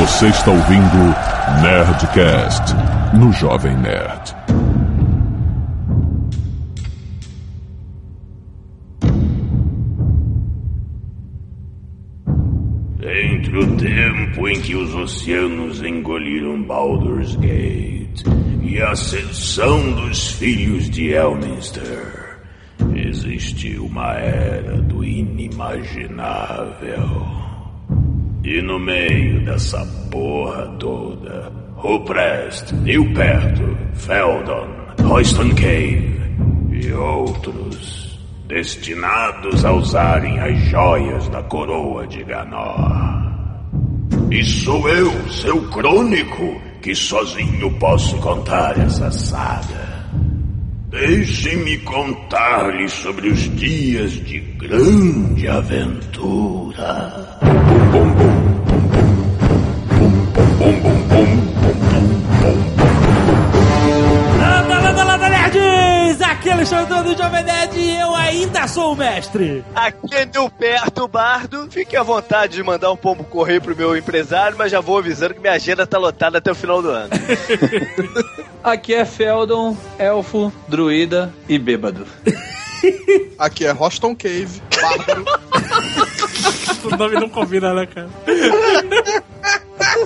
Você está ouvindo Nerdcast no Jovem Nerd. Entre o tempo em que os oceanos engoliram Baldur's Gate e a ascensão dos filhos de Elminster, existiu uma era do inimaginável. E no meio dessa porra toda, Ruprest, Nilperto, Feldon, Royston Cave e outros, destinados a usarem as joias da coroa de Ganor. E sou eu, seu crônico, que sozinho posso contar essa saga. Deixe-me contar-lhe sobre os dias de grande aventura. Bum, bum, bum, Landa, landa, landa, nerds! Aqui é Alexandre do Jovem Nerd e eu ainda sou o mestre. Aqui é Nilperto Bardo. Fique à vontade de mandar um pombo correio pro meu empresário, mas já vou avisando que minha agenda tá lotada até o final do ano. Aqui é Feldon, elfo, druida e bêbado. Aqui é Roston Cave, bárbaro. o nome não combina, né, cara?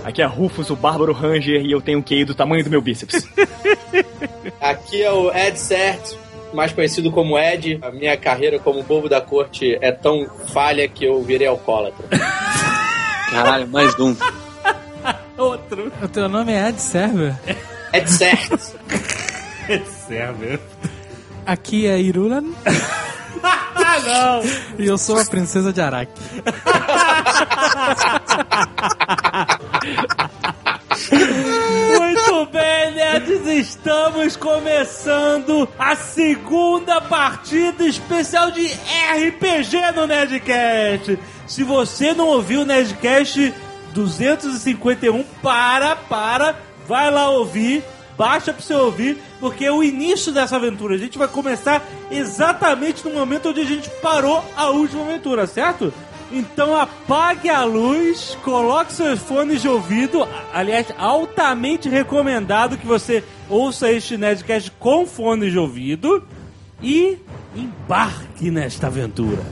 Aqui é Rufus, o Bárbaro Ranger, e eu tenho um QI do tamanho do meu bíceps. Aqui é o Ed Cert, mais conhecido como Ed. A minha carreira como bobo da corte é tão falha que eu virei alcoólatra. Caralho, mais um. Outro. O teu nome é Ed Server? Ed Cert. Serve. Aqui é Irulan Ah, não! e eu sou a princesa de Araki. Muito bem, nerds, estamos começando a segunda partida especial de RPG no Nerdcast. Se você não ouviu o Nerdcast 251, para, para, vai lá ouvir, baixa pra você ouvir, porque é o início dessa aventura. A gente vai começar exatamente no momento onde a gente parou a última aventura, certo? Então apague a luz, coloque seus fones de ouvido. Aliás, altamente recomendado que você ouça este Nerdcast com fones de ouvido e embarque nesta aventura.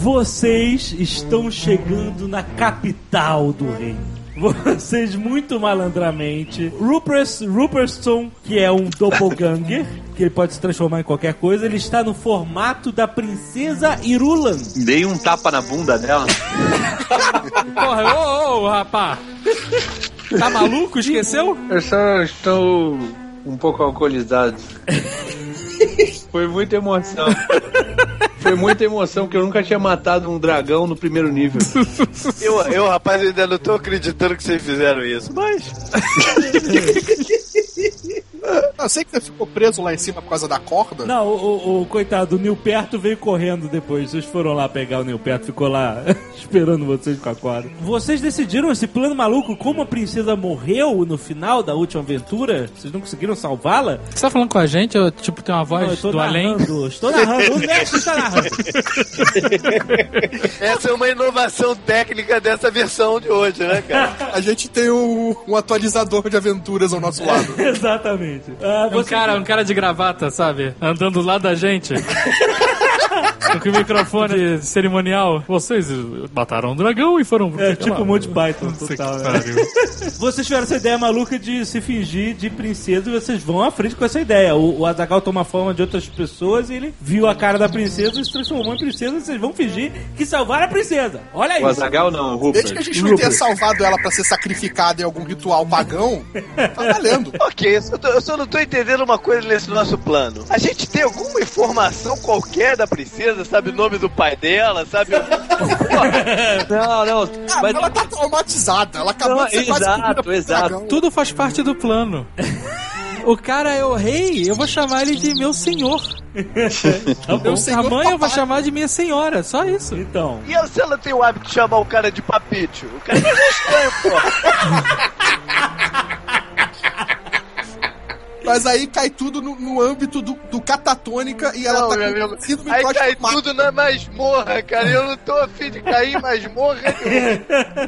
Vocês estão chegando na capital do reino. Vocês muito malandramente. Rupert, Rupertson, que é um doppelganger, que ele pode se transformar em qualquer coisa, ele está no formato da princesa Irulan. Dei um tapa na bunda dela. Porra, ô, ô, rapá! Tá maluco? Esqueceu? Eu só estou um pouco alcoolizado. Foi muita emoção. Foi muita emoção, porque eu nunca tinha matado um dragão no primeiro nível. Eu, eu, rapaz, ainda não tô acreditando que vocês fizeram isso, mas. Eu sei que você ficou preso lá em cima por causa da corda. Não, o, o, o coitado, o Nilperto veio correndo depois. Vocês foram lá pegar o Nilperto, ficou lá esperando vocês com a corda. Vocês decidiram esse plano maluco como a princesa morreu no final da última aventura? Vocês não conseguiram salvá-la? Você tá falando com a gente? Eu, tipo, tem uma Não, eu voz tô do além? narrando, estou narrando. O mestre está narrando. Essa é uma inovação técnica dessa versão de hoje, né, cara? A gente tem um, um atualizador de aventuras ao nosso lado. Exatamente. Ah, Um você- cara, um cara de gravata, sabe? Andando do lado da gente. Com o microfone cerimonial. Vocês mataram um dragão e foram... É tipo Monty Python, total. né? Vocês tiveram essa ideia maluca de se fingir de princesa e vocês vão à frente com essa ideia. O, o Azagal toma forma de outras pessoas e ele viu a cara da princesa e se transformou em princesa e vocês vão fingir que salvaram a princesa. Olha O isso. Azagal não, o Rupert. Desde que a gente não tenha salvado ela pra ser sacrificada em algum ritual pagão, tá valendo. Ok, eu tô- eu só não tô entendendo uma coisa nesse nosso plano. A gente tem alguma informação qualquer da princesa? Sabe o nome do pai dela? Sabe? Não, não. Ah, Mas ela tá traumatizada. Ela acabou Não, de ser exato, exato. dragão. Tudo faz parte do plano. O cara é o rei, eu vou chamar ele de meu senhor. Meu senhor a mãe eu vou papai. chamar de minha senhora, só isso. Então, E se ela tem o hábito de chamar o cara de papito? O cara é estranho, pô. Mas aí cai tudo no, no âmbito do, do catatônica e ela Não, tá meu com amigo. síndrome Aí cai tudo na masmorra, cara. Eu não tô afim de cair em masmorra.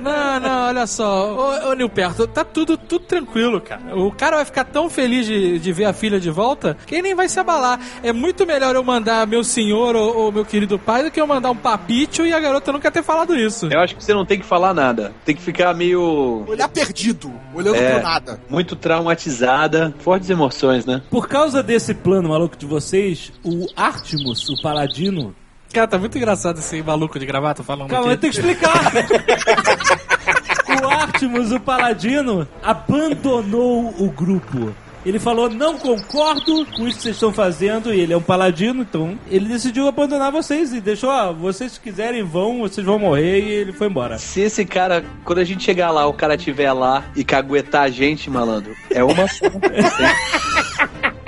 Não, não, olha só. Ô, ô Nilperto, tá tudo, tudo tranquilo, cara. O cara vai ficar tão feliz de, de ver a filha de volta que ele nem vai se abalar. É muito melhor eu mandar meu senhor ou, ou meu querido pai do que eu mandar um papito e a garota nunca ter falado isso. Eu acho que você não tem que falar nada. Tem que ficar meio. Olhar perdido, olhando É. pro nada. Muito traumatizada. Fortes emoções, né? Por causa desse plano maluco de vocês, o Artemus, o paladino. Cara, tá muito engraçado esse maluco de gravata falando Calma, eu aqui. tenho que explicar. o Artemus, o paladino, abandonou o grupo. Ele falou: Não concordo com isso que vocês estão fazendo. E ele é um paladino, então ele decidiu abandonar vocês e deixou: ó, vocês se quiserem vão, vocês vão morrer. E ele foi embora. Se esse cara, quando a gente chegar lá, o cara tiver lá e caguetar a gente, malandro, é uma só.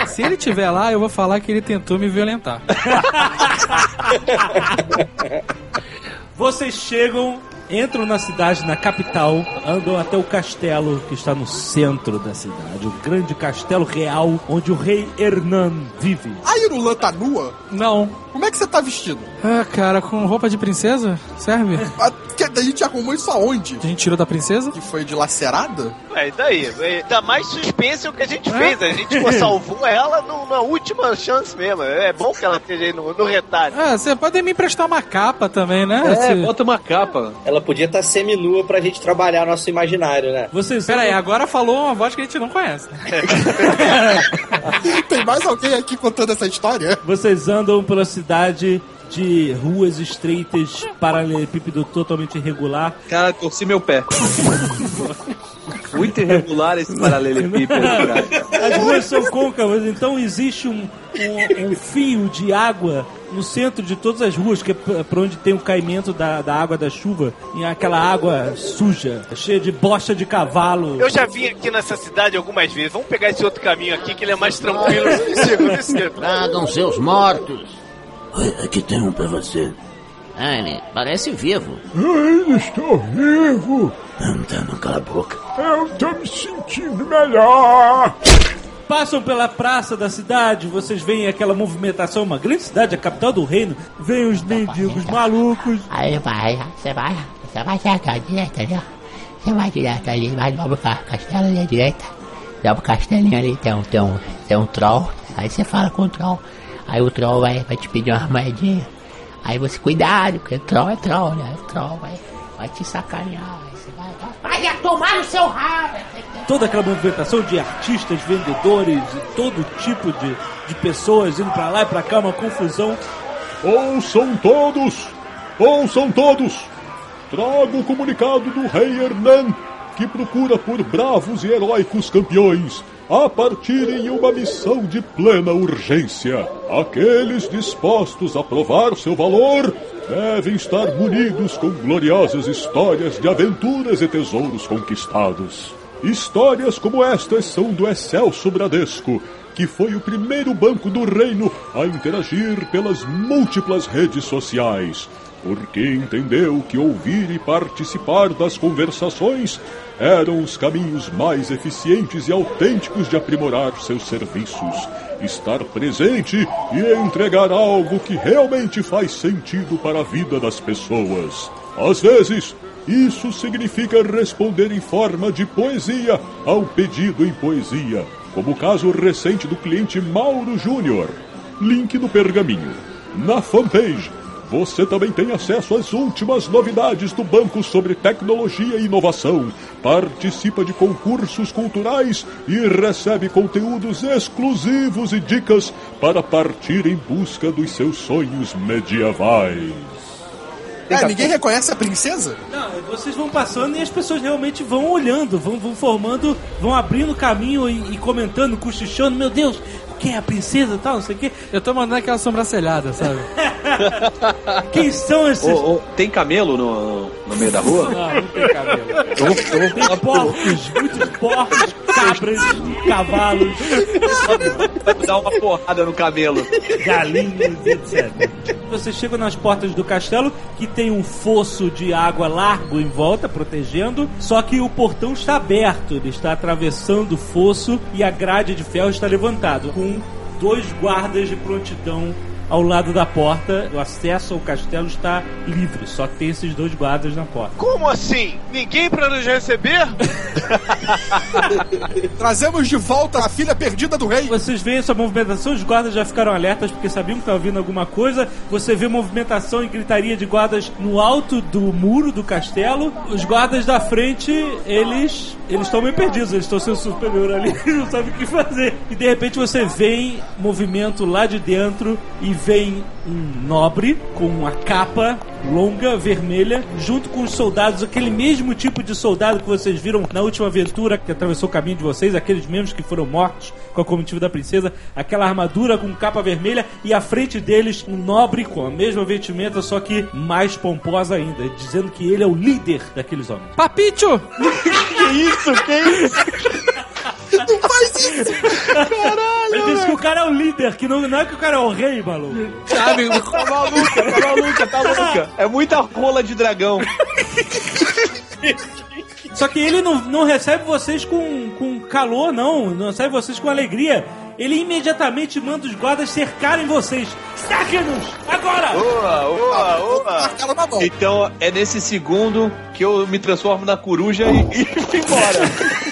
Se ele tiver lá, eu vou falar que ele tentou me violentar. Vocês chegam, entram na cidade, na capital, andam até o castelo que está no centro da cidade, o grande castelo real onde o rei Hernan vive. A Irulan tá nua? Não. Como é que você tá vestido? Ah, cara, com roupa de princesa? Serve? A, que, a gente arrumou isso aonde? A gente tirou da princesa? Que foi dilacerada? É, e daí? Ainda mais suspense é o que a gente fez. A gente pô, salvou ela no- na última chance mesmo. É bom que ela esteja aí no, no retalho. Ah, você pode me emprestar uma capa também, né? É, Se- bota uma capa. Ela podia estar seminua pra gente trabalhar nosso imaginário, né? Vocês Pera aí, agora falou uma voz que a gente não conhece. Tem mais alguém aqui contando essa história? Vocês andam pela cidade de ruas estreitas, paralelepípedo totalmente irregular. Cara, torci meu pé. Muito irregular esse paralelepípedo, cara. As ruas são côncavas, então existe um, um, um fio de água no centro de todas as ruas, que é pra onde tem o caimento da, da água da chuva, e aquela água suja, cheia de bosta de cavalo. Eu já vim aqui nessa cidade algumas vezes. Vamos pegar esse outro caminho aqui que ele é mais tranquilo. Tragam seus mortos. Aqui tem um pra você. Ah, ele parece vivo. Ainda estou vivo. Então cala a boca. Eu tô me sentindo melhor. Passam pela praça da cidade, vocês veem aquela movimentação, uma grande cidade, a capital do reino. Vem os mendigos malucos. Aí vai, você vai, você vai direto à direita ali, ó. Você vai direto ali, vai dobra o ca- castelo ali à direita. Dobra o castelinho ali, tem um, tem um, tem um troll. Aí você fala com o troll. Aí o troll vai, vai te pedir uma moedinha. Aí você, cuidado, porque troll é troll, né? O troll vai, vai te sacanear. Aí você vai, vai, vai tomar no seu rabo. Toda aquela movimentação de artistas, vendedores e todo tipo de, de pessoas indo pra lá e pra cá, uma confusão. Ouçam todos! Ouçam todos! Trago o comunicado do rei Hernan, que procura por bravos e heróicos campeões a partirem em uma missão de plena urgência. Aqueles dispostos a provar seu valor devem estar munidos com gloriosas histórias de aventuras e tesouros conquistados. Histórias como estas são do Excelso Bradesco, que foi o primeiro banco do reino a interagir pelas múltiplas redes sociais, porque entendeu que ouvir e participar das conversações eram os caminhos mais eficientes e autênticos de aprimorar seus serviços, estar presente e entregar algo que realmente faz sentido para a vida das pessoas. Às vezes, isso significa responder em forma de poesia ao pedido em poesia, como o caso recente do cliente Mauro Júnior. Link no pergaminho. Na fanpage, você também tem acesso às últimas novidades do banco sobre tecnologia e inovação, participa de concursos culturais e recebe conteúdos exclusivos e dicas para partir em busca dos seus sonhos medievais. Ah, ninguém reconhece a princesa? Não, vocês vão passando e as pessoas realmente vão olhando, vão, vão formando, vão abrindo caminho e, e comentando, cochichando. Meu Deus, quem é a princesa e tal, não sei o quê. Eu tô mandando aquela sobrancelhada, sabe? Quem são esses? Ô, ô, tem camelo no, no meio da rua? Ah, não tem vou Tem porcos, muitos porcos, cabras, cavalos, dar uma porrada no camelo. galinhas, etc. Você chega nas portas do castelo, que tem um fosso de água largo em volta, protegendo, só que o portão está aberto, ele está atravessando o fosso e a grade de ferro está levantado, com dois guardas de prontidão ao lado da porta. O acesso ao castelo está livre, só tem esses dois guardas na porta. Como assim? Ninguém pra nos receber? Trazemos de volta a filha perdida do rei. Vocês veem essa movimentação, os guardas já ficaram alertas porque sabiam que estava vindo alguma coisa. Você vê movimentação e gritaria de guardas no alto do muro do castelo. Os guardas da frente, eles eles estão meio perdidos, eles estão sendo superior ali, não sabem o que fazer. E de repente você vê movimento lá de dentro e vem um nobre com uma capa longa, vermelha, junto com os soldados, aquele mesmo tipo de soldado que vocês viram na última aventura que atravessou o caminho de vocês, aqueles mesmos que foram mortos com a comitiva da princesa, aquela armadura com capa vermelha e à frente deles um nobre com a mesma vestimenta, só que mais pomposa ainda, dizendo que ele é o líder daqueles homens. Papicho! Que isso? Que isso? Não faz isso! Ele disse que o cara é o líder, que não, não é que o cara é o rei, maluco. Sabe? Tá maluca, tá maluca, tá maluca. É muita rola de dragão. Só que ele não, não recebe vocês com, com calor, não. Não recebe vocês com alegria. Ele imediatamente manda os guardas cercarem vocês. Cerquem-nos! Agora! Oa, oa, Tô com o oa. martelo na mão. Então é nesse segundo que eu me transformo na coruja e, e vou embora.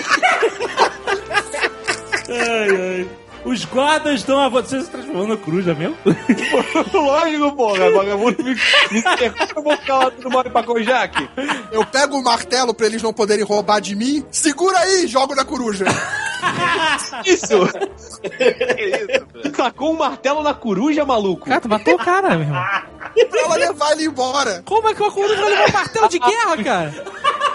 Ai, ai. Os guardas estão a você se transformando na coruja mesmo? Lógico, porra. Vagabundo me, me cercou, eu vou ficar lá tudo mole pra Kojak. Eu pego o martelo pra eles não poderem roubar de mim. Segura aí, jogo na coruja. Isso! Que isso, velho? Tacou um martelo na coruja, maluco? Cara, tu matou o cara, meu irmão. pra ela levar ele embora. Como é que uma coruja vai levar um martelo de guerra, cara?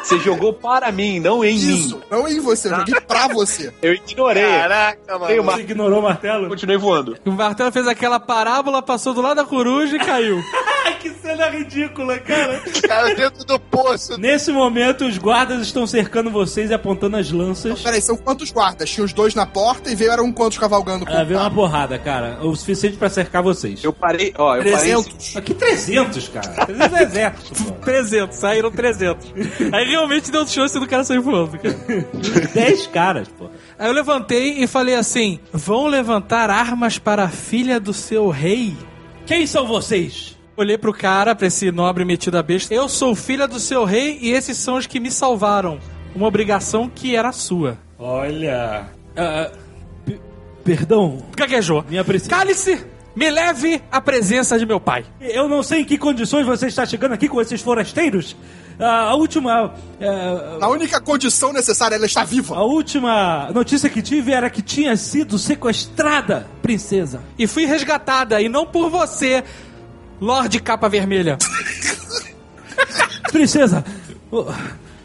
Você jogou para mim, não em Isso, mim. não em você, eu joguei pra você. Eu ignorei. Caraca, mano. Você ignorou o martelo? Continuei voando. O martelo fez aquela parábola, passou do lado da coruja e caiu. Ai, que cena ridícula, cara. Cara dentro do poço. Nesse momento, os guardas estão cercando vocês e apontando as lanças. Peraí, são quantos guardas? Tinha os dois na porta e vieram quantos cavalgando com Ah, veio uma porrada, cara. O suficiente pra cercar vocês. Eu parei, ó, eu parei. 300. Aqui 300, cara. 300 é exército, pô. 300, saíram 300. Aí realmente deu chance do cara sair voando, cara. 10 caras, pô. Aí eu levantei e falei assim: vão levantar armas para a filha do seu rei? Quem são vocês? Olhei pro cara, pra esse nobre metido a besta. Eu sou filha do seu rei e esses são os que me salvaram. Uma obrigação que era sua. Olha. Ah, p- perdão, Gaguejou. minha princesa. Cálice, me leve à presença de meu pai. Eu não sei em que condições você está chegando aqui com esses forasteiros. Ah, a última. ah, A única condição necessária, ela está viva. a última notícia que tive era que tinha sido sequestrada, princesa. E fui resgatada, e não por você, Lorde Capa Vermelha. Princesa!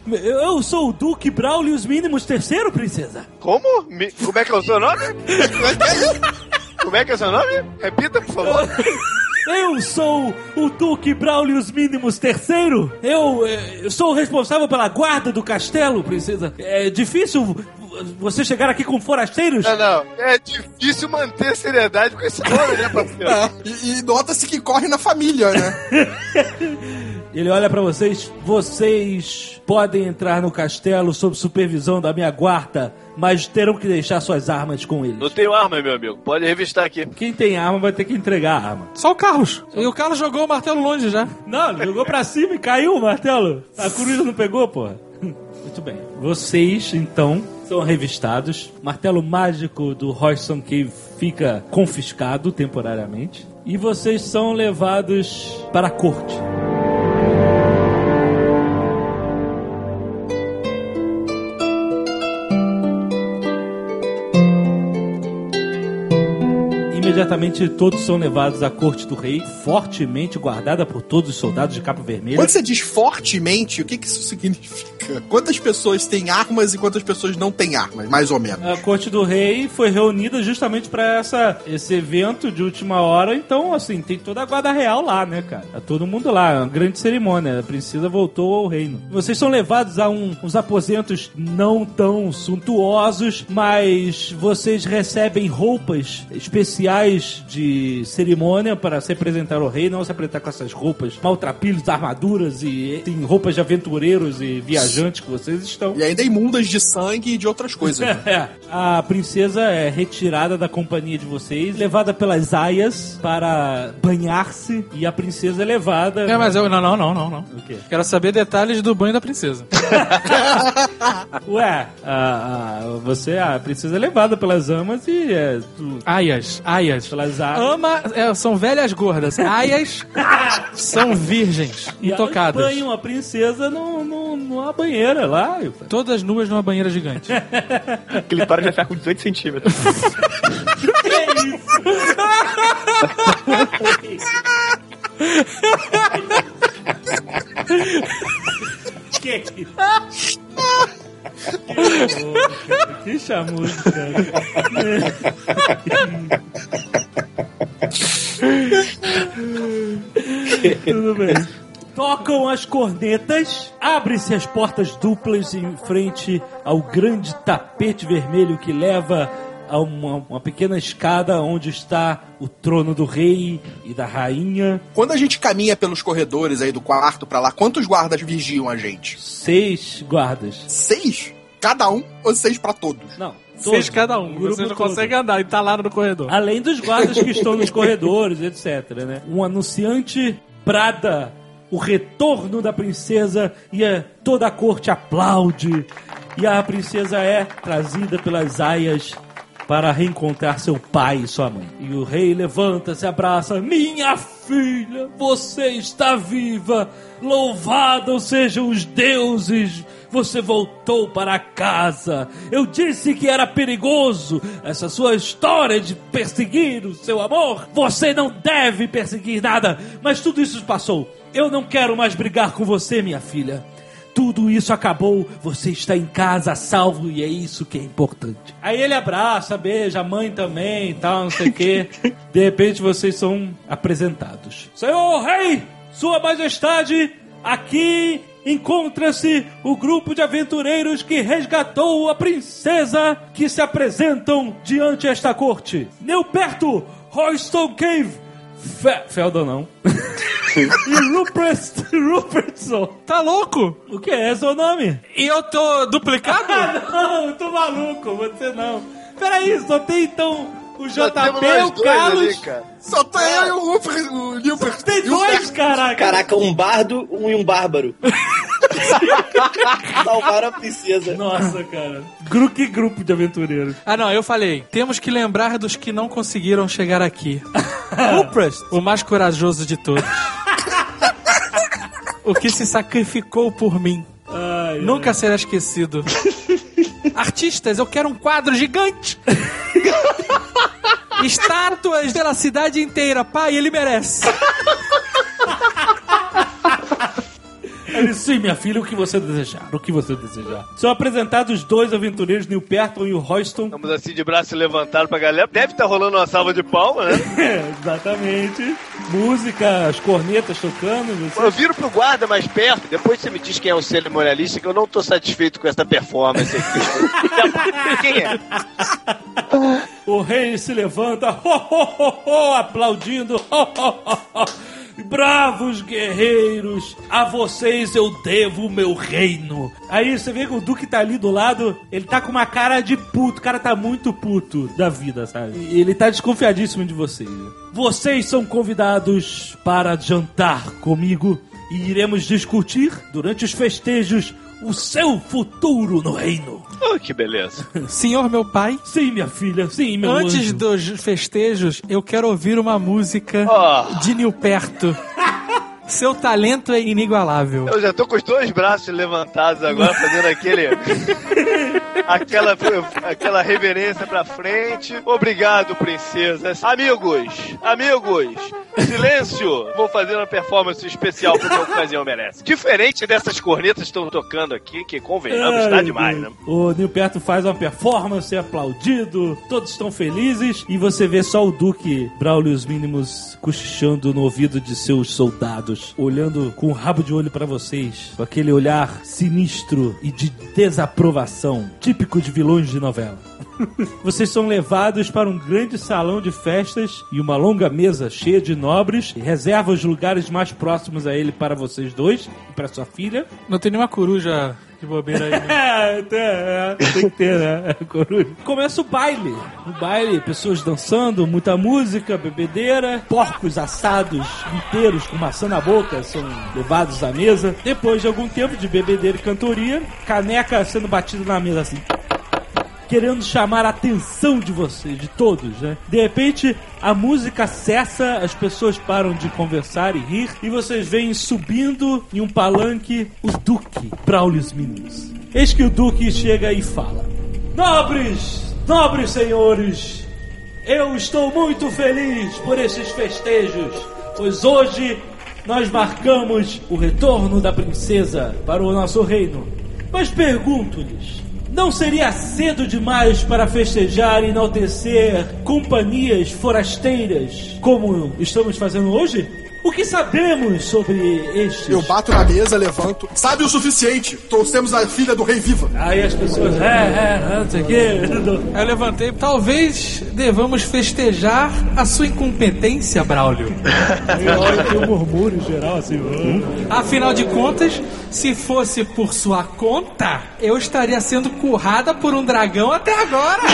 Eu sou o Duque Braulio os Mínimos Terceiro, princesa. Como? Me- Como é que é o seu nome? Como é que é o seu nome? Repita, por favor. Eu sou o Duque Braulio os Mínimos Terceiro. Eu, eh, eu sou o responsável pela guarda do castelo, princesa. É difícil você chegar aqui com forasteiros? Não, não. É difícil manter seriedade com esse nome, né, parceiro? É, e, e nota-se que corre na família, né? Ele olha pra vocês. Vocês podem entrar no castelo sob supervisão da minha guarda, mas terão que deixar suas armas com eles. Não tenho arma, meu amigo. Pode revistar aqui. Quem tem arma vai ter que entregar a arma. Só o Carlos. E o Carlos jogou o martelo longe já. Não, ele jogou pra cima e caiu o martelo. A coruja não pegou, porra. Muito bem. Vocês, então, são revistados. Martelo mágico do Royston Cave fica confiscado temporariamente. E vocês são levados para a corte. Imediatamente todos são levados à corte do rei, fortemente guardada por todos os soldados de capa vermelha. Quando você diz fortemente, o que, que isso significa? Quantas pessoas têm armas e quantas pessoas não têm armas, mais ou menos? A corte do rei foi reunida justamente essa esse evento de última hora, então assim, tem toda a guarda real lá, né, cara? Tá todo mundo lá, uma grande cerimônia. A princesa voltou ao reino. Vocês são levados a um- uns aposentos não tão suntuosos, mas vocês recebem roupas especiais de cerimônia para se apresentar ao rei, não se apresentar com essas roupas maltrapilhos, armaduras e tem roupas de aventureiros e viajantes que vocês estão. E ainda imundas de sangue e de outras coisas. né? É, a princesa é retirada da companhia de vocês, levada pelas aias para banhar-se e a princesa é levada. É, mas eu. Não, não, não, não, não. O quê? Quero saber detalhes do banho da princesa. Ué, a, a- você, a princesa é levada pelas amas e é, tu- Aias, aias. pelas aias. Ama é, são velhas gordas. Aias são virgens, E elas intocadas. banham a princesa no, no, numa banheira lá. Todas nuas numa banheira gigante. Aquele para já ficar com 18 centímetros. Que que... Que cara. Que chamudo, cara. Tudo bem. Tocam as cornetas, abre-se as portas duplas em frente ao grande tapete vermelho que leva a uma, uma pequena escada onde está o trono do rei e da rainha. Quando a gente caminha pelos corredores aí do quarto pra lá, quantos guardas vigiam a gente? Seis guardas. Seis? Cada um ou seis pra todos? Não. Fez todos. cada um. Grupo Você não todo. consegue andar e tá lá no corredor. Além dos guardas que estão nos corredores, etc, né? Um anunciante brada o retorno da princesa e é- toda a corte aplaude. E a princesa é trazida pelas aias para reencontrar seu pai e sua mãe. E o rei levanta, se abraça. Minha filha, você está viva! Louvados sejam os deuses! Você voltou para casa. Eu disse que era perigoso essa sua história de perseguir o seu amor. Você não deve perseguir nada, mas tudo isso passou. Eu não quero mais brigar com você, minha filha. Tudo isso acabou, você está em casa, salvo, e é isso que é importante. Aí ele abraça, beija a mãe também e tal, não sei o quê. De repente vocês são apresentados. Senhor Rei, Sua Majestade, aqui encontra-se o grupo de aventureiros que resgatou a princesa que se apresentam diante esta corte. Neuperto, Royston Cave, Fe Feldon não. e Rupert, Rupertson. Tá louco? O que é seu nome? E eu tô duplicado? Ah, não, eu tô maluco, você não. Peraí, só tem então o JP, o Carlos. ali, cara. Só tem eu e o Rupert, o Nilbert. Tem dois, caraca. Caraca, um bardo um e um bárbaro. Salvaram a princesa. Nossa, cara. Gru que grupo de aventureiros. Ah, não, eu falei. Temos que lembrar dos que não conseguiram chegar aqui. Rupert, o mais corajoso de todos. o que se sacrificou por mim. Ai, Nunca será esquecido. Artistas, eu quero um quadro gigante. Estátuas pela cidade inteira. Pai, ele merece. Ele, sim, minha filha, o que você desejar, o que você desejar. São apresentados os dois aventureiros, Neil Perton e o Royston. Estamos assim de braço levantado pra galera. Deve estar rolando uma salva de palmas, né? É, exatamente. Música, as cornetas tocando. Você... Eu viro pro guarda mais perto, depois você me diz quem é o cerimonialista, que eu não tô satisfeito com essa performance aqui. quem é? O rei se levanta, ho, ho, ho, ho, aplaudindo. ho, ho, ho, ho. Bravos guerreiros, a vocês eu devo o meu reino. Aí você vê que o Duque tá ali do lado, ele tá com uma cara de puto, o cara tá muito puto da vida, sabe? E ele tá desconfiadíssimo de vocês. Vocês são convidados para jantar comigo e iremos discutir durante os festejos o seu futuro no reino. Oh, que beleza. Senhor meu pai, Sim, minha filha, sim, meu antes anjo. dos festejos, eu quero ouvir uma música Oh. de Nilperto. Seu talento é inigualável. Eu já tô com os dois braços levantados agora, fazendo aquele. aquela, aquela reverência pra frente. Obrigado, princesas. Amigos, amigos, silêncio. Vou fazer uma performance especial porque a ocasião merece. Diferente dessas cornetas que estão tocando aqui, que convenhamos, tá demais, né? O Nilperto faz uma performance, é aplaudido, todos estão felizes e você vê só o Duque Braulio e os mínimos cochichando no ouvido de seus soldados, olhando com o rabo de olho pra vocês, com aquele olhar sinistro e de desaprovação, típico de vilões de novela. Vocês são levados para um grande salão de festas e uma longa mesa cheia de nobres e reserva os lugares mais próximos a ele para vocês dois e para sua filha. Não tem nenhuma coruja de bobeira aí, né? É, tem, é, tem que ter, né? Coruja. Começa o baile. O baile, pessoas dançando, muita música, bebedeira, porcos assados inteiros com maçã na boca são levados à mesa. Depois de algum tempo de bebedeira e cantoria, caneca sendo batida na mesa assim querendo chamar a atenção de vocês, de todos, né? De repente, a música cessa, as pessoas param de conversar e rir, e vocês veem subindo em um palanque o Duque Braulio Minions. Eis que o Duque chega e fala: Nobres, nobres senhores, eu estou muito feliz por esses festejos, pois hoje nós marcamos o retorno da princesa para o nosso reino. Mas pergunto-lhes: não seria cedo demais para festejar e enaltecer companhias forasteiras como estamos fazendo hoje? O que sabemos sobre estes? Eu bato na mesa, levanto. Sabe o suficiente. Trouxemos a filha do rei viva. Aí as pessoas, é, é, não sei o quê. Eu levantei. Talvez devamos festejar a sua incompetência, Braulio. Aí olha, tem um murmúrio geral assim. Afinal de contas, se fosse por sua conta, eu estaria sendo currada por um dragão até agora.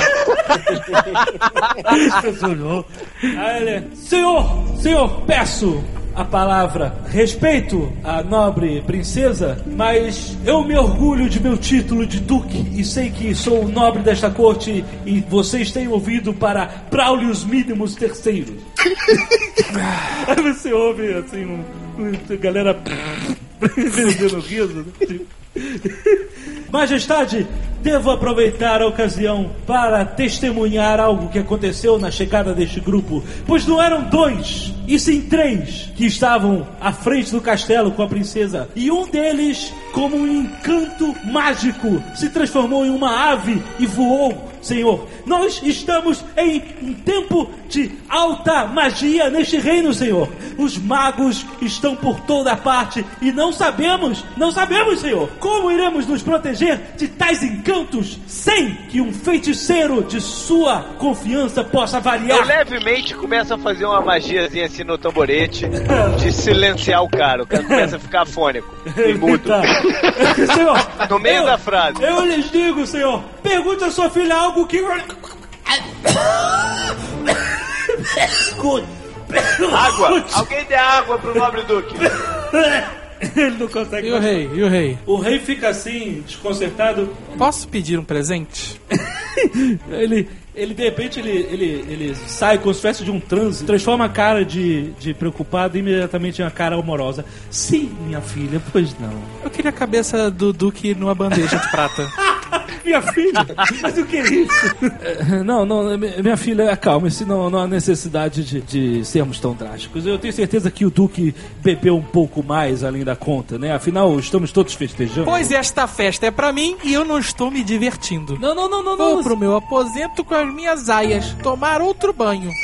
Aí ele, senhor, senhor, peço a palavra respeito à nobre princesa, mas eu me orgulho de meu título de duque e sei que sou o nobre desta corte e vocês têm ouvido para Braulios Mínimos terceiro. Aí você ouve assim, um, um, galera vendendo riso. Né? Majestade, devo aproveitar a ocasião para testemunhar algo que aconteceu na chegada deste grupo, pois não eram dois, e sim três, que estavam à frente do castelo com a princesa, e um deles, como um encanto mágico, se transformou em uma ave e voou. Senhor, nós estamos em um tempo de alta magia neste reino, Senhor. Os magos estão por toda parte e não sabemos, não sabemos, Senhor, como iremos nos proteger de tais encantos sem que um feiticeiro de sua confiança possa Eu variar. levemente começo a fazer uma magiazinha assim no tamborete de silenciar o cara. O cara começa a ficar afônico e mudo. Tá. Senhor, No meio eu- da frase. Eu lhes digo, Senhor, pergunte à sua filha algo que. Água! Alguém dê água pro nobre duque. Ele não consegue. E o rei? E o rei? O rei fica assim, desconcertado. Posso pedir um presente? Ele, ele de repente, ele, ele, ele sai com espécie de um transe, transforma a cara de, de preocupado imediatamente em uma cara amorosa. Sim, minha filha, pois não. Eu queria a cabeça do Duque numa bandeja de prata. Minha filha? Mas o que é isso? Não, não, mi- minha filha, acalme-se, não, não há necessidade de, de sermos tão drásticos. Eu tenho certeza que o Duque bebeu um pouco mais além da conta, né? Afinal, estamos todos festejando. Pois esta festa é pra mim e eu não estou me divertindo. Não, não, não, não, Vou não. pro meu aposento com as minhas aias, tomar outro banho.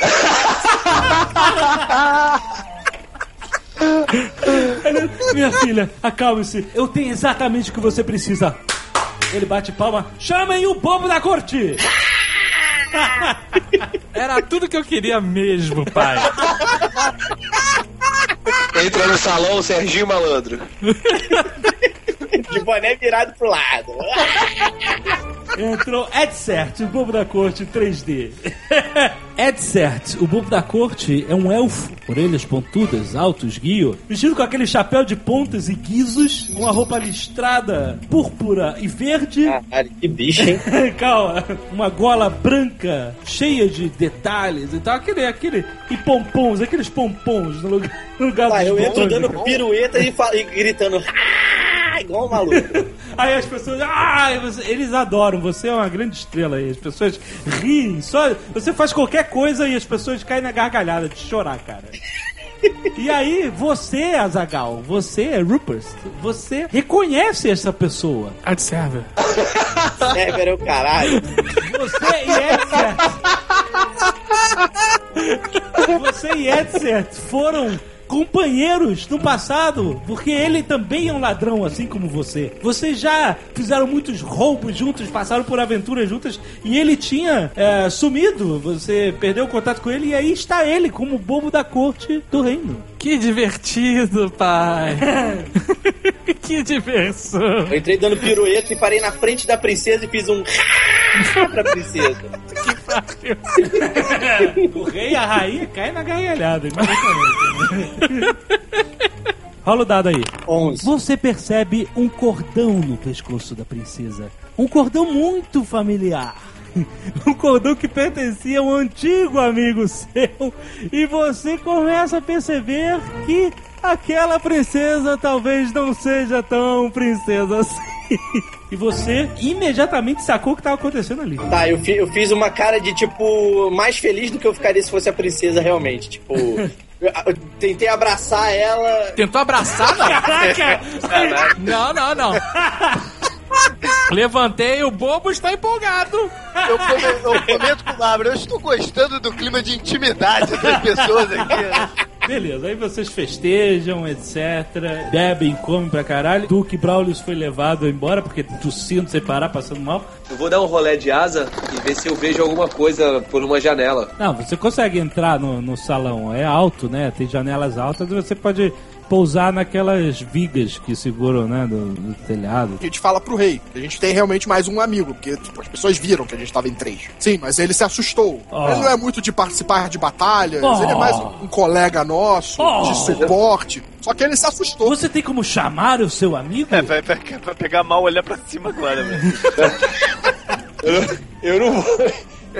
Minha filha, acalme-se. Eu tenho exatamente o que você precisa. Ele bate palma. Chamem o bobo da corte! Era tudo que eu queria mesmo, pai. Entra no salão o Serginho Malandro. De boné virado pro lado. Entrou Edsert, o bobo da corte 3D. Edsert, o bobo da corte, é um elfo, orelhas pontudas, alto, esguio, vestido com aquele chapéu de pontas e guizos, uma roupa listrada, púrpura e verde. Caralho, que bicho, hein? Calma, uma gola branca, cheia de detalhes e tal, aquele, aquele, e pompons, aqueles pompons no lugar, no lugar Pai, eu entro dando pirueta e, e gritando. "Ah!" Igual um maluco. Aí as pessoas, ah, eles adoram, você é uma grande estrela aí. As pessoas riem, só você faz qualquer coisa e as pessoas caem na gargalhada de chorar, cara. E aí, você, Azagal, você, Rupert, você reconhece essa pessoa. Ad server. Server é o caralho. Você e Edsert. Você e Edsert foram companheiros no passado, porque ele também é um ladrão, assim como você. Vocês já fizeram muitos roubos juntos, passaram por aventuras juntas, e ele tinha é, sumido. Você perdeu o contato com ele, e aí está ele como bobo da corte do reino. Que divertido, pai. que diversão. Eu entrei dando pirueta e parei na frente da princesa e fiz um pra princesa. o rei e a rainha caem na gargalhada. imediatamente. Rola o dado aí. 11. Você percebe um cordão no pescoço da princesa. Um cordão muito familiar. Um cordão que pertencia a um antigo amigo seu. E você começa a perceber que aquela princesa talvez não seja tão princesa assim. E você imediatamente sacou o que estava acontecendo ali. Tá, eu, fi- eu fiz uma cara de tipo mais feliz do que eu ficaria se fosse a princesa realmente. Tipo, eu, tentei abraçar ela. Tentou abraçar? Caraca! Não, não, não. Levantei, o bobo está empolgado. Eu, come- eu comento com o Bárbara, eu estou gostando do clima de intimidade das pessoas aqui. Beleza, aí vocês festejam, etc. Bebem, comem pra caralho. Duque Braulius foi levado embora porque tossindo sem parar, passando mal. Eu vou dar um rolé de asa e ver se eu vejo alguma coisa por uma janela. Não, você consegue entrar no, no salão. É alto, né? Tem janelas altas e você pode pousar naquelas vigas que seguram, né? Do, do telhado. A gente fala pro rei. A gente tem realmente mais um amigo, porque tipo, as pessoas viram que a gente tava em três. Sim, mas ele se assustou. Oh. Ele não é muito de participar de batalhas, Oh. ele é mais um colega nosso, Oh. de suporte. Só que ele se assustou. Você tem como chamar o seu amigo? É, vai, vai, vai pegar mal olhar pra cima agora, velho. Eu não vou.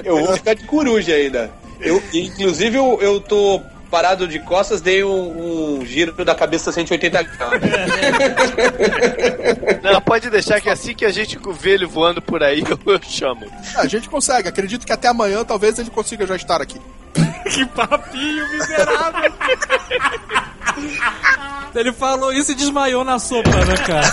Eu vou ficar de coruja ainda. Eu, inclusive, eu, eu tô parado de costas, dei um, um giro da cabeça 180 graus. Não, pode deixar que assim que a gente vê ele voando por aí, eu, eu chamo. É, a gente consegue. Acredito que até amanhã talvez ele consiga já estar aqui. Que papinho miserável. Ele falou isso e desmaiou na sopa, né, cara?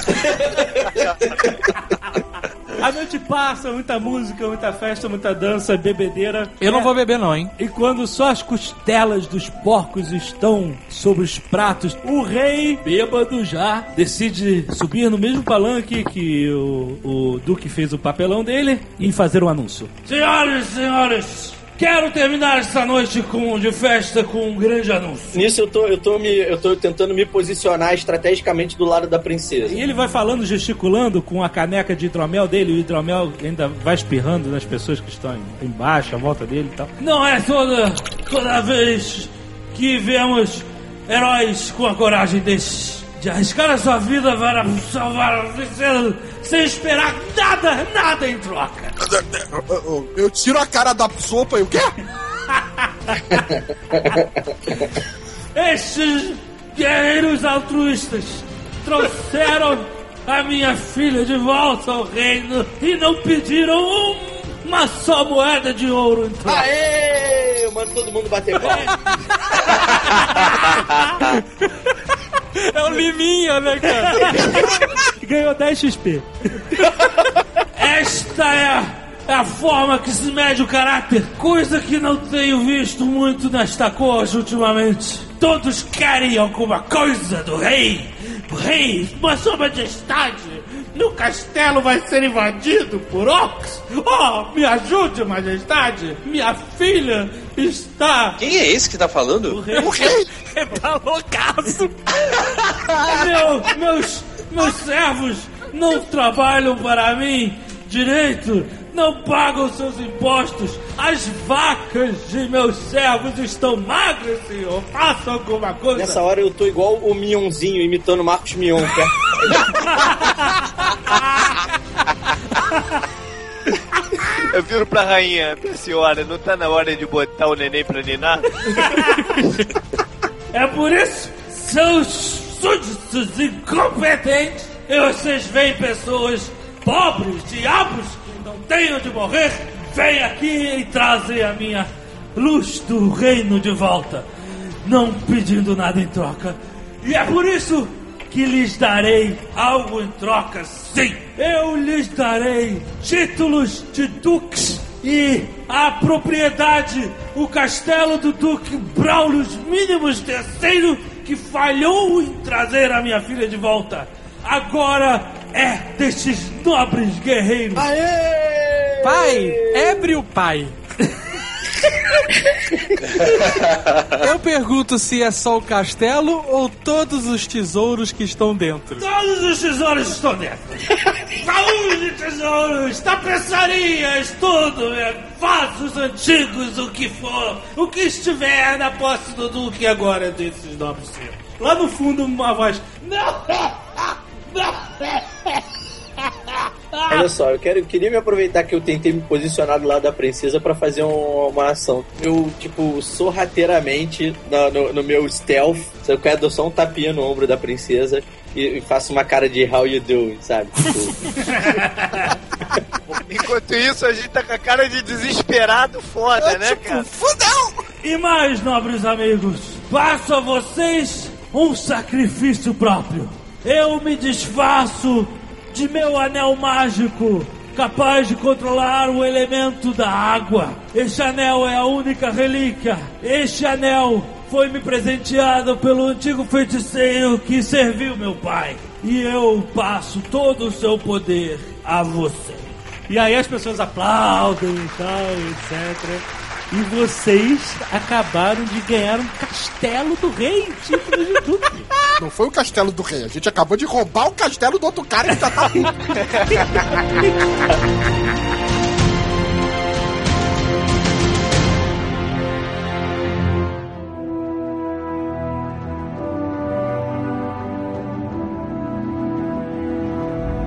A noite passa, muita música, muita festa, muita dança, bebedeira. Eu não vou beber, não, hein? E quando só as costelas dos porcos estão sobre os pratos, o rei, bêbado já, decide subir no mesmo palanque que o, o Duque fez o papelão dele e fazer um anúncio. Senhoras e senhores, quero terminar esta noite com, de festa com um grande anúncio. Nisso eu tô, eu tô me. Eu tô tentando me posicionar estrategicamente do lado da princesa. E ele vai falando, gesticulando com a caneca de hidromel dele, e o hidromel ainda vai espirrando nas pessoas que estão em- embaixo, à volta dele e tal. Não é toda, toda vez que vemos heróis com a coragem desses de arriscar a sua vida para salvar a princesa sem esperar nada, nada em troca. Eu, tiro a cara da sopa e o quê? Estes guerreiros altruístas trouxeram a minha filha de volta ao reino e não pediram um- uma só moeda de ouro em troca. Aê! Eu mando todo mundo bater palma. É o Liminha, né, cara? Ganhou 10 XP. Esta é a, é a forma que se mede o caráter, coisa que não tenho visto muito nesta corte ultimamente. Todos querem alguma coisa do rei. Rei, mas sua majestade, meu castelo vai ser invadido por orcs. Oh, me ajude, majestade. Minha filha está... Quem é esse que tá falando? O rei! tá loucaço. Meu, meus, meus servos não trabalham para mim direito, não pagam seus impostos. As vacas de meus servos estão magras, senhor. Faça alguma coisa. Nessa hora eu tô igual o Mionzinho imitando o Marcos Mion, é Eu viro pra rainha, minha senhora, não tá na hora de botar o neném pra ninar? É por isso, seus súditos incompetentes, E vocês veem pessoas pobres, diabos, têm onde morrer, vêm aqui e trazem a minha luz do reino de volta, não pedindo nada em troca. E é por isso que lhes darei algo em troca, sim. Eu lhes darei títulos de duques e a propriedade, o castelo do Duque Braulio Mínimos terceiro que falhou em trazer a minha filha de volta. Agora é destes nobres guerreiros. Pai, ébrio pai. Eu pergunto se é só o castelo ou todos os tesouros que estão dentro. Todos os tesouros estão dentro. Baús de tesouros, tapeçarias, tudo, é, vasos antigos, o que for. O que estiver na posse do Duque agora é desses nobres seus. Lá no fundo, uma voz. Não! Não! Olha só, eu, quero, eu queria me aproveitar que eu tentei me posicionar do lado da princesa pra fazer um- uma ação. Eu, tipo, sorrateiramente no, no, no meu stealth, eu quero dar só um tapinha no ombro da princesa e, e faço uma cara de how you doing, sabe? Tipo, Enquanto isso, a gente tá com a cara de desesperado foda, né, cara? E mais, nobres amigos, faço a vocês um sacrifício próprio. Eu me desfaço de meu anel mágico, capaz de controlar o elemento da água. Este anel é a única relíquia. Este anel foi me presenteado pelo antigo feiticeiro que serviu meu pai. E eu passo todo o seu poder a você. E aí as pessoas aplaudem e tal, etc. E vocês acabaram de ganhar um castelo do rei, título de duque. Não foi o castelo do rei, a gente acabou de roubar o castelo do outro cara que já tá.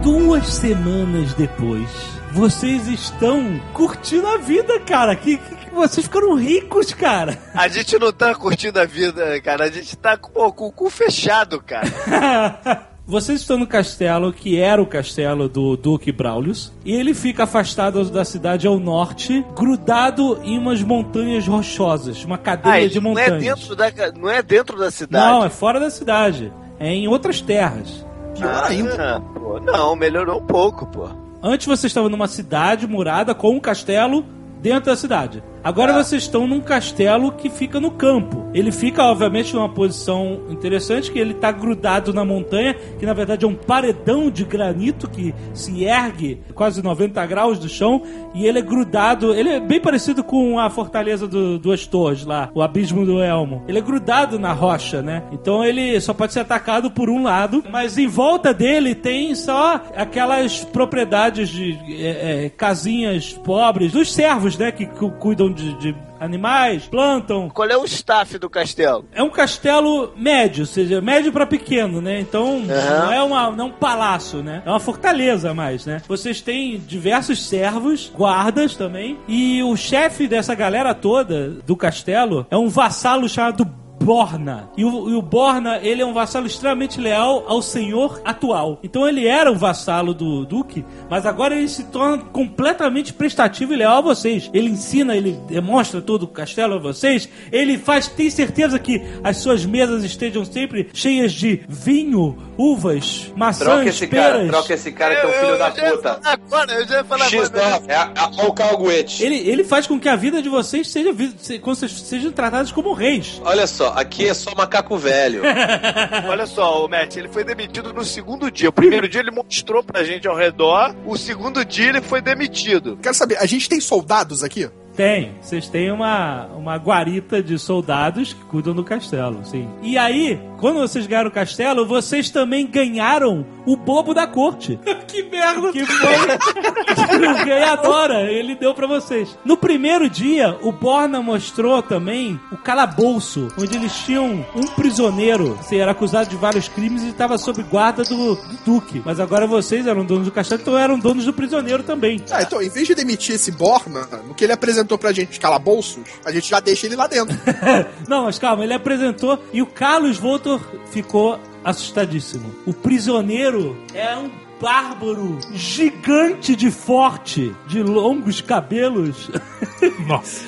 Duas semanas depois, vocês estão curtindo a vida, cara. Que, que- que vocês ficaram ricos, cara. A gente não tá curtindo a vida, cara. A gente tá com, com o cu fechado, cara. Vocês estão no castelo que era o castelo do Duque Braulius e ele fica afastado da cidade ao norte, grudado em umas montanhas rochosas, uma cadeia Ah, de isso não é, montanhas. dentro da, não é dentro da cidade. Não, é fora da cidade. É em outras terras. Pior ainda. Pô, não, melhorou um pouco, pô. Antes vocês estavam numa cidade murada com um castelo dentro da cidade. Agora vocês estão num castelo que fica no campo. Ele fica, obviamente, numa posição interessante, que ele está grudado na montanha, que na verdade é um paredão de granito que se ergue quase 90 graus do chão, e ele é grudado, ele é bem parecido com a fortaleza do Duas Torres lá, o Abismo do Elmo. Ele é grudado na rocha, né? Então ele só pode ser atacado por um lado, mas em volta dele tem só aquelas propriedades de é, é, casinhas pobres dos servos, né? Que cu- cuidam de, de animais, plantam. Qual é o staff do castelo? É um castelo médio, ou seja, médio pra pequeno, né? Então Aham. não é uma, não é um palácio, né? É uma fortaleza mais, né? Vocês têm diversos servos, guardas também, e o chefe dessa galera toda do castelo é um vassalo chamado Borna. E o, e o Borna, ele é um vassalo extremamente leal ao senhor atual. Então ele era o vassalo do Duque, mas agora ele se torna completamente prestativo e leal a vocês. Ele ensina, ele demonstra todo o castelo a vocês. Ele faz, tem certeza que as suas mesas estejam sempre cheias de vinho, uvas, maçãs, Troca esse cara, peras. troca esse cara que é um filho da puta. Agora, eu já ia falar X agora. é a- a- o calguete. Ele, ele faz com que a vida de vocês seja, vi- se- como vocês sejam tratados como reis. Olha só, aqui é só macaco velho. Olha só, o Matt, ele foi demitido no segundo dia. O primeiro dia ele mostrou pra gente ao redor, o segundo dia ele foi demitido. Quero saber, a gente tem soldados aqui? Tem. Vocês têm uma, uma guarita de soldados que cuidam do castelo, sim. E aí, quando vocês ganharam o castelo, vocês também ganharam o bobo da corte. que merda! Que foi o adora, ele deu pra vocês. No primeiro dia, o Borna mostrou também o calabouço, onde eles tinham um prisioneiro, que era acusado de vários crimes e estava sob guarda do, do duque. Mas agora vocês eram donos do castelo, então eram donos do prisioneiro também. Ah, então, em vez de demitir esse Borna, no que ele apresentou pra gente calabouços, a gente já deixa ele lá dentro. Não, mas calma, ele apresentou e o Carlos Voltor ficou assustadíssimo. O prisioneiro é um bárbaro gigante de forte, de longos cabelos. Nossa.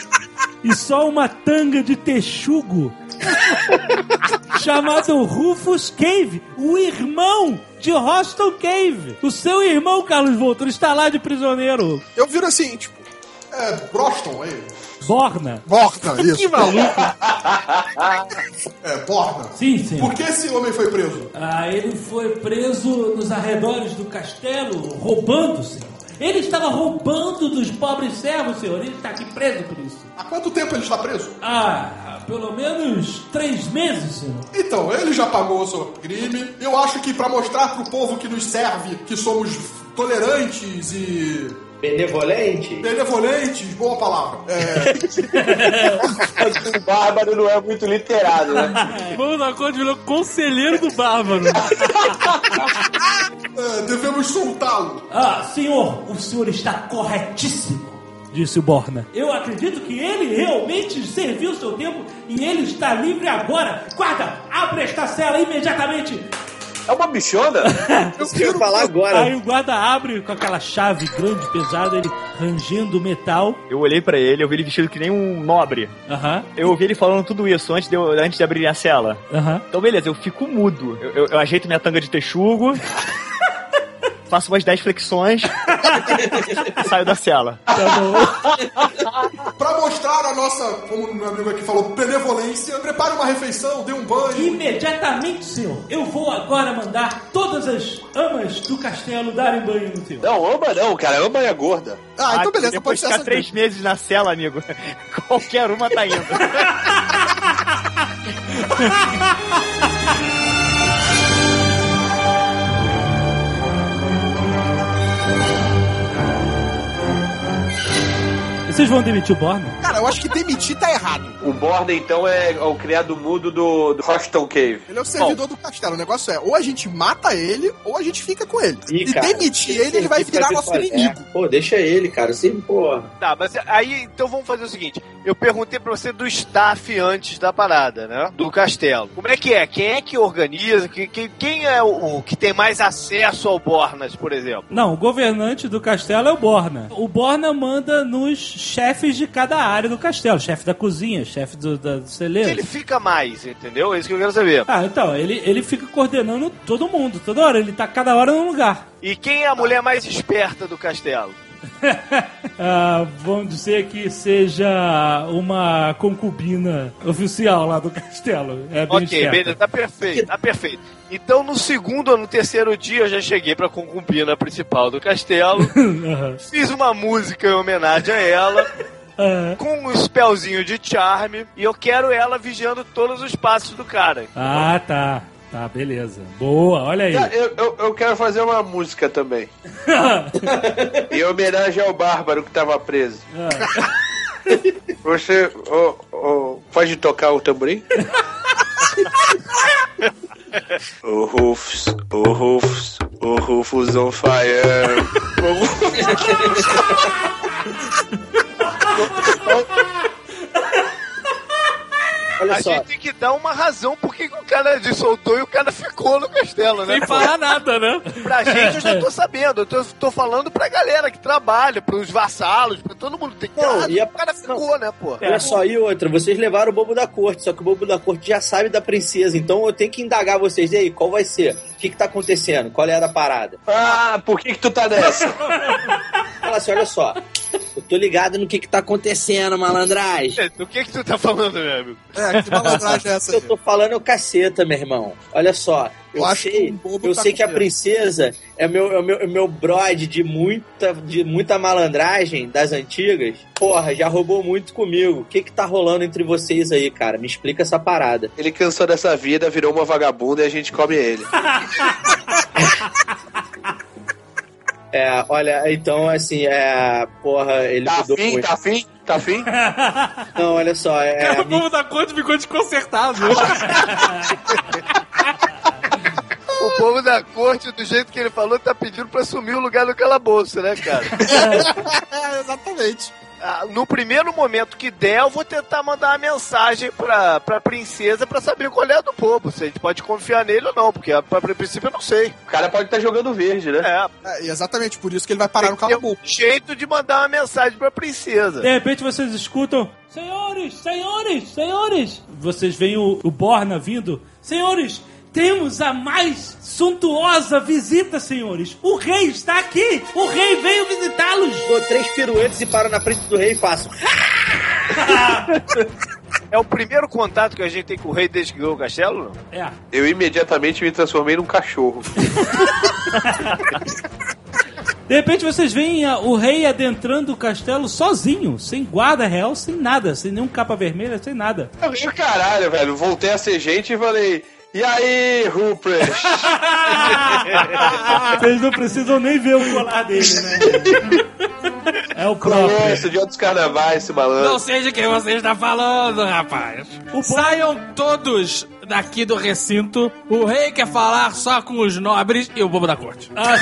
e só uma tanga de texugo. chamado Rufus Cave, o irmão de Hostel Cave. O seu irmão, Carlos Voltor, está lá de prisioneiro. Eu viro assim, tipo, é Broston aí. Borna. Borna, isso. Que maluco. É, Borna. Sim, sim. Por que esse homem foi preso? Ah, ele foi preso nos arredores do castelo, roubando, senhor. Ele estava roubando dos pobres servos, senhor. Ele está aqui preso por isso. Há quanto tempo ele está preso? Ah, pelo menos três meses, senhor. Então, ele já pagou o seu crime. Eu acho que pra mostrar pro povo que nos serve que somos tolerantes e Benevolente? benevolentes, boa palavra. É, O bárbaro não é muito literado, né? Vamos dar conta, virou conselheiro do Bárbaro. é, devemos soltá-lo. Ah, senhor, o senhor está corretíssimo. Disse o Borna. Eu acredito que ele realmente serviu o seu tempo e ele está livre agora. Guarda, abre esta cela imediatamente. É uma bichona? Eu quero falar agora. Aí o guarda abre com aquela chave grande, pesada, ele rangendo metal. Eu olhei pra ele, eu vi ele vestido que nem um nobre. Aham, Eu ouvi ele falando tudo isso antes de, eu- antes de abrir a cela. aham. Então, beleza, eu fico mudo. Eu, eu- eu ajeito minha tanga de texugo. faço umas 10 flexões. e saio da cela. Pra mostrar a nossa, como o meu amigo aqui falou, benevolência, prepare uma refeição, dê um banho. Imediatamente, senhor. Eu vou agora mandar todas as amas do castelo darem banho no senhor. Não, ama não, cara. Ama é gorda. Ah, então beleza, Depois pode de ser ficar essa três meses na cela, amigo, qualquer uma tá indo. Vocês vão demitir o Borna? Cara, eu acho que demitir tá errado. O Borda, então, é o criado mudo do, do Hostel Cave. Ele é o servidor do castelo. O negócio é, ou a gente mata ele, ou a gente fica com ele. Ih, e cara, demitir ele, ele vai virar nosso só- inimigo. É. Pô, deixa ele, cara. Assim, pô. Tá, mas aí então vamos fazer o seguinte: eu perguntei pra você do staff antes da parada, né? Do castelo. Como é que é? Quem é que organiza? Que- que- quem é o, o que tem mais acesso ao Bornas, por exemplo? Não, o governante do castelo é o Borna. O Borna manda nos chefes de cada área do castelo. Chefe da cozinha, chefe do, da, do celeiro. Ele fica mais, entendeu? É isso que eu quero saber. Ah, então, ele, ele fica coordenando todo mundo, toda hora. Ele tá cada hora num lugar. E quem é a mulher mais esperta do castelo? Ah, vamos dizer que seja uma concubina oficial lá do castelo. É bem Ok, beleza, tá perfeito, tá perfeito. Então no segundo ou no terceiro dia eu já cheguei pra concubina principal do castelo, Aham. fiz uma música em homenagem a ela, Ah, com um spellzinho de charme, e eu quero ela vigiando todos os passos do cara. Ah, tá. Tá, beleza. Boa, olha aí. Ah, Eu, eu, eu quero fazer uma música também. em homenagem ao Bárbaro que tava preso. Você ô, ô, pode tocar o tamborim? O Rufus, o Rufus, o Rufus on fire. O Olha A só. gente tem que dar uma razão por que que o cara soltou e o cara ficou no castelo, né? Sem falar nada, né? Pra gente eu já tô sabendo, eu tô, tô falando pra galera que trabalha, pros vassalos, pra todo mundo. Tem que ter Não, razão, e a- o cara ficou, né, pô? Olha só, e outra, vocês levaram o bobo da corte, só que o bobo da corte já sabe da princesa, então eu tenho que indagar vocês. E aí, qual vai ser? O que que tá acontecendo? Qual é a da parada? Ah, por que que tu tá nessa? Fala assim, olha só, eu tô ligado no que que tá acontecendo, malandragem. É, Do que que tu tá falando, meu amigo? É, que malandragem é essa Eu tô falando é o caceta, meu irmão. Olha só, eu, Eu acho que sei, o bobo eu tá sei que a princesa é meu, é meu, é meu brode de muita, de muita malandragem das antigas. Porra, já roubou muito comigo. O que que tá rolando entre vocês aí, cara? Me explica essa parada. Ele cansou dessa vida, virou uma vagabunda e a gente come ele. É, olha, então, assim, é. Porra, ele Tá mudou afim? muito. Tá afim? Tá afim? Não, olha só, é. Cara, o povo da corte ficou desconcertado. O povo da corte, do jeito que ele falou, tá pedindo pra assumir o lugar do calabouço, né, cara? É, exatamente. Ah, no primeiro momento que der, eu vou tentar mandar uma mensagem pra, pra princesa pra saber qual é a do povo. Se a gente pode confiar nele ou não, porque a, a, princípio eu não sei. O cara pode estar jogando verde, né? É. É, e exatamente por isso que ele vai parar no Tem calabouço. um jeito de mandar uma mensagem pra princesa. De repente vocês escutam: Senhores, senhores, senhores! Vocês veem o, o Borna vindo: Senhores, temos a mais suntuosa visita, senhores! O rei está aqui! O rei veio visitá-los! Dou três piruetas e paro na frente do rei e faço. É o primeiro contato que a gente tem com o rei desde que ganhou o castelo? não? É. Eu imediatamente me transformei num cachorro. De repente vocês veem o rei adentrando o castelo sozinho, sem guarda real, sem nada, sem nenhum capa vermelha, sem nada. Eu caralho, velho. Voltei a ser gente e falei. E aí, Rupert? Vocês não precisam nem ver o colar dele, né? É o próprio. Conheço de outros carnavais, esse malandro. Não sei de quem você está falando, rapaz. Saiam todos daqui do recinto. O rei quer falar só com os nobres e o bobo da corte. Ah,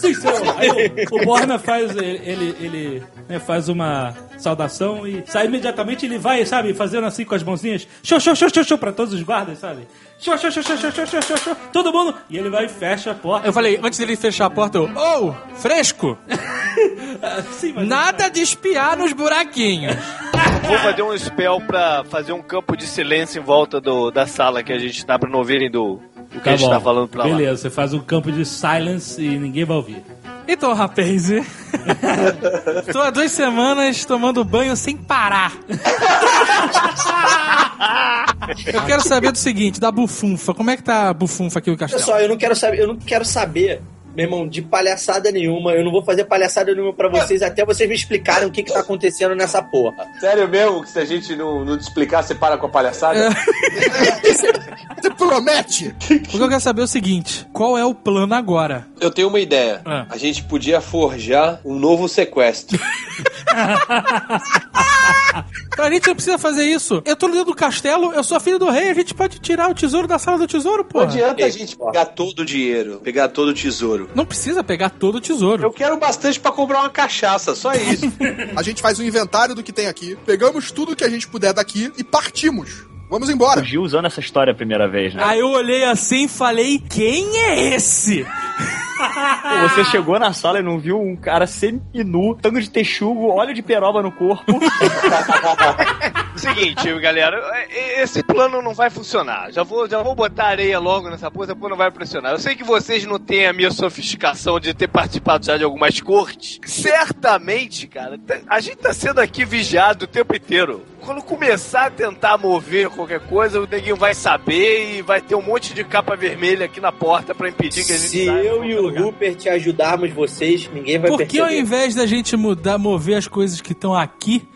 sim, senhor. Aí o, o Borna faz, ele, ele, ele, né, faz uma saudação e sai imediatamente, ele vai, sabe, fazendo assim com as mãozinhas, show, show, show, show, show, pra todos os guardas, sabe? Show, show, show, show, show, show, show, show, Todo mundo. E ele vai e fecha a porta. Eu falei, antes dele fechar a porta, eu. Oh, fresco! Sim, mas Nada de espiar nos buraquinhos. Vou fazer um spell pra fazer um campo de silêncio em volta do, da sala que a gente tá pra não ouvirem do, do que tá a gente tá bom. tá falando pra Beleza, lá. Beleza, você faz um campo de silence e ninguém vai ouvir. Então, rapaz, tô há duas semanas tomando banho sem parar. Eu quero saber do seguinte, da bufunfa. Como é que tá a bufunfa aqui no Olha castelo? só, eu não quero saber, eu não quero saber, meu irmão, de palhaçada nenhuma. Eu não vou fazer palhaçada nenhuma pra vocês até vocês me explicarem o que, que tá acontecendo nessa porra. Sério mesmo que se a gente não, não te explicar, você para com a palhaçada? Você promete? O que eu quero saber é o seguinte, qual é o plano agora? Eu tenho uma ideia. Ah. A gente podia forjar um novo sequestro. A gente não precisa fazer isso. Eu tô dentro do castelo, eu sou a filha do rei, a gente pode tirar o tesouro da sala do tesouro, Não pô. adianta a gente pegar todo o dinheiro, pegar todo o tesouro. Não precisa pegar todo o tesouro. Eu quero bastante pra comprar uma cachaça, só isso. A gente faz um inventário do que tem aqui, pegamos tudo que a gente puder daqui e partimos. Vamos embora. O Gil usando essa história a primeira vez, né? Aí eu olhei assim e falei, quem é esse? Pô, Você chegou na sala e não viu um cara semi-nu, tango de texugo, óleo de peroba no corpo. Seguinte, galera, e- esse plano não vai funcionar. Já vou, já vou botar areia logo nessa porra, essa porra não vai funcionar. Eu sei que vocês não têm a minha sofisticação de ter participado já de algumas cortes. Certamente, cara, tá- a gente tá sendo aqui vigiado o tempo inteiro. Quando começar a tentar mover qualquer coisa, o neguinho vai saber e vai ter um monte de capa vermelha aqui na porta pra impedir que a gente Se eu e o lugar. Rupert ajudarmos vocês, ninguém vai Por que ao perceber. invés da gente mudar, mover as coisas que estão aqui,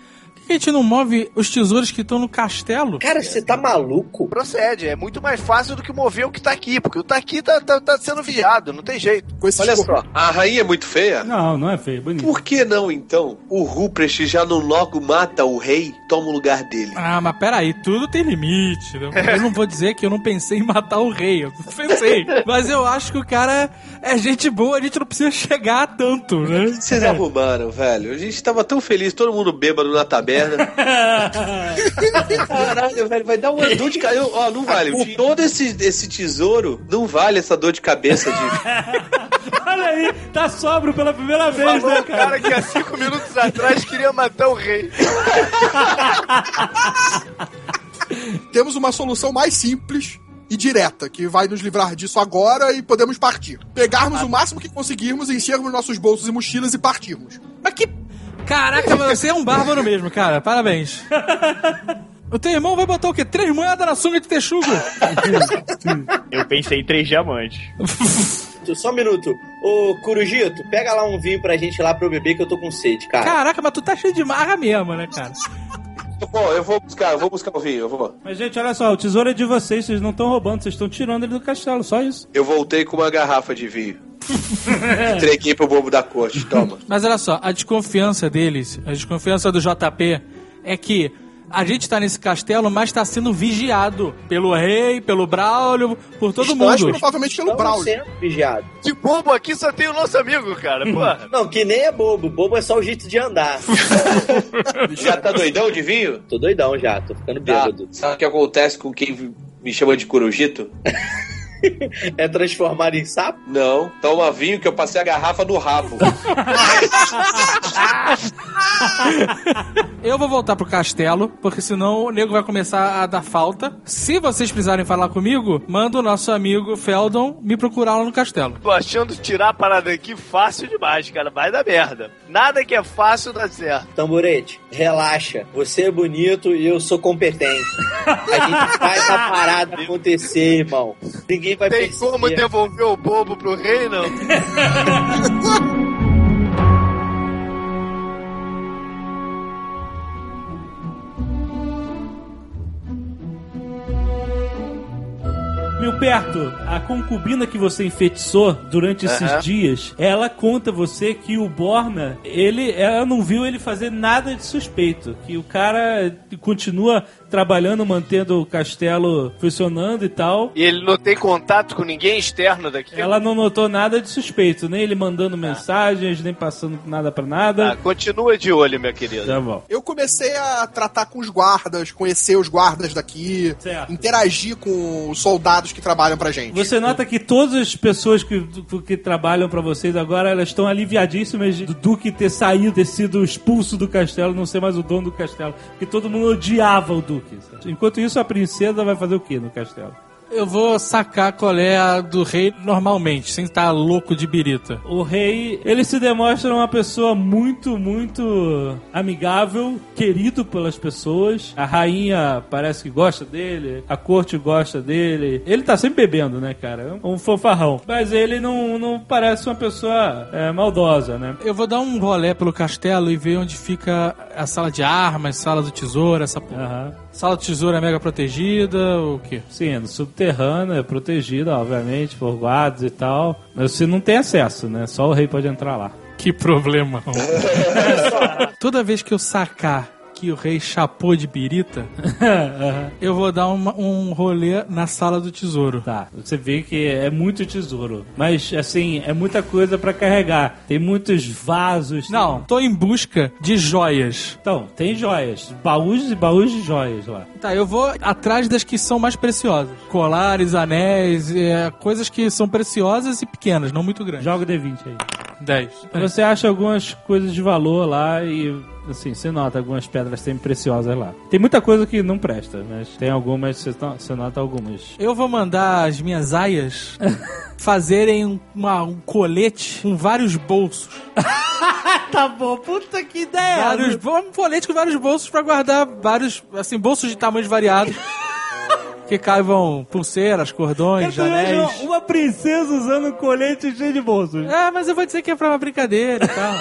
que a gente não move os tesouros que estão no castelo? Cara, você tá maluco? Procede, é muito mais fácil do que mover o que tá aqui, porque o tá aqui tá, tá, tá sendo vigiado, não tem jeito. Olha cor- só, a rainha é muito feia. Não, não é feio, bonito. Por que não, então, o Rupert já não logo mata o rei, toma o lugar dele? Ah, mas peraí, tudo tem limite. né? Eu não vou dizer que eu não pensei em matar o rei. Eu pensei. Mas eu acho que o cara é gente boa, a gente não precisa chegar tanto, né? Vocês arrumaram, velho. A gente tava tão feliz, todo mundo bêbado na taberna. Caralho, velho, vai dar uma dor de cabeça. Ó, não vale. Todo esse, esse tesouro não vale essa dor de cabeça de. Olha aí, tá sóbrio pela primeira vez, Falou né, o cara que há cinco minutos atrás queria matar o rei. Temos uma solução mais simples e direta, que vai nos livrar disso agora e podemos partir. Pegarmos o máximo que conseguirmos, enchermos nossos bolsos e mochilas e partirmos. Mas que. Caraca, mas você é um bárbaro mesmo, cara. Parabéns. O teu irmão vai botar o quê? Três moedas na sunga de texugo? Eu pensei em três diamantes. Só um minuto. Ô, Corujito, pega lá um vinho pra gente lá pra eu beber que eu tô com sede, cara. Caraca, mas tu tá cheio de marra mesmo, né, cara? Vou, eu vou buscar, eu vou buscar o vinho, eu vou. Mas, gente, olha só, o tesouro é de vocês, vocês não estão roubando, vocês estão tirando ele do castelo, só isso. Eu voltei com uma garrafa de vinho. Entreguei pro bobo da corte, toma. Mas olha só, a desconfiança deles, a desconfiança do JP é que A gente tá nesse castelo, mas tá sendo vigiado pelo rei, pelo Braulio, por todo Mais mundo. provavelmente pelo Estamos Braulio. sendo vigiados. De bobo aqui só tem o nosso amigo, cara. Porra. Não, que nem é bobo. Bobo é só o jeito de andar. Já tá doidão de vinho? tô doidão já, tô ficando Tá. bêbado. Sabe o que acontece com quem me chama de corujito? É transformado em sapo? Não. Toma vinho que eu passei a garrafa no rabo. Eu vou voltar pro castelo, porque senão o nego vai começar a dar falta. Se vocês precisarem falar comigo, manda o nosso amigo Feldon me procurar lá no castelo. Tô achando tirar a parada aqui fácil demais, cara. Vai dar merda. Nada que é fácil dá certo. Tamborete, relaxa. Você é bonito e eu sou competente. A gente faz a parada acontecer, irmão. Ninguém vai Tem perceber. como devolver o bobo pro rei, não? Meu perto, a concubina que você enfeitiçou durante esses Aham. dias, ela conta a você que o Borna, ele, ela não viu ele fazer nada de suspeito, que o cara continua trabalhando, mantendo o castelo funcionando e tal. E ele não tem contato com ninguém externo daqui. Ela não notou nada de suspeito, nem ele mandando mensagens, nem passando nada pra Ah, nada. continua de olho, meu querido. Tá bom. Eu comecei a tratar com os guardas, conhecer os guardas daqui, Certo. interagir com os soldados que trabalham pra gente. Você nota que todas as pessoas que, que trabalham pra vocês agora, elas estão aliviadíssimas do Duque ter saído, ter sido expulso do castelo, não ser mais o dono do castelo. Porque todo mundo odiava o Duque. Enquanto isso, a princesa vai fazer o que no castelo? Eu vou sacar qual é a do rei normalmente, sem estar louco de birita. O rei, ele se demonstra uma pessoa muito, muito amigável, querido pelas pessoas. A rainha parece que gosta dele, a corte gosta dele. Ele tá sempre bebendo, né, cara? É um fanfarrão. Mas ele não, não parece uma pessoa é, maldosa, né? Eu vou dar um rolé pelo castelo e ver onde fica a sala de armas, sala do tesouro, essa porra. Aham. Sala do tesouro é mega protegida, ou o quê? Sim, no subterrâneo, é protegida, obviamente, por guardas e tal. Mas você não tem acesso, né? Só o rei pode entrar lá. Que problema. Toda vez que eu sacar que o rei chapou de birita, eu vou dar uma- um rolê na sala do tesouro. Tá, você vê que é muito tesouro. Mas, assim, é muita coisa pra carregar. Tem muitos vasos. Não, tô em busca de joias. Então, tem joias. Baús e baús de joias lá. Tá, eu vou atrás das que são mais preciosas. Colares, anéis, é, coisas que são preciosas e pequenas, não muito grandes. Joga o D20 aí. 10. Você acha algumas coisas de valor lá e, assim, você nota algumas pedras sempre preciosas lá. Tem muita coisa que não presta, mas tem algumas, você no- você nota algumas. Eu vou mandar as minhas aias fazerem um- uma- um colete com vários bolsos. tá bom, puta que ideia! Vários, um colete com vários bolsos pra guardar vários, assim, bolsos de tamanhos variados. que caibam pulseiras, cordões, anéis. uma princesa usando um colete cheio de bolsos. É, mas eu vou dizer que é pra uma brincadeira e tal.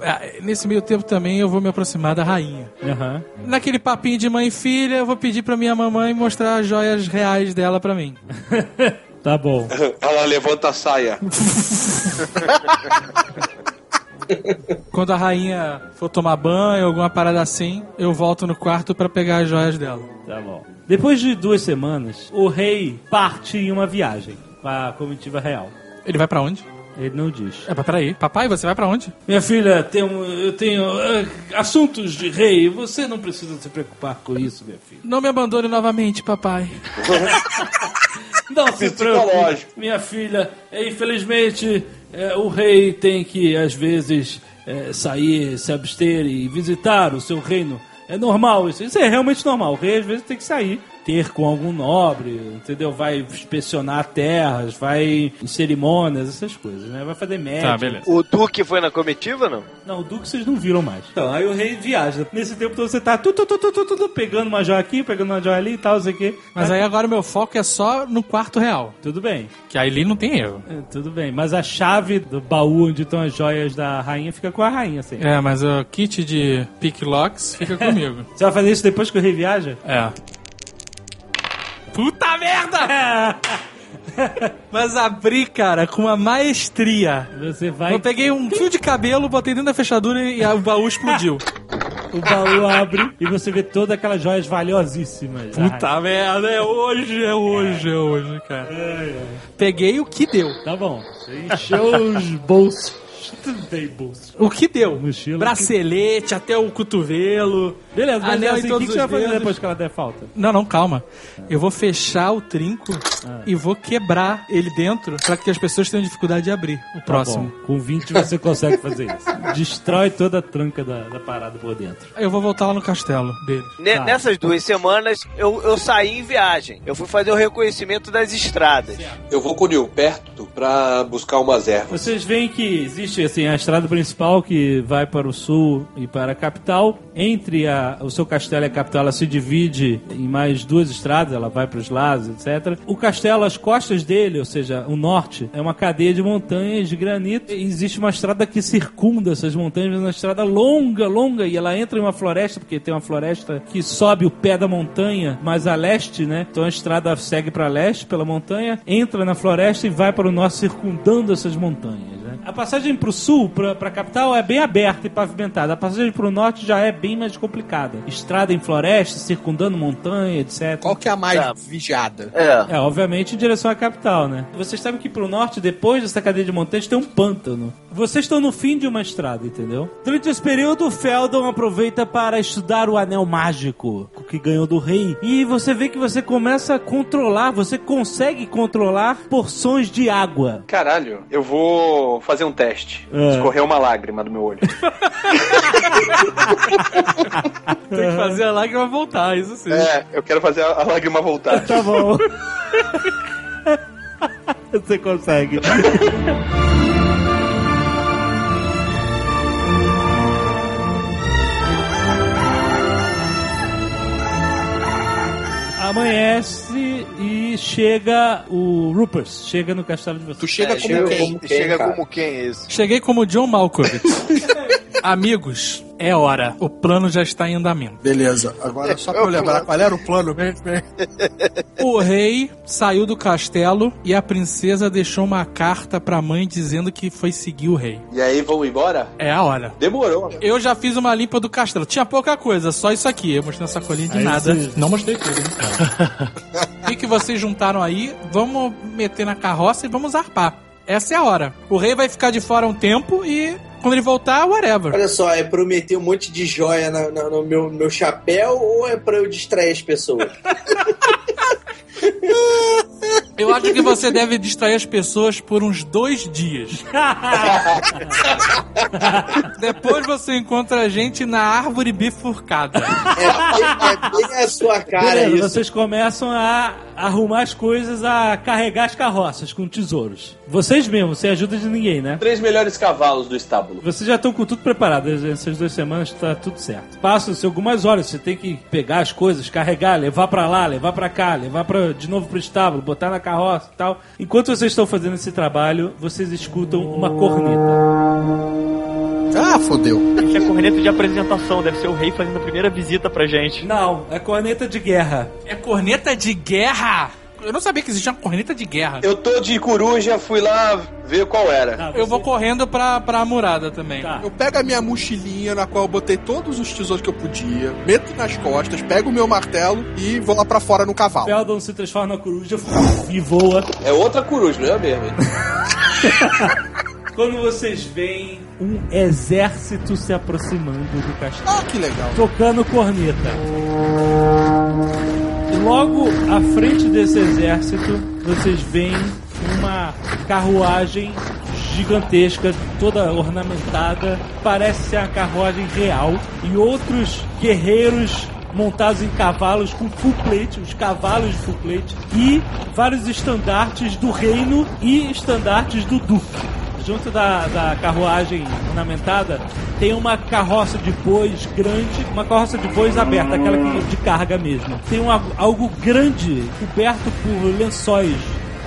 Ah, Nesse meio tempo também eu vou me aproximar da rainha. Aham. Naquele papinho de mãe e filha, eu vou pedir pra minha mamãe mostrar as joias reais dela pra mim. Tá bom. Ela levanta a saia. Quando a rainha for tomar banho, alguma parada assim, eu volto no quarto pra pegar as joias dela. Tá bom. Depois de duas semanas, o rei parte em uma viagem com a comitiva real. Ele vai pra onde? Ele não diz. É, mas peraí. Papai, você vai pra onde? Minha filha, eu tenho ah, assuntos de rei. Você não precisa se preocupar com isso, minha filha. Não me abandone novamente, papai. Não se preocupe, minha filha. É, Infelizmente, é, o rei tem que, às vezes, é, sair, se abster e visitar o seu reino. É normal isso. Isso é realmente normal. O rei, às vezes, tem que sair, ter com algum nobre, entendeu? Vai inspecionar terras, vai em cerimônias, essas coisas, né? Vai fazer média. Tá, beleza. O Duque foi na comitiva, não? Não, o Duque vocês não viram mais. Então, aí o rei viaja. Nesse tempo todo você tá tu, tu, tu, tu, tu, tu, tu, pegando uma joia aqui, pegando uma joia ali e tal, não sei o quê. Mas aí agora meu foco é só no quarto real. Tudo bem. Que aí ali não tem erro. É, tudo bem. Mas a chave do baú onde estão as joias da rainha fica com a rainha, assim. É, mas o kit de pick locks fica comigo. Você vai fazer isso depois que o rei viaja? É. Puta merda! Mas abri, cara, com uma maestria. Você vai. Eu peguei um fio de cabelo, botei dentro da fechadura e o baú explodiu. o baú abre e você vê todas aquelas joias valiosíssimas. Puta merda, é hoje, é hoje, é hoje, cara. Peguei o que deu. Tá bom. Você encheu os bolsos. Tudo bem, bolso. O que deu? Mochila. Bracelete até o cotovelo. Beleza, mas Anel assim, em o todos que, que você vai os fazer depois que ela der falta? Não, não, calma. Eu vou fechar o trinco e vou quebrar ele dentro pra que as pessoas tenham dificuldade de abrir o próximo. Tá bom. Com 20 você consegue fazer isso. Destrói toda a tranca da, da parada por dentro. Eu vou voltar lá no castelo deles. Ne- Tá. Nessas duas semanas, eu, eu saí em viagem. Eu fui fazer o reconhecimento das estradas. Eu vou com o Nil perto pra buscar umas ervas. Vocês veem que existe assim a estrada principal que vai para o sul e para a capital. Entre a- o seu castelo e a capital, ela se divide em mais duas estradas, ela vai para os lados, etc. O castelo, as costas dele, ou seja, o norte, é uma cadeia de montanhas de granito. E existe uma estrada que circunda essas montanhas, mas uma estrada longa, longa, e ela entra em uma floresta, porque tem uma floresta que sobe o pé da montanha, mas a leste, né? Então a estrada segue para leste pela montanha, entra na floresta e vai para o norte, circundando essas montanhas. né? A passagem para o sul, para a capital, é bem aberta e pavimentada. A passagem para o norte já é bem mais complicada. Estrada em floresta, circundando montanha, etc. Qual que é a mais Tá. vigiada? É. É, obviamente em direção à capital, né? Vocês sabem que pro norte, depois dessa cadeia de montanhas, tem um pântano. Vocês estão no fim de uma estrada, entendeu? Durante esse período, o Feldon aproveita para estudar o anel mágico que ganhou do rei. E você vê que você começa a controlar, você consegue controlar porções de água. Caralho, eu vou fazer um teste. É. Escorreu uma lágrima do meu olho. Tem que fazer a lágrima voltar, isso sim. É, eu quero fazer a, a lágrima voltar. Tá bom. você consegue. Amanhece chega o Rupert, chega no castelo de vocês. Tu chega como chega quem? como- Chega cara? como quem esse? Cheguei como John Malkovich. Amigos, é hora. O plano já está em andamento. Beleza, agora só pra eu lembrar qual era o plano mesmo. O rei saiu do castelo e a princesa deixou uma carta pra mãe dizendo que foi seguir o rei. E aí, vamos embora? É a hora. Demorou. Eu já fiz uma limpa do castelo. Tinha pouca coisa, só isso aqui. Eu mostrei essa colinha de Aí nada. você- Não mostrei tudo, hein? O que, que vocês juntaram aí? Vamos meter na carroça e vamos arpar. Essa é a hora. O rei vai ficar de fora um tempo e quando ele voltar, whatever. Olha só, é pra eu meter um monte de joia na- na- no meu, meu chapéu ou é pra eu distrair as pessoas? Eu acho que você deve distrair as pessoas por uns dois dias. Depois você encontra a gente na árvore bifurcada. É bem, é bem a sua cara Beleza, isso. vocês começam a arrumar as coisas, a carregar as carroças com tesouros. Vocês mesmos, sem ajuda de ninguém, né? Três melhores cavalos do estábulo. Vocês já estão com tudo preparado. Essas duas semanas tá tudo certo. Passam-se algumas horas. Você tem que pegar as coisas, carregar, levar pra lá, levar pra cá, levar pra, de novo pro estábulo, botar na carroça e tal. Enquanto vocês estão fazendo esse trabalho, vocês escutam uma corneta. Ah, fodeu. Isso é corneta de apresentação, deve ser o rei fazendo a primeira visita pra gente. Não, é corneta de guerra. É corneta de guerra! Eu não sabia que existia uma corneta de guerra. Eu tô de coruja, fui lá ver qual era. Tá, Eu você- vou correndo pra, pra murada também. Tá. Eu pego a minha mochilinha na qual eu botei todos os tesouros que eu podia, meto nas costas, pego o meu martelo e vou lá pra fora no cavalo. Feldon se transforma na coruja e voa. É outra coruja, não é a mesma? hein? Quando vocês veem um exército se aproximando do castelo. Ah, que legal. tocando corneta. Logo à frente desse exército, vocês veem uma carruagem gigantesca, toda ornamentada, parece ser uma carruagem real, e outros guerreiros montados em cavalos com full plate, os cavalos de full plate, e vários estandartes do reino e estandartes do duque. Junto da, da carruagem ornamentada tem uma carroça de bois grande, uma carroça de bois aberta, aquela que, de carga mesmo. Tem um, algo grande coberto por lençóis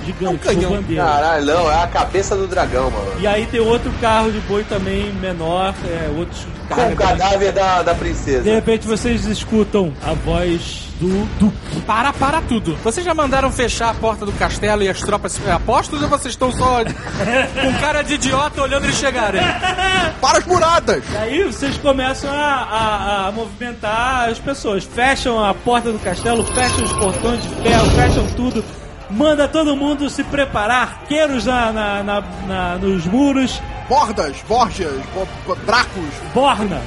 gigante, É um com bandeira. Caralho, não, é a cabeça do dragão, mano. E aí tem outro carro de boi também menor, é, outros Com carros. o cadáver da, da princesa. De repente vocês escutam a voz do Duque. Para, para tudo. Vocês já mandaram fechar a porta do castelo e as tropas se apostos ou vocês estão só com cara de idiota olhando eles chegarem? Para as muradas! E aí vocês começam a, a- a movimentar as pessoas. Fecham a porta do castelo, fecham os portões de ferro, fecham tudo. Manda todo mundo se preparar, arqueiros na, na- na- na- nos muros, Bordas, Borgias, bo- bo- Dracos, borna.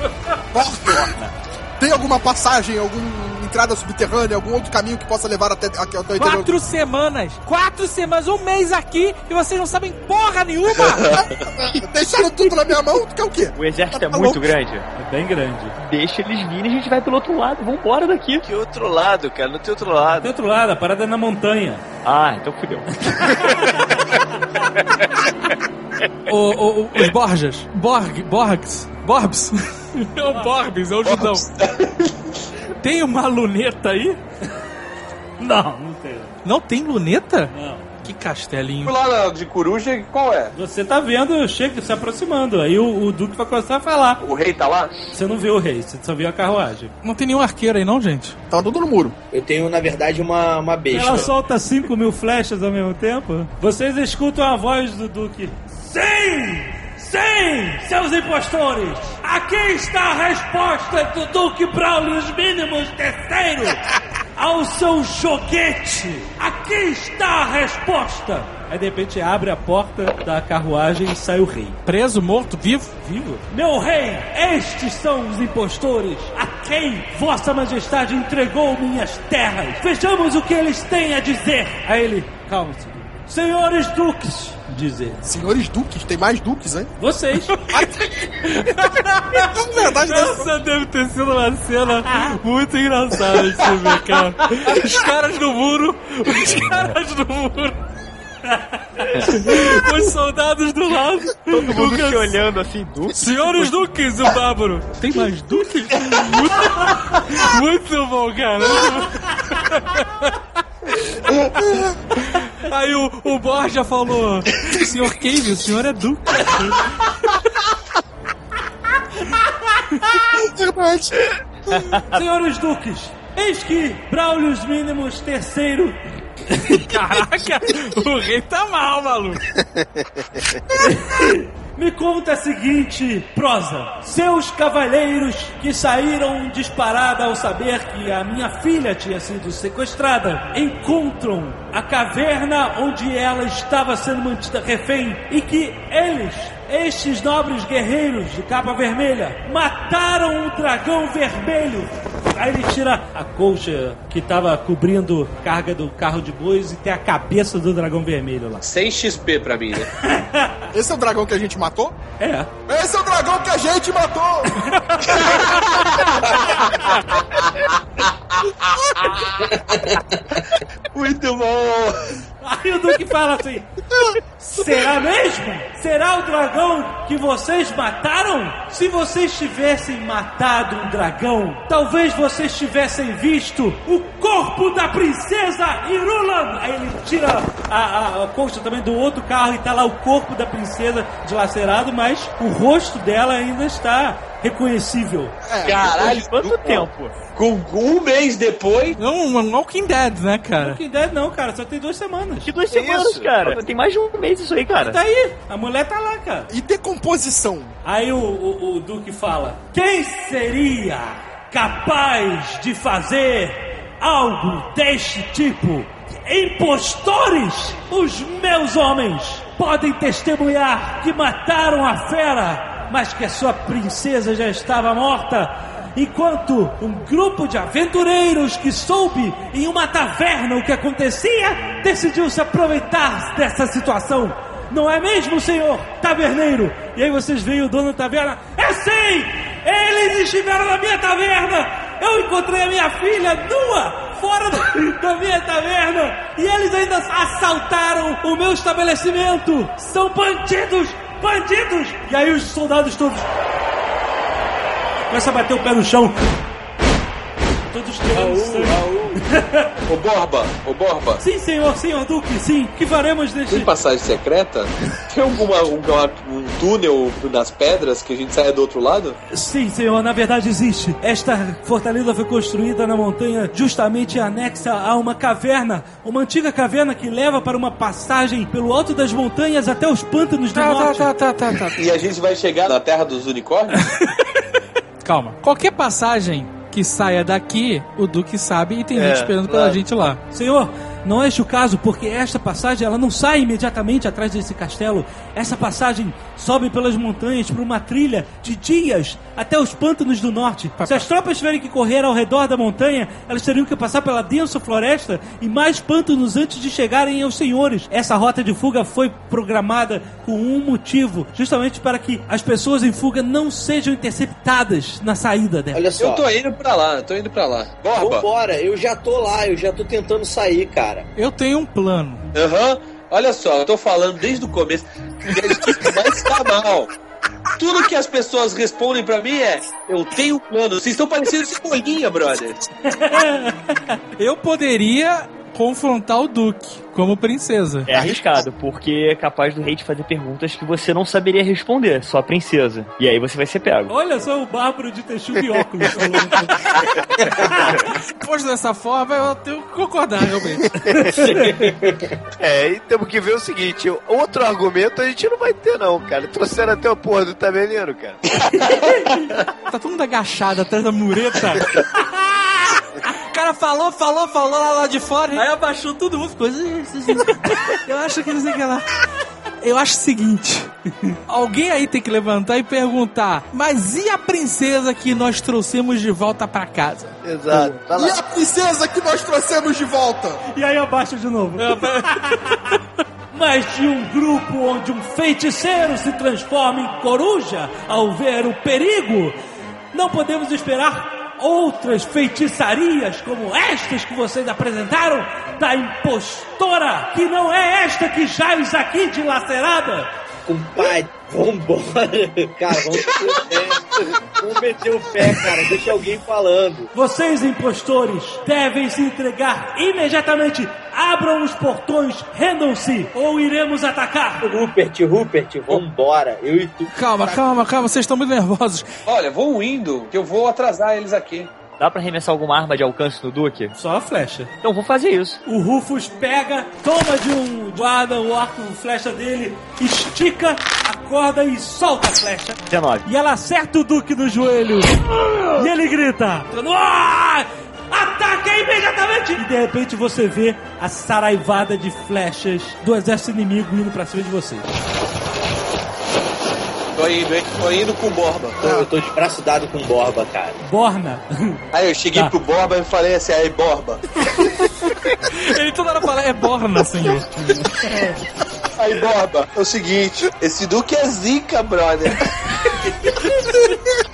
Borda. Tem alguma passagem, alguma entrada subterrânea, algum outro caminho que possa levar até, até o interior? Quatro semanas! Quatro semanas, um mês aqui e vocês não sabem porra nenhuma! Deixaram tudo na minha mão, tu quer o quê? O exército é Tá muito louco. grande. É bem grande. Deixa eles virem e a gente vai pelo outro lado. Vambora daqui. Que outro lado, cara? Não tem outro Do lado. outro lado, a parada é na montanha. Ah, então fudeu. o, o- o- os Borjas, Borg, Borgs, Borbs. É o Borbs, é o judão. Tem uma luneta aí? Não, não tem. Não tem luneta? Não. Que castelinho. Lá na- de coruja, qual é? Você tá vendo, chega se aproximando. Aí o, o Duque vai começar a falar. O rei tá lá? Você não viu o rei, você só viu a carruagem. Não tem nenhum arqueiro aí não, gente? Tá tudo no muro. Eu tenho, na verdade, uma, uma besta. Ela solta 5 mil flechas ao mesmo tempo. Vocês escutam a voz do Duque. Sim! Sim! Seus impostores! Aqui está a resposta do Duque Braulio os mínimos terceiro ao seu joguete! Aqui está a resposta! Aí de repente abre a porta da carruagem e sai o rei. Preso, morto, vivo? Vivo? Meu rei, estes são os impostores a quem Vossa Majestade entregou minhas terras. Vejamos o que eles têm a dizer. Aí ele, calma, senhor. Senhores duques, diz ele. Senhores duques, tem mais duques, hein? Vocês. Na verdade, deve- Essa deve ter sido uma cena muito engraçada de se ver, cara. Os caras no muro, os caras no muro. Os soldados do lado. Todo mundo se olhando assim, Duque. Senhores Duques, o Bárbaro. Tem mais Duques? Muito, muito bom, cara. Aí o, o Borja falou: Senhor Cave, o senhor é Duque. verdade. Senhores duques, eis que Braulio os mínimos terceiro Caraca, o rei tá mal, maluco. Me conta a seguinte prosa. Seus cavaleiros que saíram disparada ao saber que a minha filha tinha sido sequestrada encontram a caverna onde ela estava sendo mantida refém e que eles, estes nobres guerreiros de capa vermelha, mataram um dragão vermelho. Aí ele tira a colcha que estava cobrindo carga do carro de bois e tem a cabeça do dragão vermelho lá. 100 XP pra mim, né? Esse é o dragão que a gente matou? É. Esse é o dragão que a gente matou! Muito bom! Aí o Duque fala assim: Será mesmo? Será o dragão que vocês mataram? Se vocês tivessem matado um dragão, talvez vocês tivessem visto o corpo da princesa Irulan. Aí ele tira a, a, a colcha também do outro carro e tá lá o corpo da princesa dilacerado, mas o rosto dela ainda está reconhecível. Caralho, Quanto tempo? com um mês depois. Não, um Walking Dead, né, cara? Que ideia não, cara, só tem duas semanas. Que duas Que semanas, isso? cara. Tem mais de um mês isso aí, cara. Tá aí, a mulher tá lá, cara. E decomposição? Aí o, o, o Duque fala: Quem seria capaz de fazer algo deste tipo? Impostores! Os meus homens podem testemunhar que mataram a fera, mas que a sua princesa já estava morta. Enquanto um grupo de aventureiros que soube em uma taverna o que acontecia, decidiu se aproveitar dessa situação. Não é mesmo, senhor taverneiro? E aí vocês veem o dono da taverna. Eu sei! Eles estiveram na minha taverna! Eu encontrei a minha filha nua fora da minha taverna! E eles ainda assaltaram o meu estabelecimento! São bandidos! Bandidos! E aí os soldados todos começam a bater o pé no chão. Todos tirando sangue. Ô Borba, ô Borba, Sim, senhor, senhor Duque, sim. O que faremos tem neste... passagem secreta? Tem alguma, alguma- um túnel nas pedras que a gente saia do outro lado? Sim, senhor, na verdade existe. Esta fortaleza foi construída na montanha justamente anexa a uma caverna, uma antiga caverna que leva para uma passagem pelo alto das montanhas até os pântanos do Tá, tá, norte. tá, tá, tá, tá. E a gente vai chegar na terra dos unicórnios? Calma. Qualquer passagem que saia daqui, o Duque sabe e tem É, gente esperando pela claro. gente lá. Senhor, não é este o caso, porque esta passagem ela não sai imediatamente atrás desse castelo. Essa passagem sobe pelas montanhas por uma trilha de dias até os pântanos do norte. Se as tropas tiverem que correr ao redor da montanha, elas teriam que passar pela densa floresta e mais pântanos antes de chegarem aos senhores. Essa rota de fuga foi programada com um motivo, justamente para que as pessoas em fuga não sejam interceptadas na saída dela. Olha só. Eu tô indo pra lá, tô indo pra lá. Borba, Vambora, eu já tô lá, eu já tô tentando sair, cara. Eu tenho um plano. aham, olha só, eu tô falando desde o começo se dar mal. Tudo que as pessoas respondem pra mim é: Eu tenho um plano. Vocês estão parecendo cebolinha, brother. Eu poderia confrontar o Duque como princesa. É arriscado, porque é capaz do rei te fazer perguntas que você não saberia responder, só a princesa. E aí você vai ser pego. Olha só o bárbaro de texugo e óculos. Posto dessa forma, eu tenho que concordar, realmente. É, e temos que ver o seguinte: outro argumento a gente não vai ter, não, cara. Trouxeram até o porra do tabeliano, cara. Tá todo mundo agachado atrás da mureta. Cara falou, falou, falou lá, lá de fora, aí abaixou todo mundo, ficou. Eu acho que não sei o que lá. Eu acho o seguinte: alguém aí tem que levantar e perguntar, mas e a princesa que nós trouxemos de volta pra casa? Exato. Vai E a princesa que nós trouxemos de volta? E aí abaixa de novo. Mas de um grupo onde um feiticeiro se transforma em coruja ao ver o perigo, não podemos esperar outras feitiçarias como estas que vocês apresentaram da impostora, que não é esta que jaz aqui dilacerada. Compadre, vambora. Cara, vamos meter o pé. Vamos meter o pé, cara. Deixa alguém falando. Vocês, impostores, devem se entregar imediatamente. Abram os portões, rendam-se, ou iremos atacar. Rupert, Rupert, vambora. Eu e tu. Calma, calma, calma, vocês estão muito nervosos. Olha, vou indo, que eu vou atrasar eles aqui. Dá pra arremessar alguma arma de alcance no Duque? Só a flecha. Então vou fazer isso. O Rufus pega, toma de um guarda o arco flecha dele, estica a corda e solta a flecha. 19. E ela acerta o Duque no joelho. E ele grita: "Ah! Ataque imediatamente! E de repente você vê a saraivada de flechas do exército inimigo indo pra cima de vocês. Tô indo, hein? Tô indo com o Borba. Tô- eu tô de braço dado com Borba, cara. Borna. Aí eu cheguei Tá. pro Borba e falei assim: aí, Borba. Ele toda hora fala, é Borna, senhor. Aí, Borba, é o seguinte: esse Duque é zica, brother.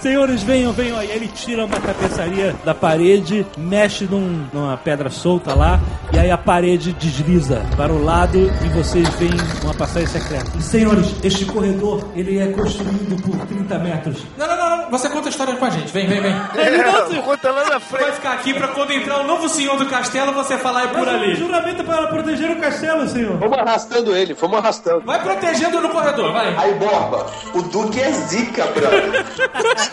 Senhores, venham, venham aí. Ele tira uma tapeçaria da parede, mexe num- numa pedra solta lá, e aí a parede desliza para o lado e vocês veem uma passagem secreta. E, senhores, este corredor, ele é construído por 30 metros. Não, não, não, não. Você conta a história com a gente. Vem, vem, vem. É, conta lá na Vai frente. ficar aqui pra quando entrar o novo senhor do castelo, você falar é por Mas um ali. juramento para proteger o castelo, senhor. Vamos arrastando ele, vamos arrastando. Vai protegendo no corredor, vai. Aí, Borba, o Duque é zica, brother.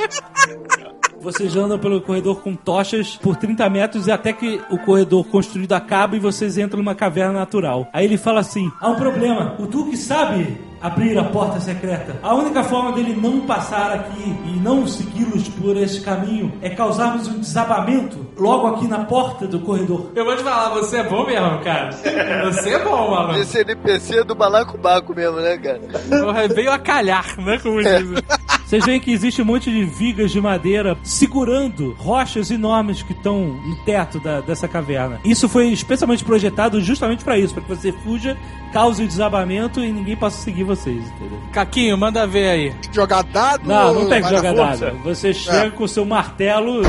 Vocês andam pelo corredor com tochas por 30 metros e até que o corredor construído acaba e vocês entram numa caverna natural. Aí ele fala assim: há um problema. O Duque sabe abrir a porta secreta. A única forma dele não passar aqui e não segui-los por esse caminho é causarmos um desabamento logo aqui na porta do corredor. Eu vou te falar, você é bom mesmo, cara. Você é bom, mano. Esse NPC é do balacobaco mesmo, né, cara? Porra, Veio a calhar, né? Como dizem. Vocês veem que existe um monte de vigas de madeira segurando rochas enormes que estão no teto da- dessa caverna. Isso foi especialmente projetado justamente para isso, para que você fuja, cause o desabamento e ninguém possa seguir vocês, entendeu? Caquinho, manda ver aí. Jogar dado? Não, não tem que jogar força? nada. Você chega com o seu martelo.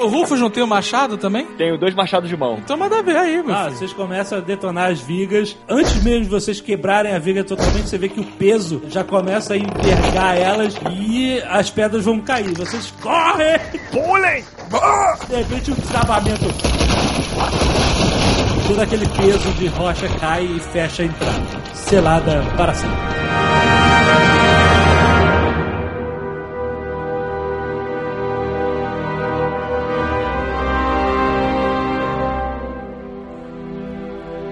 O Rufus não tem o machado também? Tenho dois machados de mão. Então manda ver aí, meu Ah, filho. vocês começam a detonar as vigas. Antes mesmo de vocês quebrarem a viga totalmente, você vê que o peso já começa a envergar elas e as pedras vão cair. Vocês correm! Pulem! De repente, um desabamento. Todo aquele peso de rocha cai e fecha a entrada. Selada para sempre.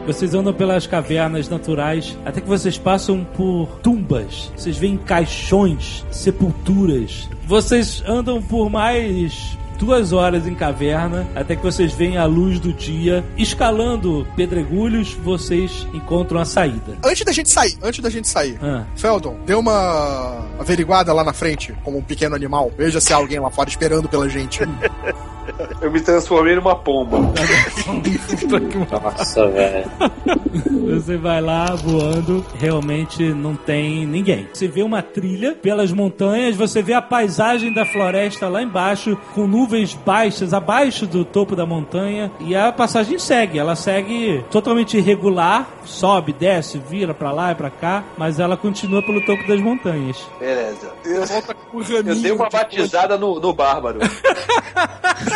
Vocês andam pelas cavernas naturais até que vocês passam por tumbas. Vocês veem caixões, sepulturas. Vocês andam por mais duas horas em caverna até que vocês veem a luz do dia. Escalando pedregulhos, vocês encontram a saída. Antes da gente sair, antes da gente sair, Ah. Feldon, dê uma averiguada lá na frente, como um pequeno animal. Veja se há alguém lá fora esperando pela gente. Eu me transformei numa pomba. Nossa, velho. Você vai lá voando, realmente não tem ninguém. Você vê uma trilha pelas montanhas, você vê a paisagem da floresta lá embaixo, com nuvens baixas abaixo do topo da montanha, e a passagem segue. Ela segue totalmente irregular, sobe, desce, vira pra lá e pra cá, mas ela continua pelo topo das montanhas. Beleza. Eu, eu dei uma batizada no, no bárbaro.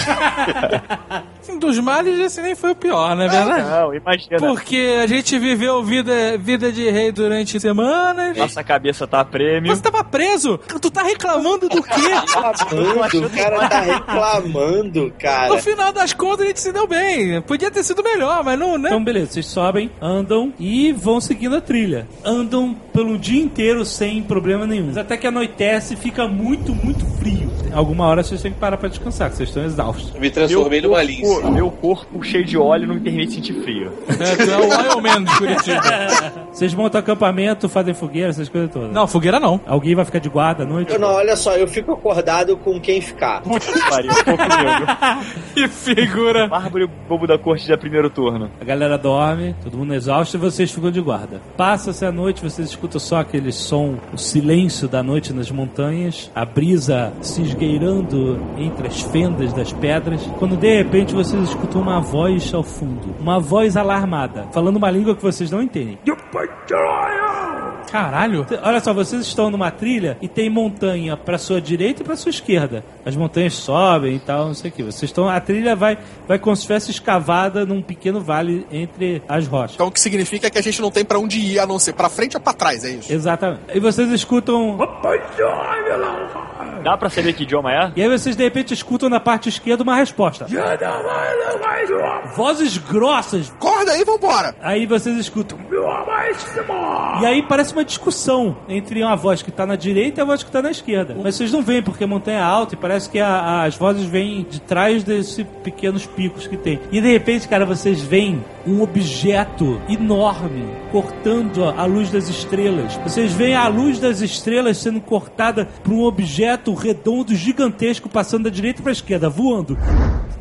Um dos males esse nem foi o pior, não é verdade? Não, imagina. Porque a gente viveu vida, vida de rei durante semanas. Nossa cabeça tá a prêmio. Você tava preso? Tu tá reclamando do quê? Reclamando, o cara tá reclamando, cara. No final das contas a gente se deu bem. Podia ter sido melhor, mas não, né? Então, beleza, vocês sobem, andam e vão seguindo a trilha. Andam pelo dia inteiro sem problema nenhum. Mas até que anoitece e fica muito, muito frio. Alguma hora vocês têm que parar pra descansar, que vocês estão exaustos. Me transformei numa lince. corpo, meu corpo cheio de óleo não me permite sentir frio. É, é o Oil Man de Curitiba. Vocês montam acampamento, fazem fogueira, essas coisas todas. Não, fogueira não. Alguém vai ficar de guarda à noite? Eu não, olha só, eu fico acordado com quem ficar. Puta que pariu. Que figura. Bárbaro o bobo da corte da primeiro turno. A galera dorme, todo mundo exausto e vocês ficam de guarda. Passa-se a noite, vocês escutam só aquele som, o silêncio da noite nas montanhas, a brisa se esgueirando entre as fendas das pedras, quando de repente vocês escutam uma voz ao fundo. Uma voz alarmada, falando uma língua que vocês não entendem. Caralho. Olha só, vocês estão numa trilha e tem montanha pra sua direita e pra sua esquerda. As montanhas sobem e tal, não sei o que. Vocês estão. A trilha vai, vai como se estivesse escavada num pequeno vale entre as rochas. Então o que significa que a gente não tem pra onde ir, a não ser pra frente ou pra trás, é isso? Exatamente. E vocês escutam. Dá pra saber que idioma é? E aí vocês de repente escutam na parte esquerda uma resposta. Vozes grossas. Acorda aí, vambora! Aí vocês escutam. E aí parece uma discussão entre uma voz que tá na direita e a voz que tá na esquerda. Mas vocês não veem porque a montanha é alta e parece que a- as vozes vêm de trás desses pequenos picos que tem. E de repente, cara, vocês veem um objeto enorme cortando a a luz das estrelas. Vocês veem a luz das estrelas sendo cortada por um objeto redondo gigantesco passando da direita para a esquerda, voando.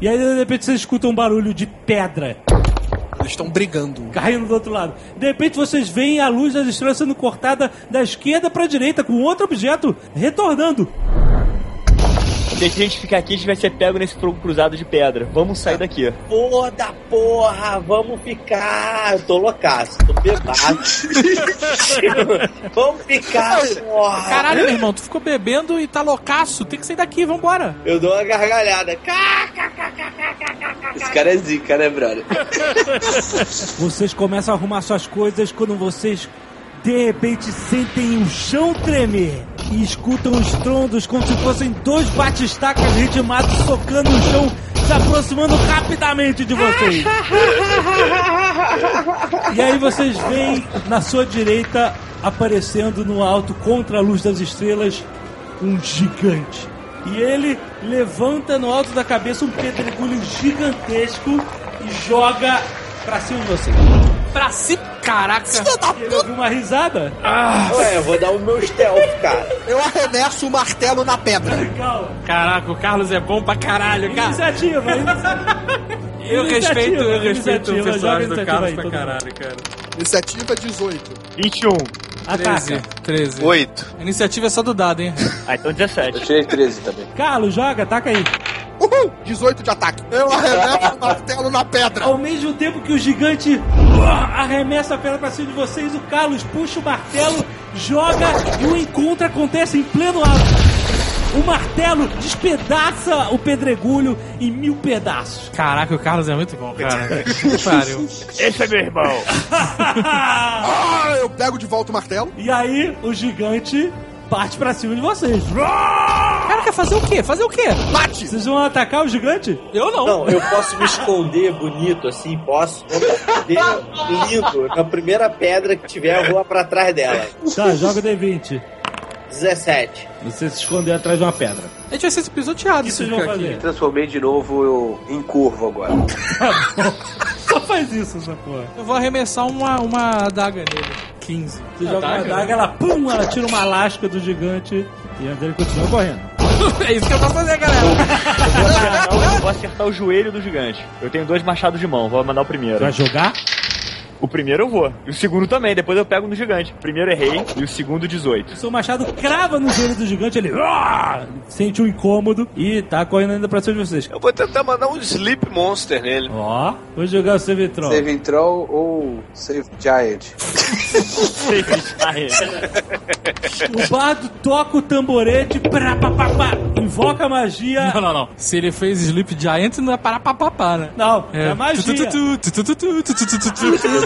E aí de repente vocês escutam um barulho de pedra Eles estão brigando. caindo do outro lado. De repente vocês veem a luz das estrelas sendo cortada da esquerda para a direita com outro objeto retornando. Se a gente ficar aqui, a gente vai ser pego nesse fogo cruzado de pedra. Vamos sair daqui. Pô da porra, vamos ficar. Eu tô loucaço, tô bebaço. vamos ficar, porra. Caralho, meu irmão, tu ficou bebendo e tá loucaço. Tem que sair daqui, vambora. Eu dou uma gargalhada. Esse cara é zica, né, brother? Vocês começam a arrumar suas coisas quando vocês de repente sentem o chão tremer e escutam os trondos como se fossem dois batistacas ritmados socando o chão, se aproximando rapidamente de vocês. E aí vocês veem na sua direita aparecendo no alto contra a luz das estrelas um gigante. E ele levanta no alto da cabeça um pedregulho gigantesco e joga pra cima de você. Pra si, caraca. Ele ouviu uma risada? Ué, eu vou dar o meu stealth, cara. Eu arremesso o martelo na pedra. Legal. Caraca, o Carlos é bom pra caralho, cara. Iniciativa, Eu respeito, eu respeito o Iniciativa, personagem do iniciativa Carlos aí, pra mundo. caralho, cara. Iniciativa 18. 21. 13, Ataca. 13. Oito. A iniciativa é só do dado, hein? Ah, então 17. Eu tirei 13 também. Carlos, joga, ataca aí. Uhul! Uh! 18 de ataque. Eu arremesso o martelo na pedra. Ao mesmo tempo que o gigante arremessa a pedra pra cima de vocês, o Carlos puxa o martelo, joga e o encontro acontece em pleno ato. O martelo despedaça o pedregulho em mil pedaços. Caraca, o Carlos é muito bom, cara. Pariu. Esse é meu irmão. Ah, eu pego de volta o martelo. E aí, o gigante parte pra cima de vocês. Cara, quer fazer o quê? Fazer o quê? Bate! Vocês vão atacar o gigante? Eu não. Não, eu posso me esconder bonito assim, posso. Vou me esconder lindo. Na primeira pedra que tiver, eu vou pra trás dela. Tá, joga o D20. 17. Você se escondeu atrás de uma pedra. A gente vai ser pisoteado. O que se vocês vão fazer? Transformei de novo eu, em curvo agora. Só faz isso, essa porra. Eu vou arremessar uma, uma adaga nele. 15. Você joga uma daga, ela pum, ela tira uma lasca do gigante e a dele continua correndo. é isso que eu vou fazer, galera. Eu vou, acertar, o- eu vou acertar o joelho do gigante. Eu tenho dois machados de mão, vou mandar o primeiro. Vai jogar? O primeiro eu vou. E o segundo também, depois eu pego no gigante. O primeiro errei e o segundo 18. O seu machado crava no joelho do gigante, ele "Ah!" sente um incômodo e tá correndo ainda pra cima de vocês. Eu vou tentar mandar um Sleep Monster nele. Ó, vou jogar o Save Troll. Save Troll ou Save Giant? O bardo toca o tamborete, prá, pá, pá, pá, invoca a magia. Não, não, não. Se ele fez Sleep Giant, não é parar pra papá, né? Não, é, magia. Tu, tu, tu,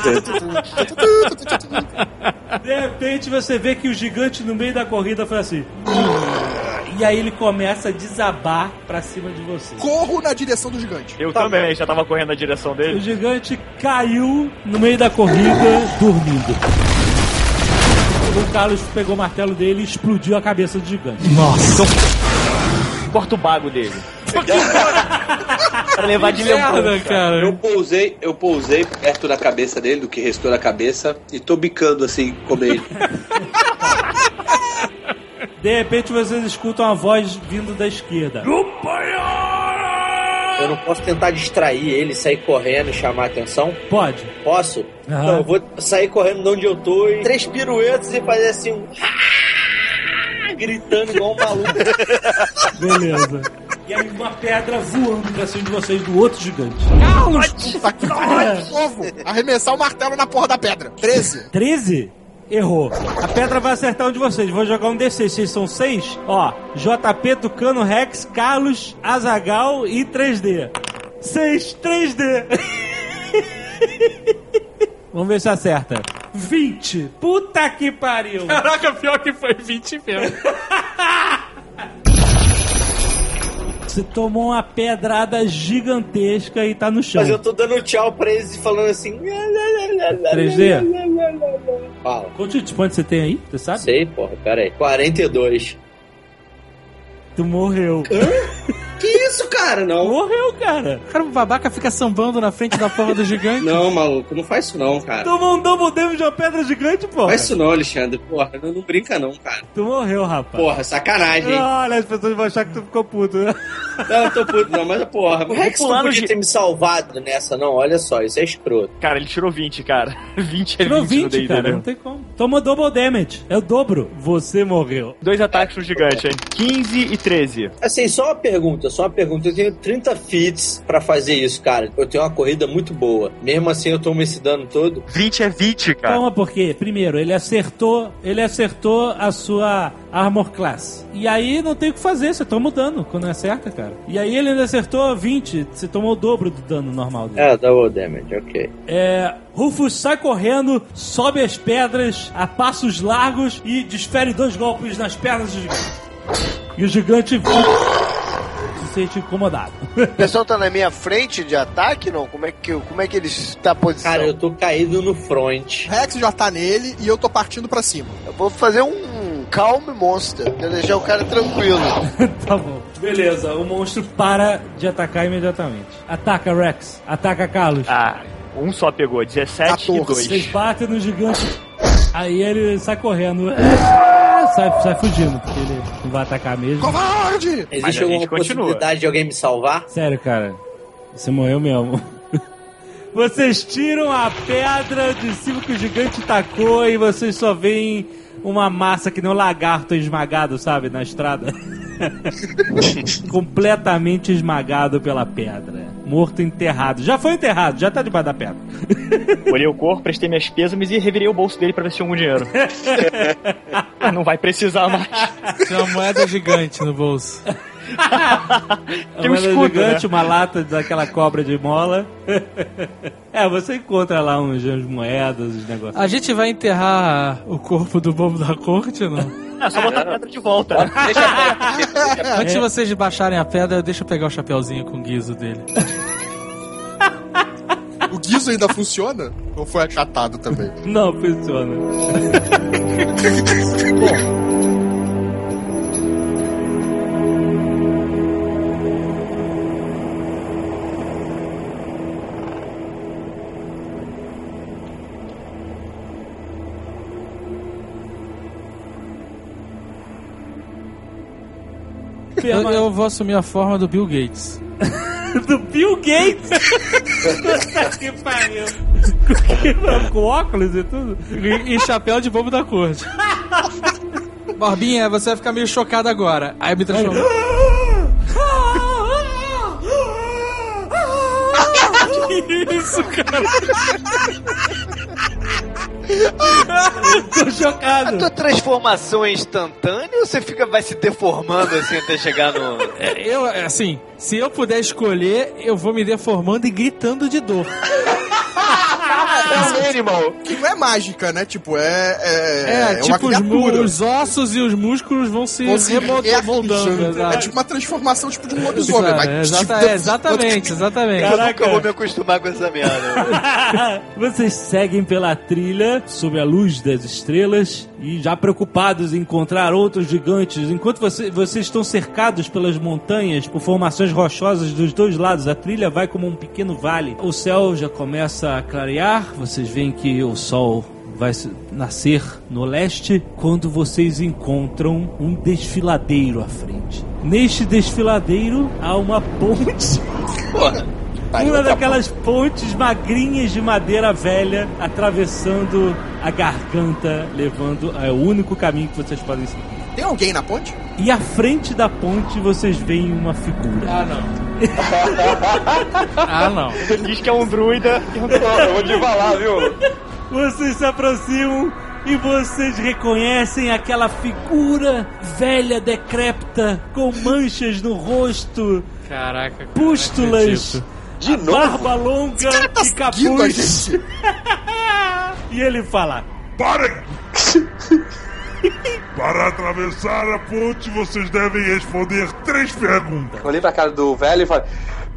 De repente você vê que o gigante no meio da corrida foi assim. E aí ele começa a desabar pra cima de você. Corro na direção do gigante. Eu também, já tava correndo na direção O dele. gigante caiu no meio da corrida, dormindo. O Carlos pegou o martelo dele e explodiu a cabeça do gigante. Corta o bago dele. pra levar de lembrança. cara. Eu pousei, eu pousei perto da cabeça dele, do que restou da cabeça, e tô bicando assim, como ele. De repente vocês escutam uma voz vindo da esquerda. Eu não posso tentar distrair ele, sair correndo e chamar a atenção? Pode. Posso? Aham. Então eu vou sair correndo de onde eu tô e três piruetas e fazer assim um. Gritando igual um maluco. Beleza. E aí uma pedra voando pra cima de vocês do outro gigante. Puta que pariu. De novo. Arremessar o martelo na porra da pedra. 13. 13? Errou. A pedra vai acertar um de vocês. Vou jogar um D6. Vocês são seis? Ó, JP, Tucano, Rex, Carlos, Azagal e 3D. 6, 3D. Vamos ver se acerta. 20. Puta que pariu. Caraca, pior que foi 20 mesmo. Você tomou uma pedrada gigantesca e tá no chão. Mas eu tô dando tchau pra eles e falando assim. 3D? Fala. Quantos hit points você tem aí? Você sabe? Sei, porra, pera aí. 42. Tu morreu. Que isso, cara? Não. Morreu, cara. Cara, o babaca fica sambando na frente da porra do gigante. Não, maluco, não faz isso não, cara. Tomou um double damage de uma pedra gigante, pô. Faz isso não, Alexandre. Porra, não, não brinca não, cara. Tu morreu, rapaz. Porra, sacanagem, hein? Olha, as pessoas vão achar que tu ficou puto. né? Não, tô puto não, mas porra. O Rex não pular no podia ter me salvado nessa, não. Olha só, isso é escroto. Cara, ele tirou 20, cara. 20 é Tirou 20, no 20, D&D, cara. né? Não tem como. Tomou double damage. É o dobro. Você morreu. Dois ataques no gigante, hein? 15 e 13. Assim, só uma pergunta, só uma pergunta. Eu tenho 30 feats pra fazer isso, cara. Eu tenho uma corrida muito boa. Mesmo assim, eu tomo esse dano todo. 20 é 20, cara. Calma, porque, primeiro, ele acertou. Ele acertou a sua armor class. E aí não tem o que fazer, você toma o dano quando acerta, cara. E aí ele ainda acertou 20, você tomou o dobro do dano normal dele. É, double damage, ok. É, Rufus sai correndo, sobe as pedras a passos largos e desfere dois golpes nas pernas do gigante. E o gigante se sente incomodado. O pessoal tá na minha frente de ataque, não? Como é que, como é que eles tá a posição? Cara, eu tô caído no front. Rex já tá nele e eu tô partindo pra cima. Eu vou fazer um Calm Monster, pra deixar o cara tranquilo. tá bom. Beleza, o monstro para de atacar imediatamente. Ataca, Rex. Ataca, Carlos. Ah, um só pegou, 17 e 2. Vocês batem no gigante. Aí ele sai correndo. Sai, sai fugindo, porque ele não vai atacar mesmo. Covarde! Mas Existe a alguma gente continua. possibilidade de alguém me salvar? Sério, cara. Você morreu mesmo. Vocês tiram a pedra de cima que o gigante tacou e vocês só veem uma massa que nem um lagarto esmagado, sabe, na estrada. Completamente esmagado pela pedra. Morto enterrado. Já foi enterrado, já tá debaixo da pedra. Olhei o corpo, prestei minhas pêsames e revirei o bolso dele pra ver se tinha algum dinheiro. Ah, Não vai precisar mais. Tem uma moeda gigante no bolso. Tem um escudo, gigante, né? uma lata daquela cobra de mola. é, você encontra lá uns, uns moedas, uns negócios. A gente vai enterrar o corpo do bobo da corte ou não? É só botar a pedra de volta. Antes de vocês baixarem a pedra, deixa eu pegar o chapeuzinho com o guiso dele. O guiso ainda funciona? Ou foi achatado também? Não, funciona. Eu, eu vou assumir a forma do Bill Gates. do Bill Gates. Puta que pariu. Com, com óculos e tudo. E, e chapéu de bobo da corte. Barbinha, você vai ficar meio chocado agora. Aí me transformo. que isso, cara? Tô chocado. A tua transformação é instantânea ou você fica, vai se deformando assim até chegar no. É, Eu, assim, se eu puder escolher, eu vou me deformando e gritando de dor. É um animal. Que não é mágica, né? Tipo, é. É, É, é uma tipo, os, os ossos e os músculos vão se remoldando. exato. É tipo uma transformação tipo de um lobisomem. É, exata- tipo, é, exatamente, exatamente. Eu nunca vou me acostumar com essa merda. Vocês seguem pela trilha sob a luz das estrelas e já preocupados em encontrar outros gigantes, enquanto você- vocês estão cercados pelas montanhas, por formações rochosas dos dois lados, a trilha vai como um pequeno vale. O céu já começa a clarear, vocês veem que o sol vai nascer no leste quando vocês encontram um desfiladeiro à frente. Neste desfiladeiro há uma ponte uma daquelas pontes magrinhas de madeira velha atravessando a garganta, levando. É o único caminho que vocês podem seguir. Tem alguém na ponte? E à frente da ponte vocês veem uma figura. Ah, não. ah, não. Diz que é um druida. Eu vou te falar, viu? Vocês se aproximam e vocês reconhecem aquela figura velha, decrépita, com manchas no rosto, Caraca. cara, pústulas, De novo? barba longa Tá e capuz. E ele fala: Parem! Para atravessar a ponte, vocês devem responder três perguntas. Olhei pra cara do velho e falei: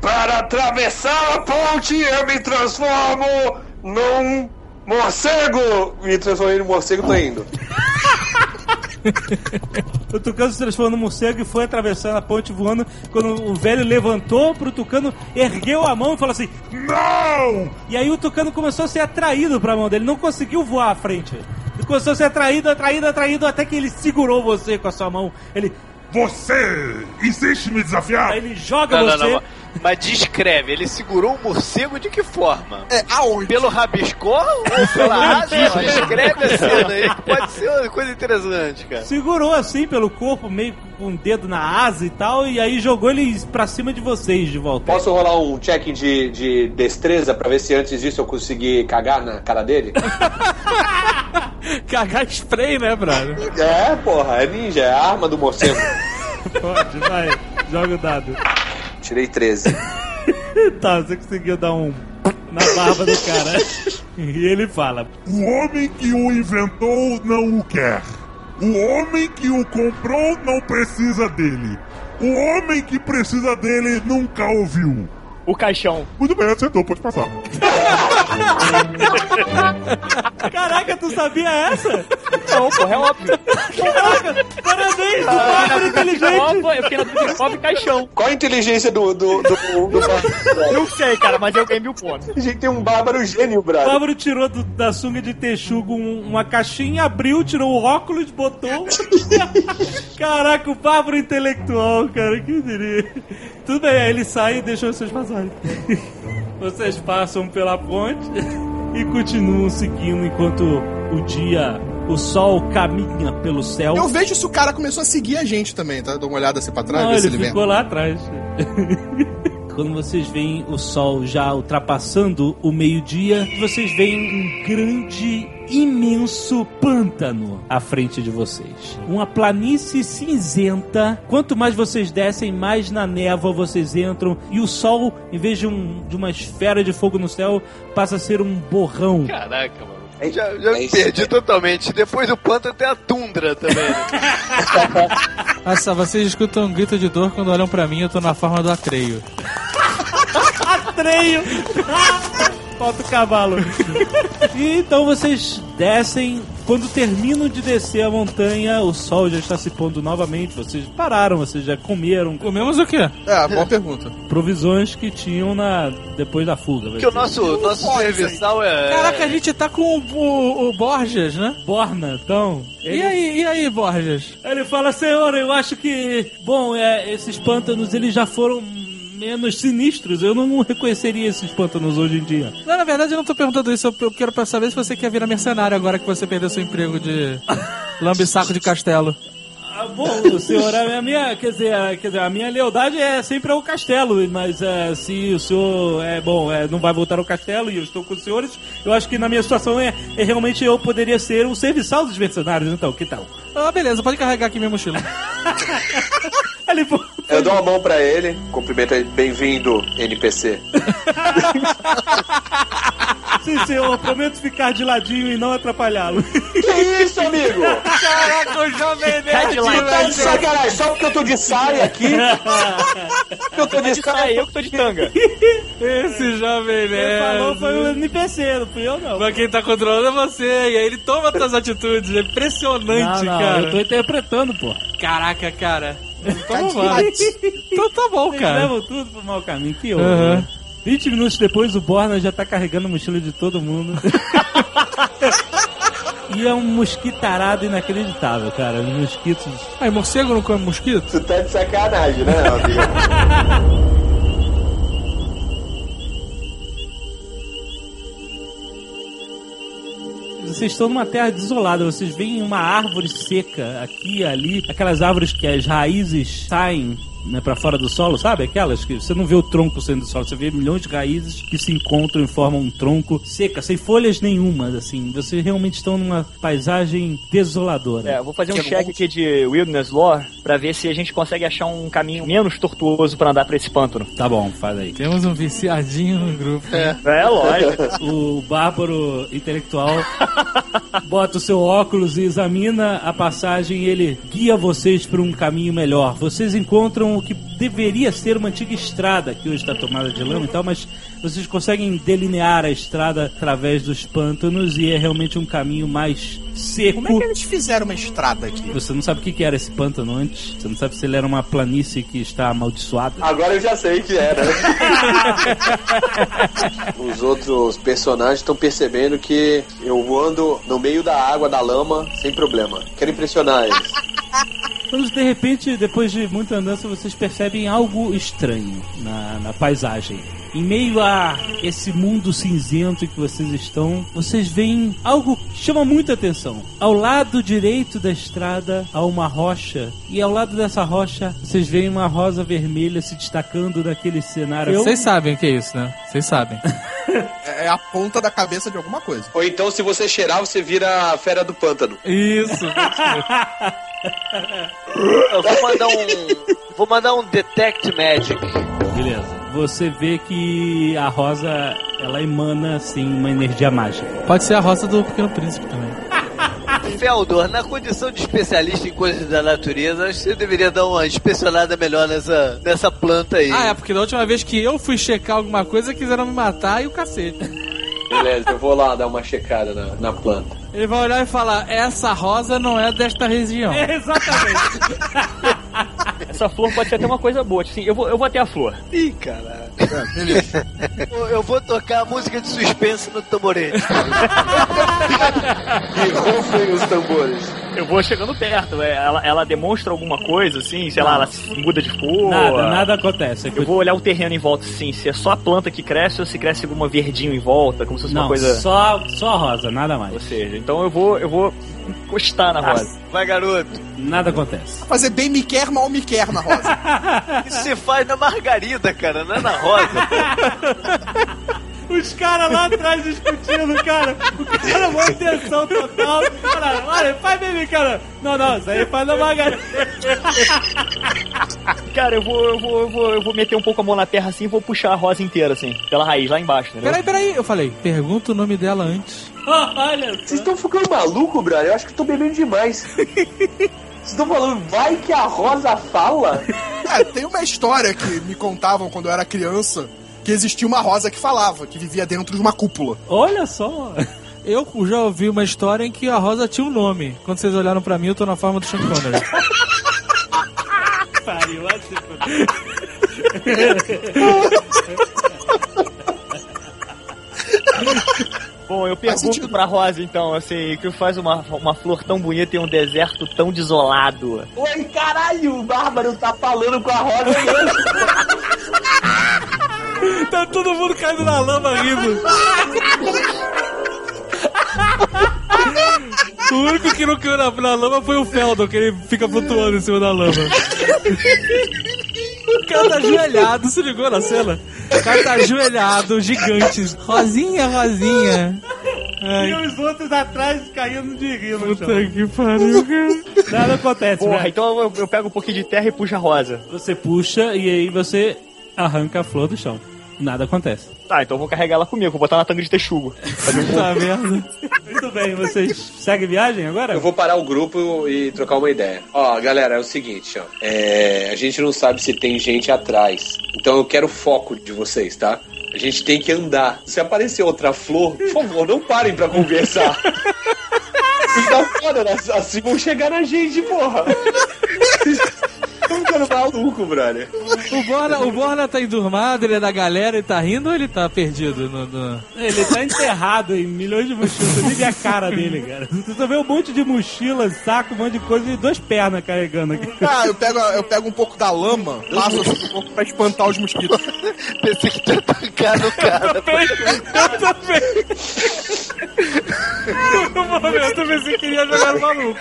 Para atravessar a ponte, eu me transformo num morcego! Me transformei num morcego e tô indo. O Tucano se transformou no morcego e foi atravessando a ponte voando. Quando o velho levantou pro Tucano, ergueu a mão e falou assim: Não! E aí o Tucano começou a ser atraído pra mão dele, não conseguiu voar à frente. Ele começou a ser atraído, atraído, atraído, até que ele segurou você com a sua mão. Ele, Você insiste em me desafiar? aí ele joga Não, não, você. não. Mas descreve, ele segurou o morcego de que forma? É, aonde? Pelo rabiscó ou pela asa? Descreve a cena aí, que pode ser uma coisa interessante, cara. Segurou assim pelo corpo, meio com o dedo na asa e tal, e aí jogou ele pra cima de vocês de volta. Posso rolar um check de, de destreza pra ver se antes disso eu consegui cagar na cara dele? Cagar spray, né, brother? é, porra, é ninja, é a arma do morcego. Pode, vai, joga o dado. Tirei 13. Tá, você conseguiu dar um na barba do cara. E ele fala: O homem que o inventou não o quer. O homem que o comprou não precisa dele. O homem que precisa dele nunca ouviu. O caixão. Muito bem, acertou, pode passar. Caraca, tu sabia essa? Não, porra, é óbvio. Caraca, parabéns, tu bárbaro inteligente. Eu fiquei na dúvida de prova e caixão. Qual a inteligência do, do, do, do bárbaro? Não sei, cara, mas eu ganhei mil pontos. A gente tem um bárbaro gênio, O brother. Bárbaro tirou do- da sunga de texugo um- uma caixinha, abriu, tirou o óculos, botou. Caraca, o Bárbaro intelectual, cara, que diria. Tudo bem, aí ele sai e deixa vocês passarem. Vocês passam pela ponte e continuam seguindo enquanto o dia o sol caminha pelo céu. Eu vejo se o cara começou a seguir a gente também, tá? Dá uma olhada assim pra trás, Não, ver se ele ele ficou vem. lá atrás. Quando vocês veem o sol já ultrapassando o meio-dia, vocês veem um grande, imenso pântano à frente de vocês. Uma planície cinzenta. Quanto mais vocês descem, mais na névoa vocês entram. E o sol, em vez de, um, de uma esfera de fogo no céu, passa a ser um borrão. Caraca, mano. Já, já me perdi totalmente. Depois do pântano tem a tundra também. né? Nossa, vocês escutam um grito de dor quando olham pra mim eu tô na forma do Atreio. Atreio! Falta o cavalo. E então vocês descem. Quando terminam de descer a montanha, o sol já está se pondo novamente. Vocês pararam, vocês já comeram. Comemos o quê? É, boa pergunta. Provisões que tinham na depois da fuga. Porque o nosso, nosso serviçal é. Caraca, a gente tá com o, o- o Borges, né? Borna, então. E aí, e aí, Borges? Ele fala, senhor, eu acho que, bom, é, esses pântanos eles já foram menos sinistros. Eu não reconheceria esses pântanos hoje em dia. Não, na verdade eu não tô perguntando isso, eu- quero pra saber se você quer virar mercenário agora que você perdeu seu emprego de lambe-saco de castelo. Ah, bom, senhor, a minha, quer dizer, a- quer dizer, a minha lealdade é sempre ao castelo, mas é, se o senhor é bom, é, não vai voltar ao castelo e eu estou com os senhores, eu acho que na minha situação é, é realmente eu poderia ser o serviçal dos mercenários, então, que tal? Ah, beleza, pode carregar aqui minha mochila. Ele, Eu dou a mão pra ele, cumprimento ele, bem-vindo, NPC. sim, senhor, prometo ficar de ladinho e não atrapalhá-lo. Que isso, amigo? Caraca, o Jovem Tá de Você tá de sacanagem, só porque eu tô de saia aqui? Porque eu tô de De saia, eu que tô de tanga. Esse Jovem Quem falou Nerd. foi o NPC, não fui eu não. Mas quem tá controlando é você, e aí ele toma suas atitudes. É impressionante, Não, não, cara. eu tô interpretando, pô. Caraca, cara. Então. Cadinhos. Então tá bom, Eles cara. levam tudo pro mau caminho, que horror. Aham. 20 minutos depois, o Borna já tá carregando a mochila de todo mundo. e é um mosquitarado inacreditável, cara. Os mosquitos. Aí, morcego não come mosquito? Você tá de sacanagem, né, amigo? Vocês estão numa terra desolada, vocês veem uma árvore seca aqui e ali, aquelas árvores que as raízes saem né, para fora do solo, sabe? Aquelas que você não vê o tronco saindo do solo, você vê milhões de raízes que se encontram e formam um tronco seca, sem folhas nenhumas, assim. Vocês realmente estão numa paisagem desoladora. É, eu vou fazer um check aqui de Wilderness Lore pra ver se a gente consegue achar um caminho menos tortuoso pra andar pra esse pântano. Tá bom, faz aí. Temos um viciadinho no grupo. É, lógico. O bárbaro intelectual bota o seu óculos e examina a passagem e ele guia vocês para um caminho melhor. Vocês encontram o que deveria ser uma antiga estrada, que hoje está tomada de lama e tal, mas vocês conseguem delinear a estrada através dos pântanos e é realmente um caminho mais seco. Como é que eles fizeram uma estrada aqui? Você não sabe o que que era esse pântano antes? Você não sabe se ele era uma planície que está amaldiçoada? Agora eu já sei que era. Os outros personagens estão percebendo que eu ando no meio da água, da lama, sem problema. Quero impressionar eles. Quando de repente, depois de muita andança, vocês percebem algo estranho na, na paisagem. Em meio a esse mundo cinzento em que vocês estão, vocês veem algo que chama muita atenção. Ao lado direito da estrada há uma rocha, e ao lado dessa rocha vocês veem uma rosa vermelha se destacando daquele cenário. Vocês sabem o que é isso, né? Vocês sabem. É é a ponta da cabeça de alguma coisa. Ou então, se você cheirar, você vira a fera do pântano. Isso. Eu vou mandar um. Vou mandar um Detect Magic. Beleza. Você vê que a rosa ela emana assim uma energia mágica. Pode ser a roça do Pequeno Príncipe também. Feldor, na condição de especialista em coisas da natureza, acho que você deveria dar uma inspecionada melhor nessa, nessa planta aí. Ah, é porque da última vez que eu fui checar alguma coisa, quiseram me matar e o cacete. Beleza, eu vou lá dar uma checada na, na planta. Ele vai olhar e falar: essa rosa não é desta região. exatamente. Essa flor pode ser até uma coisa boa. Assim, eu vou, eu vou até a flor. Ih, caralho. Beleza. Eu- Eu vou tocar a música de suspense no tamborete. E rufem os tambores. Eu vou chegando perto, é, ela, ela demonstra alguma coisa, assim, sei lá, ela se muda de cor. Nada, nada acontece. Eu vou olhar o terreno em volta, assim, se é só a planta que cresce ou se cresce alguma verdinho em volta, como se fosse Não, uma coisa. só, só a rosa, nada mais. Ou seja, então eu vou, eu vou encostar na rosa. Vai, garoto. Nada acontece. Fazer bem me quer, mal me quer na rosa. Isso se faz na margarida, cara, não é na rosa. Os caras lá atrás discutindo, cara. O cara, boa intenção total. Cara, olha, faz bem, cara. Não, não, isso aí faz na margarida. Cara, eu vou, eu vou, eu vou, eu vou meter um pouco a mão na terra assim e vou puxar a rosa inteira, assim, pela raiz, lá embaixo, entendeu? Peraí, peraí, eu falei, pergunta o nome dela antes. olha. Vocês estão ficando maluco, brother? Eu acho que eu tô bebendo demais. Vocês estão falando, vai que a Rosa fala? É, tem uma história que me contavam quando eu era criança que existia uma rosa que falava, que vivia dentro de uma cúpula. Olha só. Eu já ouvi uma história em que a rosa tinha um nome. Quando vocês olharam pra mim, eu tô na forma do Sean Connery. Pariu, vai se Bom, eu pergunto pra Rosa, então, assim, que faz uma, uma flor tão bonita em um deserto tão desolado? Oi, caralho, o Bárbaro tá falando com a Rosa mesmo. tá todo mundo caindo na lama rindo. O único que não caiu na, na lama foi o Feldon, que ele fica flutuando em cima da lama. O cara tá ajoelhado, se ligou na cena? O cara tá ajoelhado, gigante. Rosinha, Rosinha. Ai, E os outros atrás caindo de rir no puta que pariu, cara. Nada acontece, Porra, velho. então eu, eu pego um pouquinho de terra e puxo a rosa. Você puxa e aí você arranca a flor do chão. Nada acontece. Tá, então eu vou carregar ela comigo, vou botar na tanga de texugo. Um Puta merda. Muito bem, vocês seguem viagem agora? Eu vou parar o grupo e trocar uma ideia. Ó, galera, é o seguinte, ó. É, a gente não sabe se tem gente atrás. Então eu quero o foco de vocês, tá? A gente tem que andar. Se aparecer outra flor, por favor, não parem pra conversar. Tá foda, né? Assim vão chegar na gente, porra. Ficando maluco, brother. O Borna, o Borna tá endurmado, ele é da galera e tá rindo ou ele tá perdido? No, no- Ele tá enterrado em milhões de mochilas. Você vê a cara dele, cara. Você só vê um monte de mochila, saco, um monte de coisa e duas pernas carregando aqui. Ah, eu pego, eu pego um pouco da lama, passo assim um pouco pra espantar os mosquitos. Pensei que tinha tancado o cara. Eu também. No momento eu pensei que queria jogar no maluco.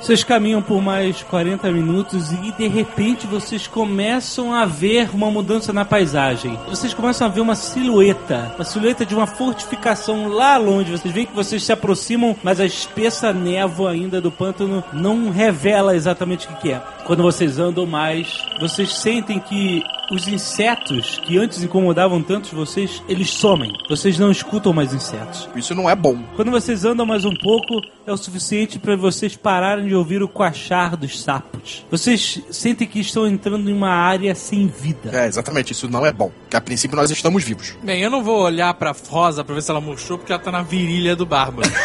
Vocês caminham por mais 40 minutos e de repente vocês começam a ver uma mudança na paisagem. Vocês começam a ver uma silhueta, uma silhueta de uma fortificação lá longe. Vocês veem que vocês se aproximam, mas a espessa névoa ainda do pântano não revela exatamente o que é. Quando vocês andam mais, vocês sentem que os insetos que antes incomodavam tantos vocês, eles somem. Vocês não escutam mais insetos. Isso não é bom. Quando vocês andam mais um pouco, é o suficiente para vocês pararem de ouvir o coachar dos sapos. Vocês sentem que estão entrando em uma área sem vida. É, exatamente, isso não é bom. Que a princípio nós estamos vivos. Bem, eu não vou olhar pra Rosa pra ver se ela murchou, porque ela tá na virilha do Bárbaro.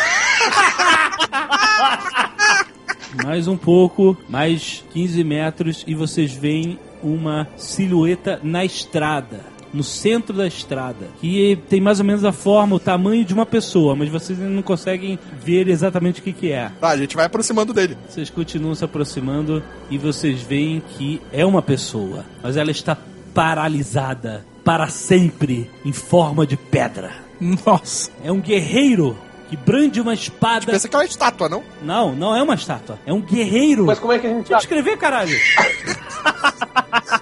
Mais um pouco, mais 15 metros, e vocês veem uma silhueta na estrada. No centro da estrada, que tem mais ou menos a forma, o tamanho de uma pessoa, mas vocês ainda não conseguem ver exatamente o que, que é. Tá, a gente vai aproximando dele. Vocês continuam se aproximando e vocês veem que é uma pessoa, mas ela está paralisada para sempre em forma de pedra. Nossa. É um guerreiro que brande uma espada. Pensa que é uma estátua, não? Não, não é uma estátua. É um guerreiro. Mas como é que a gente Deixa eu escrever, caralho.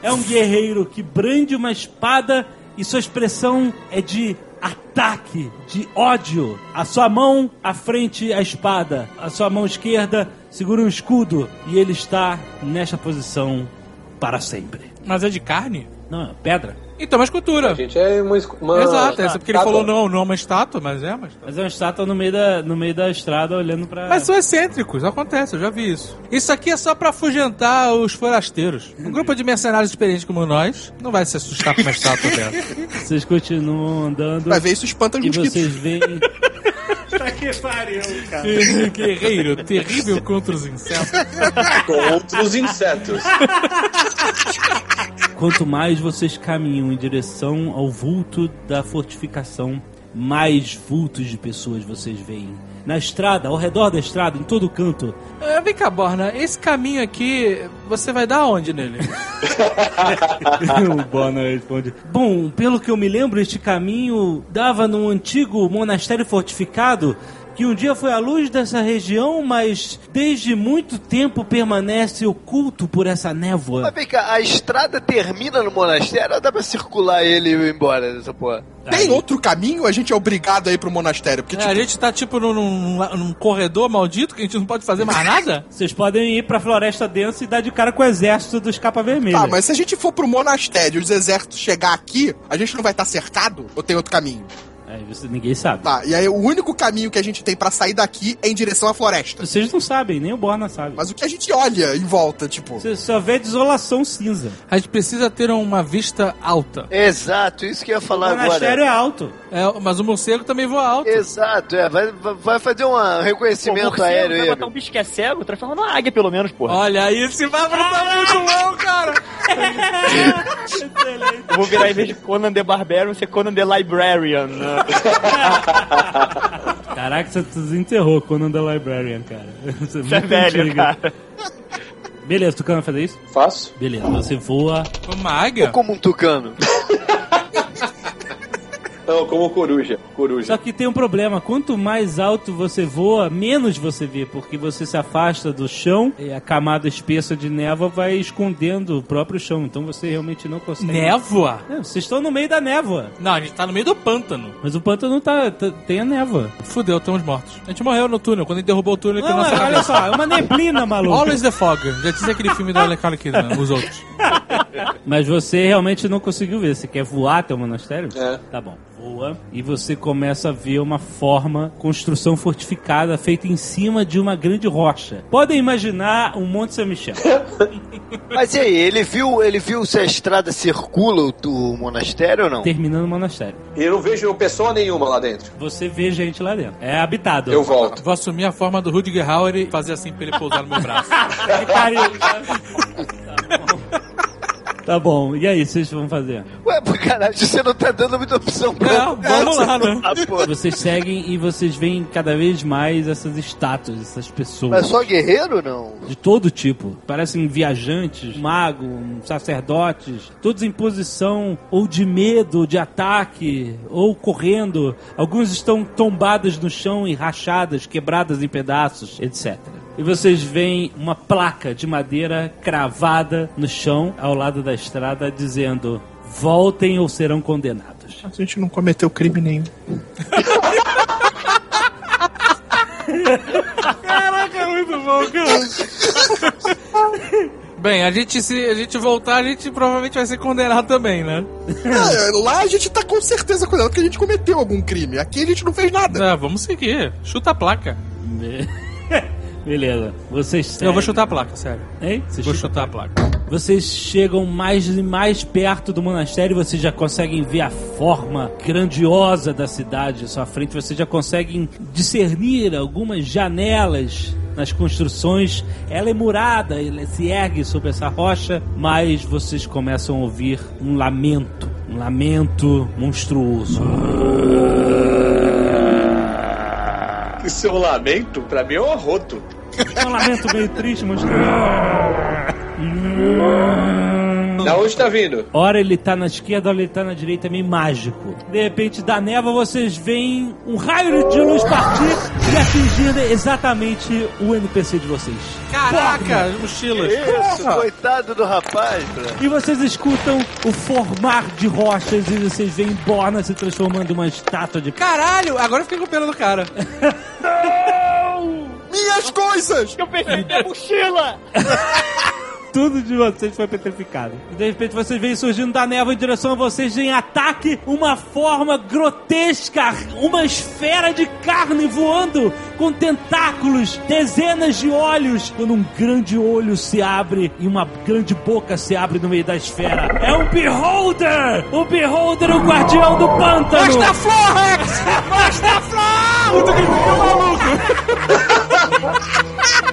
é um guerreiro que brande uma espada e sua expressão é de ataque, de ódio. A sua mão à frente a espada, a sua mão esquerda segura um escudo e ele está nesta posição para sempre. Mas é de carne? Não, é pedra. Então, uma escultura. A gente é uma... uma Exato, é porque ele falou não, não é uma estátua, mas é uma estátua. Mas é uma estátua no meio da, no meio da estrada olhando para. Mas são excêntricos, acontece, eu já vi isso. Isso aqui é só pra afugentar os forasteiros. Um grupo de mercenários experientes como nós não vai se assustar com uma estátua dessa. Vocês continuam andando Vai ver isso espanta os e mosquitos. vocês veem. que pariu, cara. Guerreiro, terrível contra os insetos. Contra os insetos. Quanto mais vocês caminham em direção ao vulto da fortificação, mais vultos de pessoas vocês veem. na estrada, ao redor da estrada, em todo canto. É, vem cá, Borna, esse caminho aqui, você vai dar onde nele? o Bona responde: Bom, pelo que eu me lembro, este caminho dava num antigo monastério fortificado que um dia foi a luz dessa região, mas desde muito tempo permanece oculto por essa névoa. Mas vem cá, a estrada termina no monastério ou dá pra circular ele e ir embora dessa porra? Tem outro caminho? A gente é obrigado a ir pro monastério. Porque, É, tipo, a gente tá tipo num, num- num corredor maldito que a gente não pode fazer mais nada? Vocês podem ir pra floresta densa e dar de cara com o exército dos capa vermelha. Tá, mas se a gente for pro monastério e os exércitos chegar aqui, a gente não vai estar cercado? Ou tem outro caminho? Aí você, ninguém sabe. Tá, e aí o único caminho que a gente tem pra sair daqui é em direção à floresta. Vocês não sabem, nem o Borna sabe. Mas o que a gente olha em volta, tipo. Você só vê desolação cinza. A gente precisa ter uma vista alta. Exato, isso que eu ia O falar monastério agora. é alto. É, mas o morcego também voa alto. Exato, é. Vai, vai fazer um reconhecimento morcego, aéreo vai aí. botar um bicho que é cego, transforma numa águia pelo menos, porra. Olha aí, esse bárbaro tá muito bom, cara! Eu vou virar, em vez de Conan the Barbarian, ser Conan the Librarian. né? Caraca, você desenterrou Conan the Librarian, cara. Você Você é velho, cara. Beleza, Tucano vai fazer isso? Faço. Beleza, você voa. Uma águia? Como um tucano. Não, como coruja. Coruja. Só que tem um problema, quanto mais alto você voa, menos você vê, porque você se afasta do chão e a camada espessa de névoa vai escondendo o próprio chão, então você realmente não consegue. Névoa? É, vocês estão no meio da névoa. Não, a gente tá no meio do pântano. Mas o pântano tá, tá- tem a névoa. Fudeu, estamos mortos. A gente morreu no túnel, quando a gente derrubou o túnel aqui Não, na nossa olha cabeça. só, é uma neblina, maluco. Always the Fog. Já disse aquele filme da Lecala aqui, né, os outros. Mas você realmente não conseguiu ver. Você quer voar até o monastério? É. Tá bom. Voa e você começa a ver uma forma, construção fortificada feita em cima de uma grande rocha. Podem imaginar um Monte São Michel. Mas e aí, ele viu, ele viu se a estrada circula o, monastério ou não? terminando o monastério. E eu não vejo pessoa nenhuma lá dentro. Você vê gente lá dentro. É habitado. Eu volto. Vou assumir a forma do Rudiger Hauer e fazer assim pra ele pousar no meu braço. Tá bom, e aí, vocês vão fazer? Ué, pô, caralho, você não tá dando muita opção pra Não, vamos lá, né? Ah. Vocês seguem e vocês veem cada vez mais essas estátuas, essas pessoas. Mas só guerreiro não? De todo tipo. Parecem viajantes, magos, sacerdotes, todos em posição ou de medo, de ataque, ou correndo. Alguns estão tombados no chão e rachadas, quebradas em pedaços, etc. E vocês veem uma placa de madeira cravada no chão, ao lado da estrada, dizendo: Voltem ou serão condenados. A gente não cometeu crime nenhum. Caraca, é muito bom, cara. Bem, a gente se a gente voltar, a gente provavelmente vai ser condenado também, né? É, lá a gente tá com certeza cuidando que a gente cometeu algum crime. Aqui a gente não fez nada. É, vamos seguir. Chuta a placa. Beleza. Vocês seguem. Eu vou chutar a placa, sério. Hein? Você Vou chuta- chutar a placa. Vocês chegam mais e mais perto do monastério, vocês já conseguem ver a forma grandiosa da cidade à sua frente, vocês já conseguem discernir algumas janelas nas construções. Ela é murada, ela se ergue sobre essa rocha, mas vocês começam a ouvir um lamento, um lamento monstruoso. Que seu lamento, pra mim é um arroto. Um lamento meio triste, monstruoso. Da onde tá vindo? Ora ele tá na esquerda, ora ele tá na direita, é meio mágico. De repente, da névoa, vocês veem um raio de luz partir e atingir exatamente o NPC de vocês. Caraca, mochilas. Isso, coitado do rapaz, bro. E vocês escutam o formar de rochas e vocês veem Borna se transformando em uma estátua de... Caralho, agora eu fiquei com pena do cara. Minhas coisas! Eu perdi minha mochila! Tudo de vocês foi petrificado. E de repente vocês veem surgindo da névoa em direção a vocês em ataque uma forma grotesca, uma esfera de carne voando com tentáculos, dezenas de olhos, quando um grande olho se abre e uma grande boca se abre no meio da esfera. É um Beholder! O Beholder, o guardião do pântano! Mostra a flor, Rex! Mostra a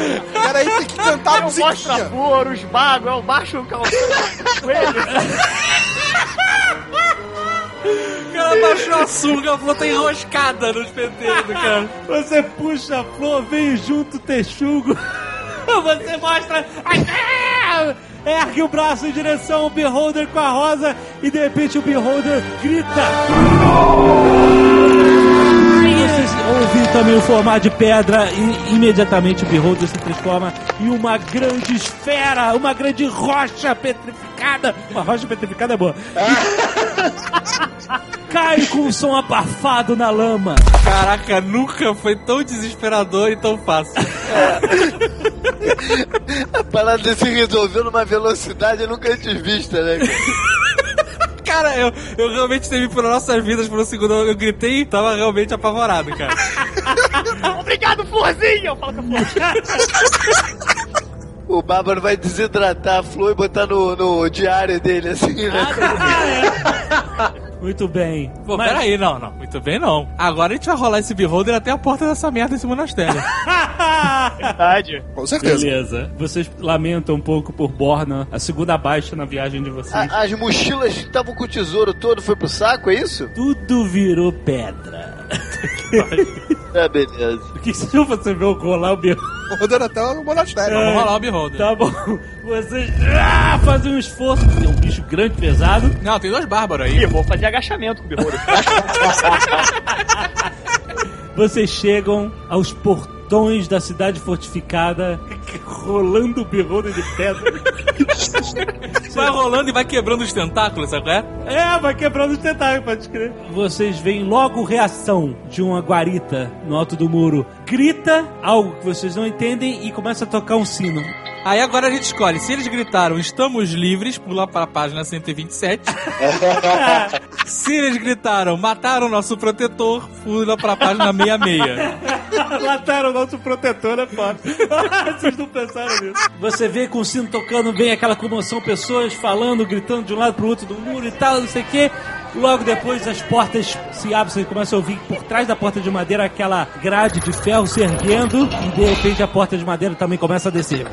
flor! Peraí, tem que cantar a É o musiquinha. mostra-flor, os magos, é o macho calçando coelho. Cara, cara baixou a sunga, a flor tá enroscada nos penteiros cara. Você puxa a flor, vem junto o texugo. Você mostra. Ah! Ergue o braço em direção ao Beholder com a rosa e de repente o Beholder grita. Vocês ouvem também o formato de pedra e imediatamente o Beholder se transforma em uma grande esfera, uma grande rocha petrificada. Uma rocha petrificada é boa. Cai com um som abafado na lama. Caraca, nunca foi tão desesperador e tão fácil. A parada se resolveu numa velocidade nunca antes vista, né? cara? Cara, eu, eu realmente teve por nossas vidas por um segundo. Eu gritei e tava realmente apavorado, cara. Obrigado, florzinha! Eu falo com a flor. O Bárbaro vai desidratar a flor e botar no, no diário dele, assim, né? Muito bem. Pô, Mas- peraí, não, não. Muito bem, não. Agora a gente vai rolar esse beholder até a porta dessa merda desse monastério. Verdade. Com certeza. Beleza. Vocês lamentam um pouco por Borna, a segunda baixa na viagem de vocês. A- as mochilas que estavam com o tesouro todo foi pro saco, é isso? Tudo virou pedra. É, beleza. O que se você vê o rolar o bicho? Rodando até o monastério. Vamos rolar o beholder. Tá bom. Vocês ah, fazem um esforço. É um bicho grande, pesado. Não, tem dois bárbaros aí. Ih, eu vou fazer agachamento com o beholder. Vocês chegam aos portões da cidade fortificada, rolando o beholder de pedra. Vai rolando e vai quebrando os tentáculos, sabe é? É, vai quebrando os tentáculos, pode crer. Vocês veem logo reação de uma guarita no alto do muro. Grita algo que vocês não entendem e começa a tocar um sino. Aí agora a gente escolhe. Se eles gritaram estamos livres, pula para a página 127. Se eles gritaram mataram nosso protetor, pula para a página 66. Mataram o nosso protetor, é foda. Vocês não pensaram nisso. Você vê com o sino tocando bem aquela comoção, pessoas falando, gritando de um lado pro outro do muro e tal, não sei o quê. Logo depois as portas se abrem, você começa a ouvir por trás da porta de madeira aquela grade de ferro se erguendo e de repente a porta de madeira também começa a descer.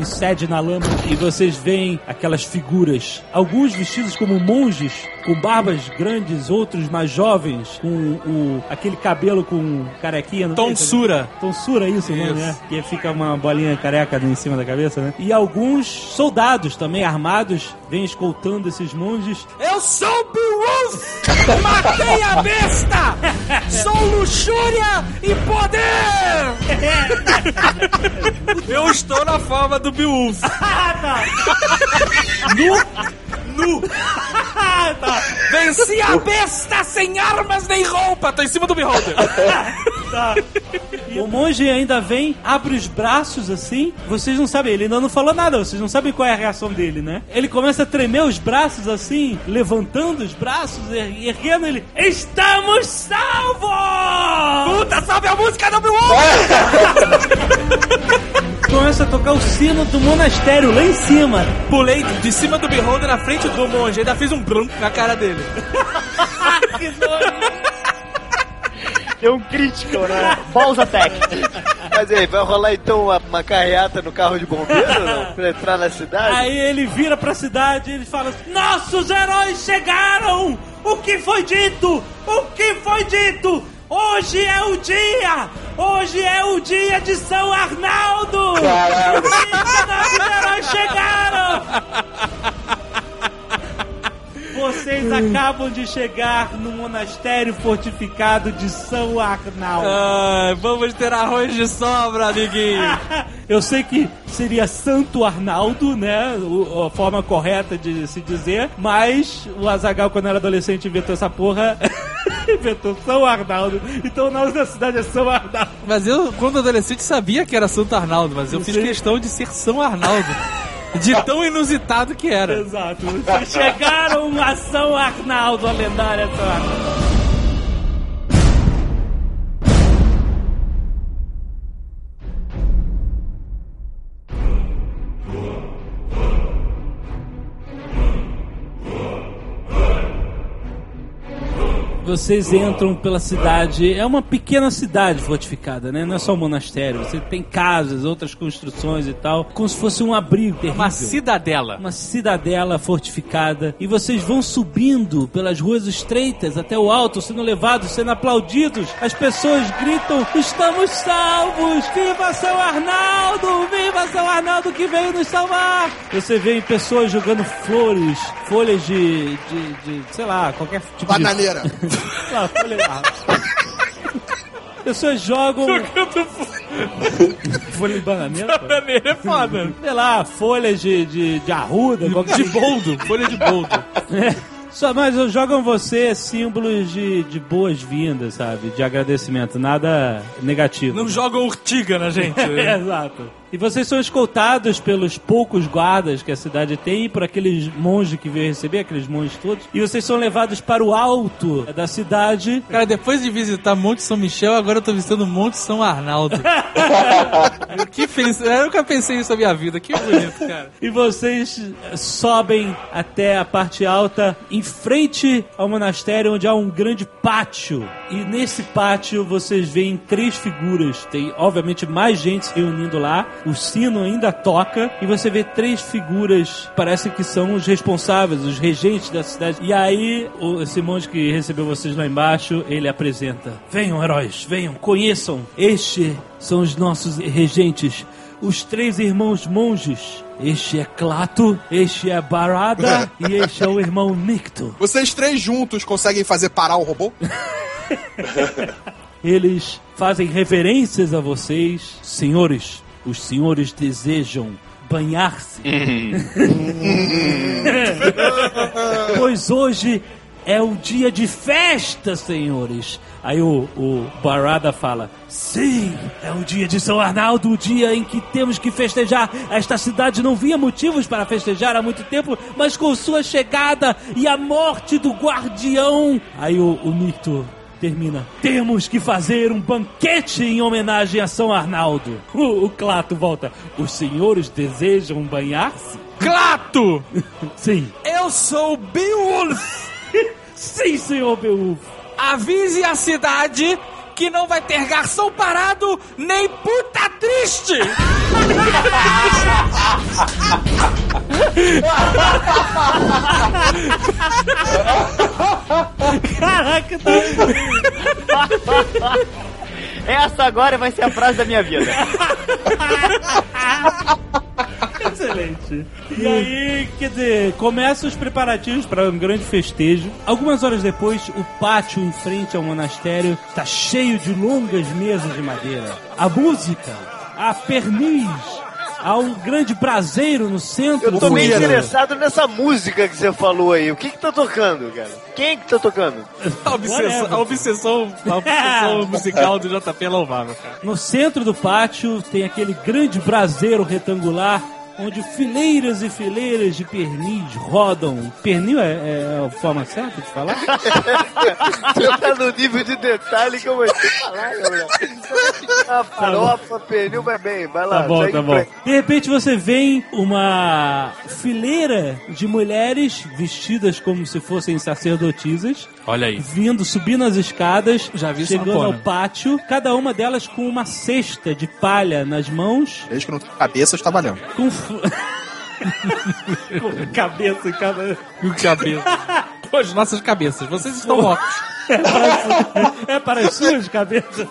E cede na lama e vocês veem aquelas figuras, alguns vestidos como monges, com barbas grandes, outros mais jovens, com o, aquele cabelo com carequinha meio, tá Tonsura. Tonsura, isso, nome, Isso. né? Que fica uma bolinha careca em cima da cabeça, né? E alguns soldados também armados vêm escoltando esses monges. Eu sou Beowulf! Matei a besta! Sou luxúria e poder! Eu estou na forma do Beowulf. Nu! Nu! tá. Venci a besta sem armas nem roupa! Tô em cima do Beholder. Tá. O monge ainda vem, abre os braços assim. Vocês não sabem, ele ainda não falou nada, vocês não sabem qual é a reação dele, né? Ele começa a tremer os braços assim, levantando os braços, er- erguendo ele. Estamos salvos! Puta, sabe a música do Beowulf? Começa a tocar o sino do monastério lá em cima. Pulei de cima do Beholder na frente do monge, ainda fiz um brum na cara dele. que nojo! Deu um crítico, né? Balls attack. Mas aí, vai rolar então uma, uma carreata no carro de bombeiro, não? Pra entrar na cidade? Aí ele vira pra cidade e ele fala: Nossos heróis chegaram! O que foi dito? O que foi dito? Hoje é o dia! Hoje é o dia de São Arnaldo! Caralho. Heróis chegaram! Vocês acabam de chegar no monastério fortificado de São Arnaldo. Ah, vamos ter arroz de sobra, amiguinho. Eu sei que seria Santo Arnaldo, né? O- a forma correta de se dizer. Mas o Azagal, quando era adolescente, inventou essa porra. inventou São Arnaldo. Então o nome da cidade é São Arnaldo. Mas eu, quando adolescente, sabia que era Santo Arnaldo, mas eu fiz Sim. questão de ser São Arnaldo. De tão inusitado que era. Exato. Vocês chegaram a São Arnaldo, a lendária São Arnaldo. Vocês entram pela cidade. É uma pequena cidade fortificada, né? Não é só um monastério. Você tem casas, outras construções e tal. Como se fosse um abrigo terrível. Uma cidadela. Uma cidadela fortificada. E vocês vão subindo pelas ruas estreitas até o alto, sendo levados, sendo aplaudidos. As pessoas gritam: Estamos salvos! Viva São Arnaldo! Viva São Arnaldo que veio nos salvar! Você vê pessoas jogando flores, folhas de. de, de sei lá, qualquer tipo Bananeira. de. Lá, folha. ah. Pessoas jogam. folha de bananeira? pô? Bananeira é foda. Sei lá, folhas de, de, de arruda, De boldo, folha de boldo. É. Só, mas jogam você símbolos de, de boas-vindas, sabe? De agradecimento, nada negativo. Não jogam urtiga na gente. É, exato. E vocês são escoltados pelos poucos guardas que a cidade tem por aqueles monges que veio receber, aqueles monges todos. E vocês são levados para o alto da cidade. Cara, depois de visitar Monte São Michel, agora eu tô visitando Monte São Arnaldo. que felicidade. Eu nunca pensei isso na minha vida. Que bonito, cara. E vocês sobem até a parte alta, em frente ao monastério, onde há um grande pátio. E nesse pátio vocês veem três figuras. Tem, obviamente, mais gente se reunindo lá. O sino ainda toca. E você vê três figuras, parece que são os responsáveis, os regentes da cidade. E aí, o, esse monge que recebeu vocês lá embaixo, ele apresenta: Venham, heróis, venham, conheçam. Este são os nossos regentes os três irmãos monges. Este é Clato, este é Barada e este é o irmão Nicto. Vocês três juntos conseguem fazer parar o robô? Eles fazem reverências a vocês. Senhores, os senhores desejam banhar-se. pois hoje é o dia de festa, senhores. Aí o, o Barada fala: Sim, é o dia de São Arnaldo, o dia em que temos que festejar. Esta cidade não via motivos para festejar há muito tempo, mas com sua chegada e a morte do guardião. Aí o, o Mito termina: Temos que fazer um banquete em homenagem a São Arnaldo. O, o Clato volta: Os senhores desejam banhar-se? Clato! Sim. Eu sou o Beowulf! Sim, senhor Beowulf. Avise a cidade que não vai ter garçom parado nem puta triste! Caraca, tá... Essa agora vai ser a frase da minha vida. Excelente. E aí, quer dizer, começam os preparativos para um grande festejo. Algumas horas depois, o pátio em frente ao monastério está cheio de longas mesas de madeira. A música, a perniz, há um grande braseiro no centro. Eu tô meio do- interessado nessa música que você falou aí. O que que tá tocando, cara? Quem que tá tocando? A obsessão, a obsessão, a obsessão musical do JP é louvável, cara. No centro do pátio tem aquele grande braseiro retangular onde fileiras e fileiras de pernis rodam. Pernil é, é a forma certa de falar? Você tá no nível de detalhe que eu vou te falar, galera. A farofa, pernil, vai bem. Vai lá, Tá bom, tá bom. De repente você vê uma fileira de mulheres vestidas como se fossem sacerdotisas, Olha aí. vindo, subindo as escadas, Já vi chegando ao pátio, cada uma delas com uma cesta de palha nas mãos, Desde que não tem cabeça, está valendo. com, com cabeça em cada... E o cabeça. Pô, as nossas cabeças. Vocês estão mortos. É para as suas cabeças.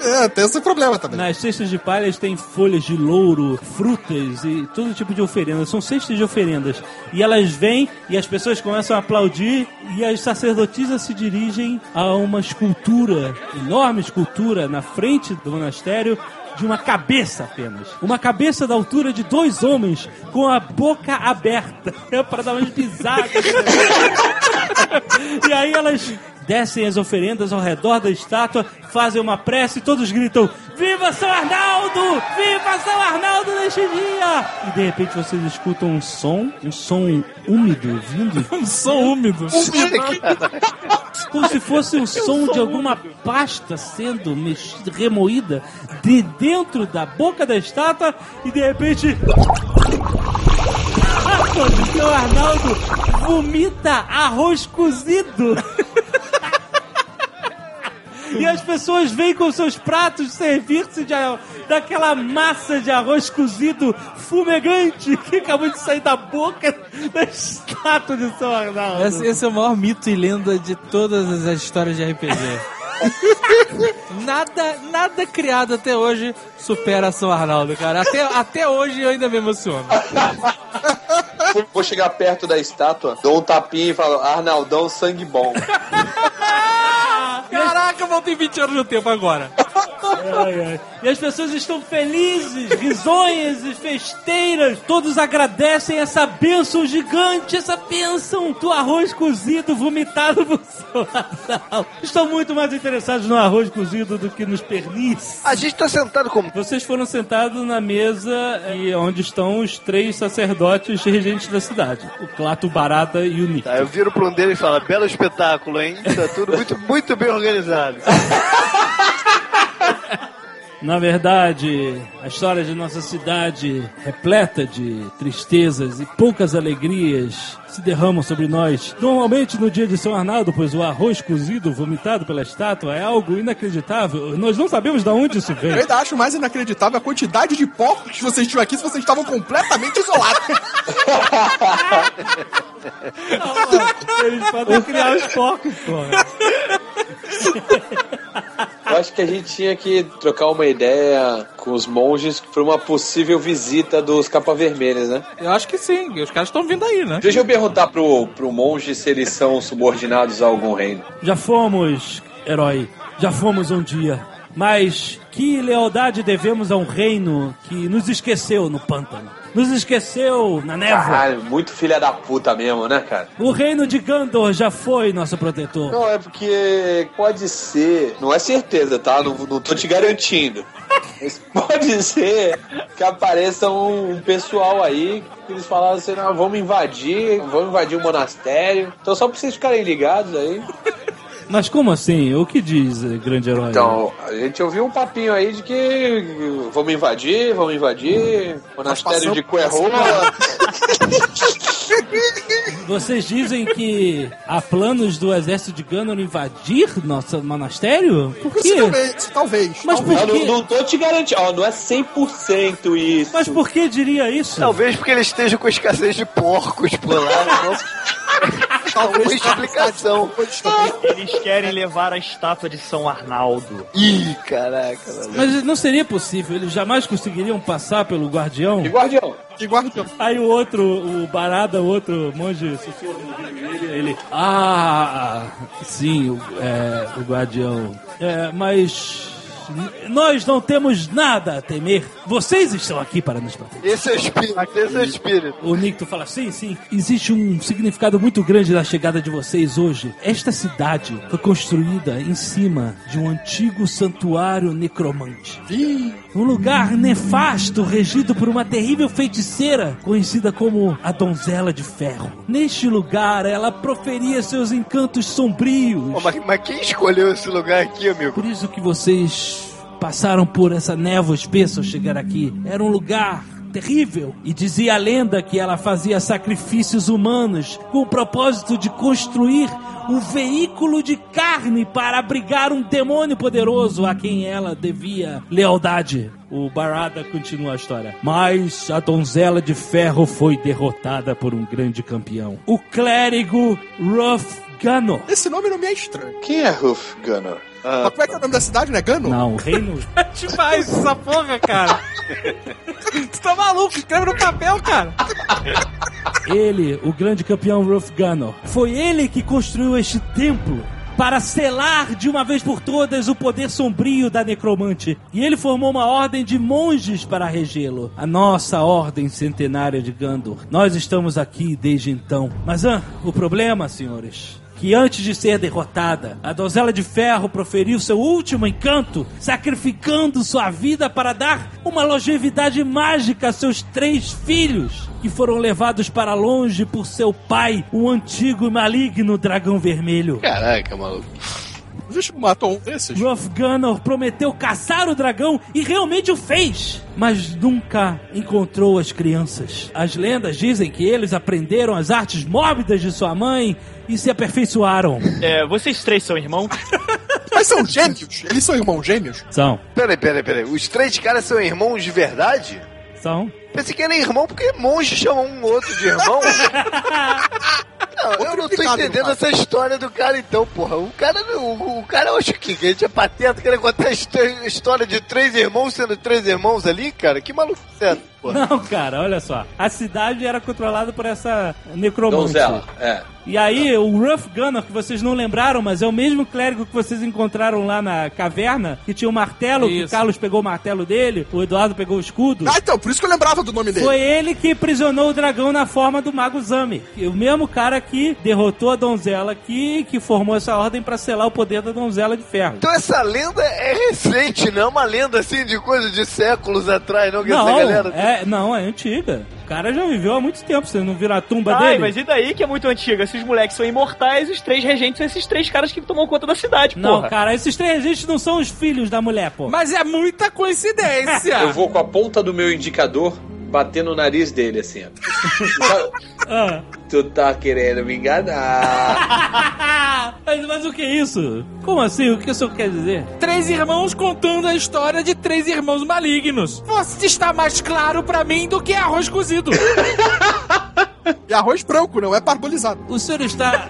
É, tem esse problema também. Nas cestas de palhas tem folhas de louro, frutas e todo tipo de oferendas. São cestas de oferendas. E elas vêm e as pessoas começam a aplaudir e as sacerdotisas se dirigem a uma escultura, enorme escultura, na frente do monastério. De uma cabeça apenas. Uma cabeça da altura de dois homens com a boca aberta. É para dar umas pisadas. E aí elas descem as oferendas ao redor da estátua, fazem uma prece e todos gritam: Viva São Arnaldo! Viva São Arnaldo neste dia! E de repente vocês escutam um som, um som úmido vindo, Um som úmido. como se fosse um som de alguma pasta sendo mexida, remoída de dentro da boca da estátua e de repente. O São Arnaldo vomita arroz cozido. E as pessoas vêm com seus pratos servir-se de, daquela massa de arroz cozido fumegante que acabou de sair da boca da estátua de São Arnaldo. Esse, esse é o maior mito e lenda de todas as histórias de RPG. nada, nada criado até hoje supera São Arnaldo, cara. Até, até hoje eu ainda me emociono. Vou chegar perto da estátua, dou um tapinha e falo, Arnaldão, sangue bom. Caraca, eu voltei 20 anos no tempo agora. E as pessoas estão felizes, risonhas e festeiras. Todos agradecem essa bênção gigante, essa bênção do arroz cozido vomitado por seu Arnaldo. Estão muito mais interessados no arroz cozido do que nos pernis. A gente tá sentado como? Vocês foram sentados na mesa e onde estão os três sacerdotes regentes da cidade: o Clato, o Barata e o Nick. Tá, eu viro pra um deles e falo, belo espetáculo, hein? Tá tudo muito, muito bem organizado. Na verdade, a história de nossa cidade, repleta de tristezas e poucas alegrias, se derramam sobre nós. Normalmente no dia de São Arnaldo, pois o arroz cozido vomitado pela estátua é algo inacreditável. Nós não sabemos de onde isso Eu vem. ainda acho mais inacreditável a quantidade de porcos que vocês tinham aqui se vocês estavam completamente isolados. Eles podem criar os porcos, porra. Eu acho que a gente tinha que trocar uma ideia com os monges para uma possível visita dos capa vermelhas, né? Eu acho que sim, os caras estão vindo aí, né? Deixa eu perguntar pro, pro monge se eles são subordinados a algum reino. Já fomos, herói. Já fomos um dia. Mas que lealdade devemos a um reino que nos esqueceu no pântano? Nos esqueceu na névoa? Caralho, muito filha da puta mesmo, né, cara? O reino de Gandor já foi nosso protetor. Não, é porque pode ser. Não é certeza, tá? Não, não tô te garantindo. Mas pode ser que apareça um pessoal aí que eles falaram assim: não, vamos invadir, vamos invadir o monastério. Então só pra vocês ficarem ligados aí. Mas como assim? O que diz, eh, grande herói? Então, a gente ouviu um papinho aí de que vamos invadir, vamos invadir, monastério de Cuerrola. Vocês dizem que há planos do exército de Gandor invadir nosso monastério? Por quê? Possivelmente, talvez. Mas por Não, quê? não, não tô te garantindo, ó, não é 100% isso. Mas por que diria isso? Talvez porque eles estejam com escassez de porcos por lá. Não... Talvez explicação. Eles querem levar a estátua de São Arnaldo. Ih, caraca, velho. Mas não seria possível, eles jamais conseguiriam passar pelo guardião? E guardião? Que guardião. Aí o outro, o Barada, o outro monge dele, ele, ah, sim, o, é, o guardião. É, mas nós não temos nada a temer. Vocês estão aqui para nos proteger. Esse é o espírito, esse é o espírito. O Nicto fala, sim, sim. Existe um significado muito grande na chegada de vocês hoje. Esta cidade foi construída em cima de um antigo santuário necromante. Um lugar nefasto, regido por uma terrível feiticeira, conhecida como a Donzela de Ferro. Neste lugar, ela proferia seus encantos sombrios. Pô, mas, mas quem escolheu esse lugar aqui, amigo? Por isso que vocês passaram por essa névoa espessa ao chegar aqui. Era um lugar terrível. E dizia a lenda que ela fazia sacrifícios humanos com o propósito de construir um veículo de carne para abrigar um demônio poderoso a quem ela devia lealdade. O Barada continua a história. Mas a donzela de ferro foi derrotada por um grande campeão. O clérigo Ruff Gunner. Esse nome não me é estranho. Quem é Ruff Gunner? Mas como é que é o nome da cidade, né? Gano? Não, o reino É demais essa porra, cara. tu tá maluco? Escreve no papel, cara. Ele, o grande campeão Ruff Gunner, foi ele que construiu este templo para selar de uma vez por todas o poder sombrio da necromante. E ele formou uma ordem de monges para regê-lo. A nossa ordem centenária de Gandor. Nós estamos aqui desde então. Mas ah, o problema, senhores, que antes de ser derrotada, a donzela de ferro proferiu seu último encanto, sacrificando sua vida para dar uma longevidade mágica a seus três filhos, que foram levados para longe por seu pai, o antigo e maligno dragão vermelho. Caraca, maluco. A gente não matou um desses? Ruff Gunner prometeu caçar o dragão e realmente o fez, mas nunca encontrou as crianças. As lendas dizem que eles aprenderam as artes mórbidas de sua mãe e se aperfeiçoaram. É, vocês três são irmãos? Mas são gêmeos? Eles são irmãos gêmeos? São. Peraí, peraí, peraí. Os três caras são irmãos de verdade? São. Pensei que era irmão porque monge chama um outro de irmão. Não, eu não tô entendendo essa história do cara então, porra. O cara, o, o cara, eu acho que a gente é pateta, querendo contar a histó- a história de três irmãos sendo três irmãos ali, cara. Que maluco essa, porra? Não, cara, olha só. A cidade era controlada por essa necromante. Donzela, é. E aí, o Ruff Gunner, que vocês não lembraram, mas é o mesmo clérigo que vocês encontraram lá na caverna, que tinha o martelo, que o Isso. Carlos pegou o martelo dele, o Eduardo pegou o escudo. Ah, então, por isso que eu lembrava do nome dele. Foi ele que prisionou o dragão na forma do Mago Zami. O mesmo cara que derrotou a donzela aqui, que formou essa ordem pra selar o poder da donzela de ferro. Então essa lenda é recente, não é uma lenda assim de coisa de séculos atrás, não? Que Não, essa galera. é, não, é antiga. O cara já viveu há muito tempo, você não viram a tumba Ai, dele? mas e daí que é muito antiga? Se os moleques são imortais, os três regentes são esses três caras que tomam conta da cidade, Não, porra. cara, esses três regentes não são os filhos da mulher, pô. Mas é muita coincidência. Eu vou com a ponta do meu indicador bater no nariz dele, assim, ó. Ah. tu tá querendo me enganar. mas, mas o que é isso? Como assim? O que o senhor quer dizer? Três irmãos contando a história de três irmãos malignos. Você está mais claro pra mim do que arroz cozido. E arroz branco, não é parbolizado. O senhor está.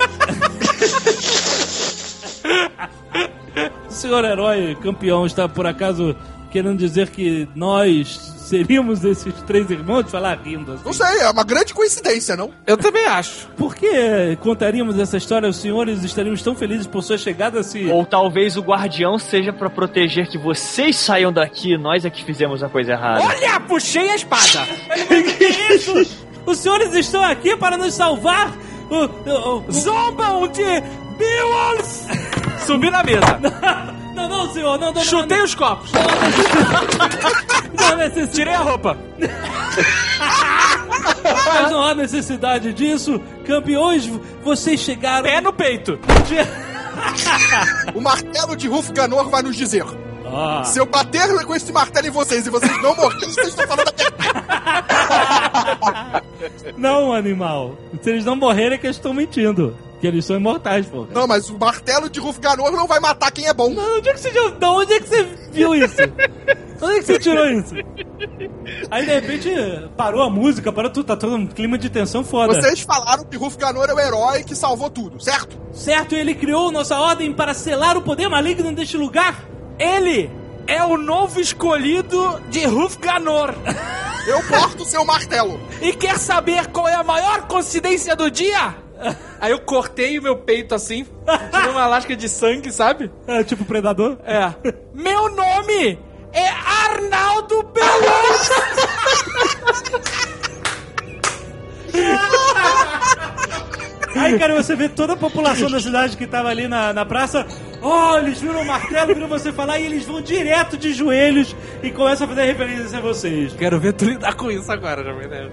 o senhor herói campeão está por acaso querendo dizer que nós seríamos esses três irmãos? Falar rindo assim. Não sei, é uma grande coincidência, não? Eu também acho. Por que contaríamos essa história? Os senhores estaríamos tão felizes por sua chegada se. Ou talvez o guardião seja pra proteger que vocês saiam daqui, nós é que fizemos a coisa errada. Olha, puxei a espada. que isso? Os senhores estão aqui para nos salvar? O, o, o- Zombam de Beowulf. Subi na mesa. Não, não, senhor, não, não, Chutei os copos. não, não necessidade. Tirei a roupa. Mas não há necessidade disso. Campeões, vocês chegaram. Pé no peito. O martelo de Rufganor vai nos dizer. Ah. Se eu bater com esse martelo em vocês e vocês não morrerem, vocês estão falando a verdade. Não, animal. Se eles não morrerem, é que eles estão mentindo. Que eles são imortais, pô. Não, mas o martelo de Rufganor não vai matar quem é bom. Não, onde é que você, de onde é que você viu isso? Onde é que você tirou isso? Aí, de repente, parou a música, parou tudo, tá todo um clima de tensão foda. Vocês falaram que Rufganor é o herói que salvou tudo, certo? Certo, ele criou nossa ordem para selar o poder maligno deste lugar? Ele é o novo escolhido de Rufganor. Eu porto seu martelo. E quer saber qual é a maior coincidência do dia? Aí eu cortei o meu peito assim, tirei uma lasca de sangue, sabe? É, tipo predador? É. Meu nome é Arnaldo Beloso. Aí, cara, você vê toda a população da cidade que tava ali na, na praça. Oh, eles viram o martelo, viram você falar e eles vão direto de joelhos e começam a fazer referências a vocês. Quero ver tu lidar com isso agora, Jovem Nerd.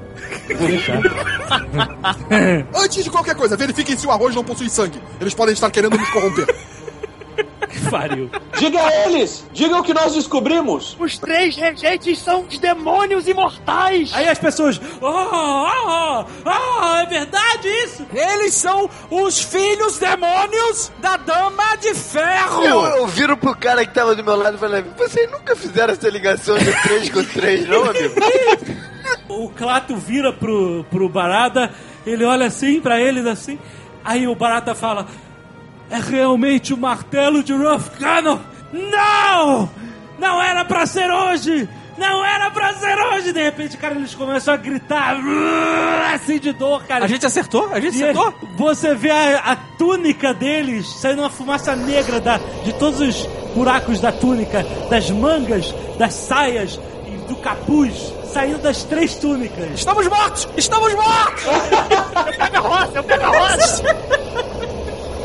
Antes de qualquer coisa, verifiquem se o arroz não possui sangue. Eles podem estar querendo nos corromper. Que pariu. Diga a eles! Diga o que nós descobrimos! Os três regentes são os demônios imortais! Aí as pessoas. Oh, oh, oh, é verdade isso? Eles são os filhos demônios da Dama de Ferro. Eu, eu viro pro cara que tava do meu lado e falei, vocês nunca fizeram essa ligação de 3 com 3, não, amigo? O Clato vira pro, pro Barada, ele olha assim pra eles assim. Aí o Barada fala: É realmente o martelo de Ruffgano? Não! Não era pra ser hoje! Não era pra ser hoje! De repente, cara, eles começam a gritar assim de dor, cara. A gente acertou? A gente E acertou? Você vê a, a túnica deles saindo uma fumaça negra da, de todos os buracos da túnica, das mangas, das saias e do capuz, saindo das três túnicas. Estamos mortos! Estamos mortos! Pega a roça, pego a roça!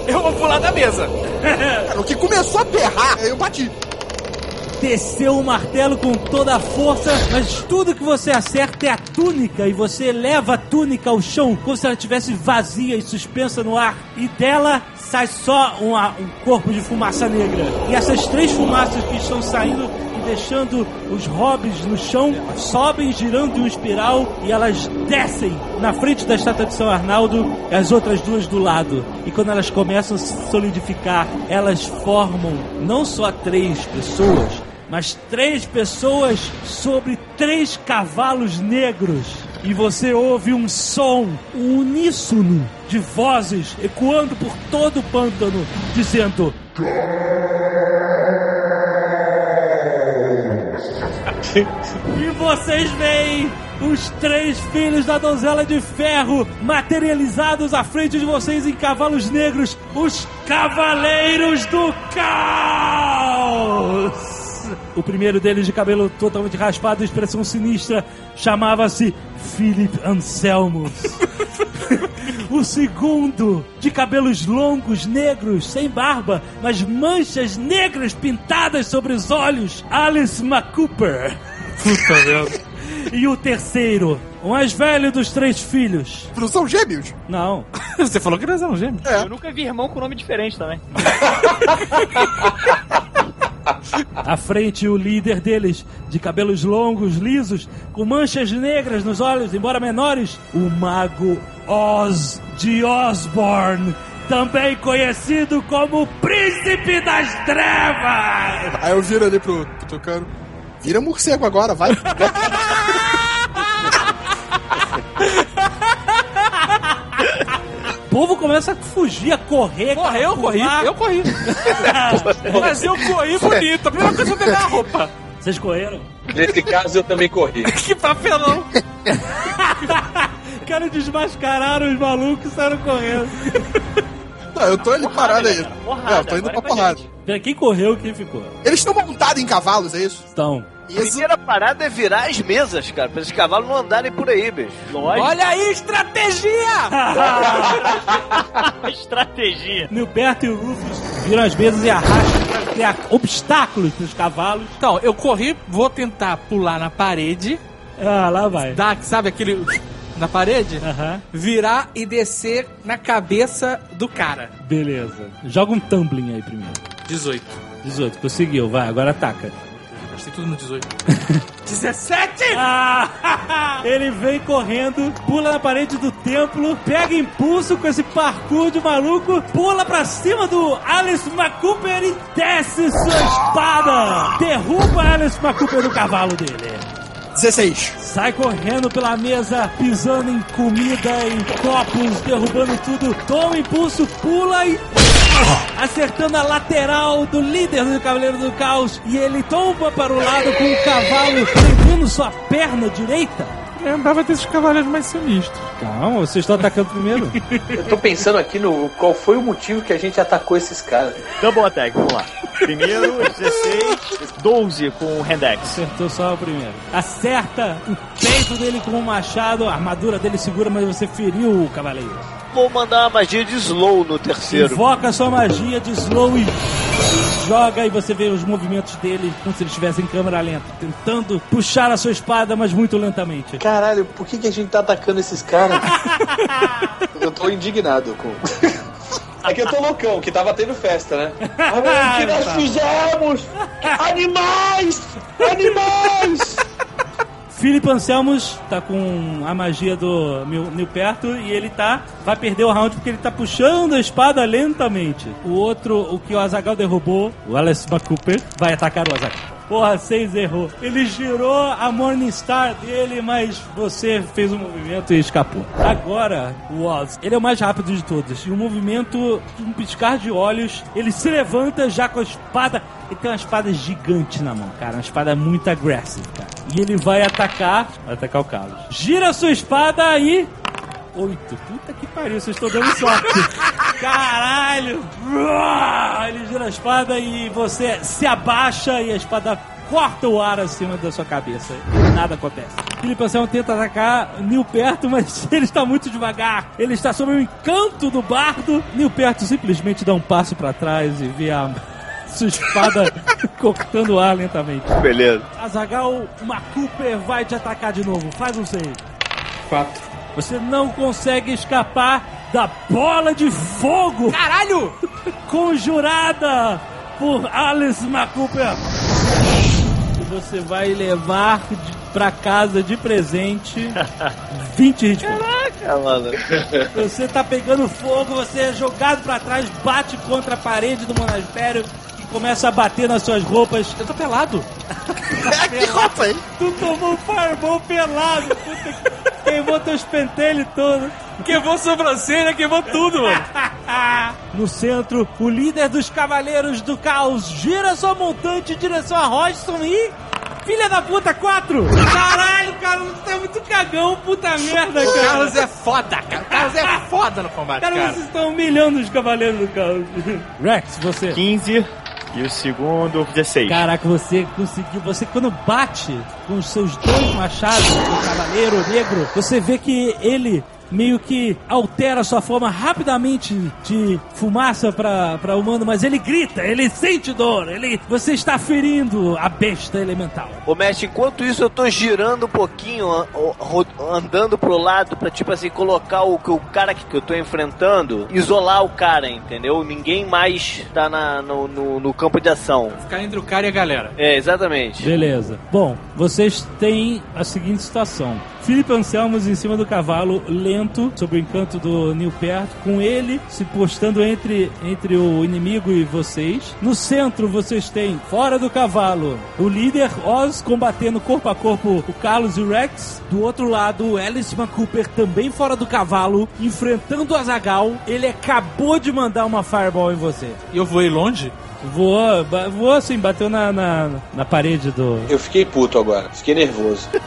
Eu vou pular da mesa. Cara, o que começou a berrar, eu bati. Desceu o martelo com toda a força, mas tudo que você acerta é a túnica e você leva a túnica ao chão como se ela estivesse vazia e suspensa no ar. E dela sai só uma- um corpo de fumaça negra. E essas três fumaças que estão saindo deixando os hobbits no chão, sobem girando em um espiral e elas descem na frente da estátua de São Arnaldo, as outras duas do lado. E quando elas começam a solidificar, elas formam não só três pessoas, mas três pessoas sobre três cavalos negros. E você ouve um som, um uníssono de vozes ecoando por todo o pântano, dizendo: E vocês veem os três filhos da donzela de ferro materializados à frente de vocês em cavalos negros, os Cavaleiros do Caos! O primeiro deles de cabelo totalmente raspado e expressão sinistra chamava-se Philip Anselmo. O segundo, de cabelos longos, negros, sem barba, mas manchas negras pintadas sobre os olhos, Alice McCooper. Puta merda. E o terceiro, o mais velho dos três filhos. Não são gêmeos? Não. Você falou que eles eram gêmeos. Eu nunca vi irmão com nome diferente também. À frente, o líder deles, de cabelos longos, lisos, com manchas negras nos olhos, embora menores, o mago Oz de Osborne, também conhecido como Príncipe das Trevas. Aí eu viro ali pro, Tucano. Vira morcego agora, vai. povo começa a fugir, a correr. Porra, eu corri, eu corri. Mas eu corri bonito. A primeira coisa é pegar a roupa. Vocês correram? Nesse caso, eu também corri. Que papelão. Quero desmascarar os malucos e saíram correndo. Não, eu tô ali parado aí. Porrada, É, eu tô indo pra é porrada. Pera, Quem correu, quem ficou? Eles estão montados em cavalos, é isso? Então, A primeira parada é virar as mesas, cara, pra esses cavalos não andarem por aí, bicho. Lógico. Olha aí, estratégia! Estratégia. Nilberto e o Rufus viram as mesas e arrastam pra criar obstáculos pros cavalos. Então, eu corri, vou tentar pular na parede, Ah, lá vai. dar, sabe, aquele na parede, Aham, virar e descer na cabeça do cara. beleza. Joga um tumbling aí primeiro. 18. 18, conseguiu, vai, agora ataca. Gastei tudo no 18. 17! Ah, ele vem correndo, pula na parede do templo, pega impulso com esse parkour de maluco, pula pra cima do Alice McCooper e desce sua espada. Derruba Alice McCooper do cavalo dele. 16. Sai correndo pela mesa, pisando em comida, em copos, derrubando tudo. Toma impulso, pula e. Acertando a lateral do líder do Cavaleiro do Caos. E ele tomba para o lado com o cavalo prendendo sua perna direita. Lembrava desses cavaleiros mais sinistros. Calma, vocês estão atacando primeiro? Eu tô pensando aqui no qual foi o motivo que a gente atacou esses caras. Double attack, vamos lá. Primeiro, 16, 12 com o Handex. Acertou só o primeiro. Acerta o peito dele com um machado, a armadura dele segura, mas você feriu o cavaleiro. Vou mandar uma magia de slow no terceiro. Invoca sua magia de slow e joga e você vê os movimentos dele como se ele estivesse em câmera lenta, tentando puxar a sua espada, mas muito lentamente. Caralho, por que, que a gente tá atacando esses caras? eu tô indignado com. Aqui eu tô loucão, que tava tendo festa, né? Ah, o que nós fizemos? Animais! Animais! Felipe Anselmos tá com a magia do Nilperto e ele tá. Vai perder o round porque ele tá puxando a espada lentamente. O outro, o que o Azagal derrubou, o Alice McCooper, vai atacar o Azagal. Porra, seis errou. Ele girou a Morningstar dele, mas você fez um movimento e escapou. Agora, o Oz, ele é o mais rápido de todos. E o movimento, um piscar de olhos, ele se levanta já com a espada. Ele tem uma espada gigante na mão, cara. Uma espada muito agressiva, cara. E ele vai atacar. Vai atacar o Carlos. Gira a sua espada e. Oito. Puta que pariu, vocês estão dando sorte. Caralho! Ele gira a espada e você se abaixa e a espada corta o ar acima da sua cabeça. E nada acontece. Felipe Anselmo tenta atacar Nil perto, mas ele está muito devagar. Ele está sob o encanto do bardo. Nil perto simplesmente dá um passo para trás e vê a sua espada cortando o ar lentamente. Beleza. Azagal Macuper vai te atacar de novo. Faz um save. 4. Você não consegue escapar da bola de fogo Caralho! conjurada por Alice McCooper. você vai levar de, pra casa de presente 20 hit points. Caraca, mano. Você tá pegando fogo, você é jogado pra trás, bate contra a parede do monastério e começa a bater nas suas roupas. Eu tô pelado. É, que roupa, hein? Tu tomou um fireball pelado. Puta que... Queimou teus pentelhos todos. Queimou sobrancelha, queimou tudo, mano. No centro, o líder dos Cavaleiros do Caos gira sua montante em direção a Hodgson e... Filha da puta, 4! Caralho, cara, você é muito cagão, puta merda, O cara. Carlos é foda, cara. O Carlos é foda no combate, Cara, cara. vocês estão humilhando os Cavaleiros do Caos. Rex, você... 15 e o segundo 16. Caraca, você conseguiu. Você quando bate com os seus dois machados do Cavaleiro Negro, você vê que ele meio que altera a sua forma rapidamente de fumaça pra, pra humano, mas ele grita, ele sente dor, ele, você está ferindo a besta elemental. Ô, mestre, enquanto isso eu tô girando um pouquinho, andando pro lado pra, tipo assim, colocar o, que o cara que que eu tô enfrentando, isolar o cara, entendeu? Ninguém mais tá na, no, no, no campo de ação. Ficar entre o cara e a galera. É, exatamente. Beleza. Bom, vocês têm a seguinte situação. Felipe Anselmos em cima do cavalo, lento, sob o encanto do Nil perto, com ele se postando entre, entre o inimigo e vocês. No centro, vocês têm, fora do cavalo, o líder Oz combatendo corpo a corpo o Carlos e o Rex. Do outro lado, o Alice Cooper também fora do cavalo, enfrentando o Azagal. Ele acabou de mandar uma fireball em você. E eu voei longe? Voou, voou assim, bateu na, na, na parede do, Eu fiquei puto agora, fiquei nervoso.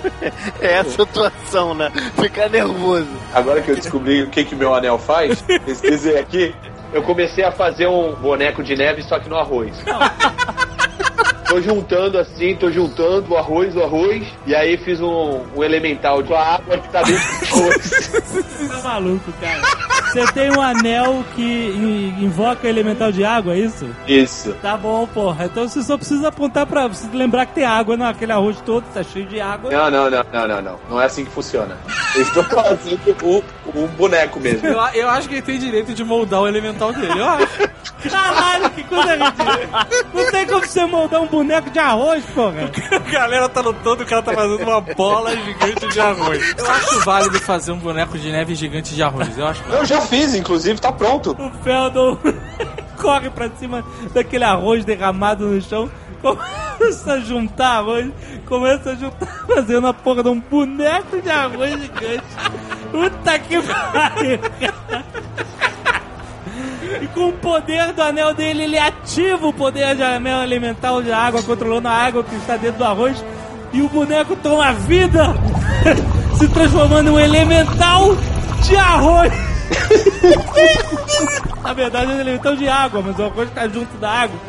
É essa situação, né? Ficar nervoso. Agora que eu descobri o que que meu anel faz, pesquisei aqui, eu comecei a fazer um boneco de neve só que no arroz. Tô juntando assim, tô juntando o arroz, o arroz, e aí fiz um, um elemental de água que tá dentro do arroz. Você tá maluco, cara. Você tem um anel que in- invoca elemental de água, é isso? Isso. Tá bom, porra. Então você só precisa apontar pra você lembrar que tem água naquele arroz todo, tá cheio de água. Não, não, não, não, não, não. Não é assim que funciona. Eu estou fazendo o, o boneco mesmo. Eu, eu acho que ele tem direito de moldar o elemental dele. Eu acho. Caralho, que coisa ridícula. Não tem como você moldar um boneco de arroz, porra. A galera tá lutando o cara tá fazendo uma bola gigante de arroz. Eu acho válido fazer um boneco de neve gigante de arroz. Eu acho. Eu já fiz, inclusive, tá pronto. O Feldon corre pra cima daquele arroz derramado no chão, começa a juntar arroz, começa a juntar, fazendo a porra de um boneco de arroz gigante. Puta que pariu, cara. E com o poder do anel dele, ele ativa o poder de anel elemental de água, controlando a água que está dentro do arroz. E o boneco toma vida, se transformando em um elemental de arroz. Na verdade, é um elemental de água, mas o arroz está junto da água.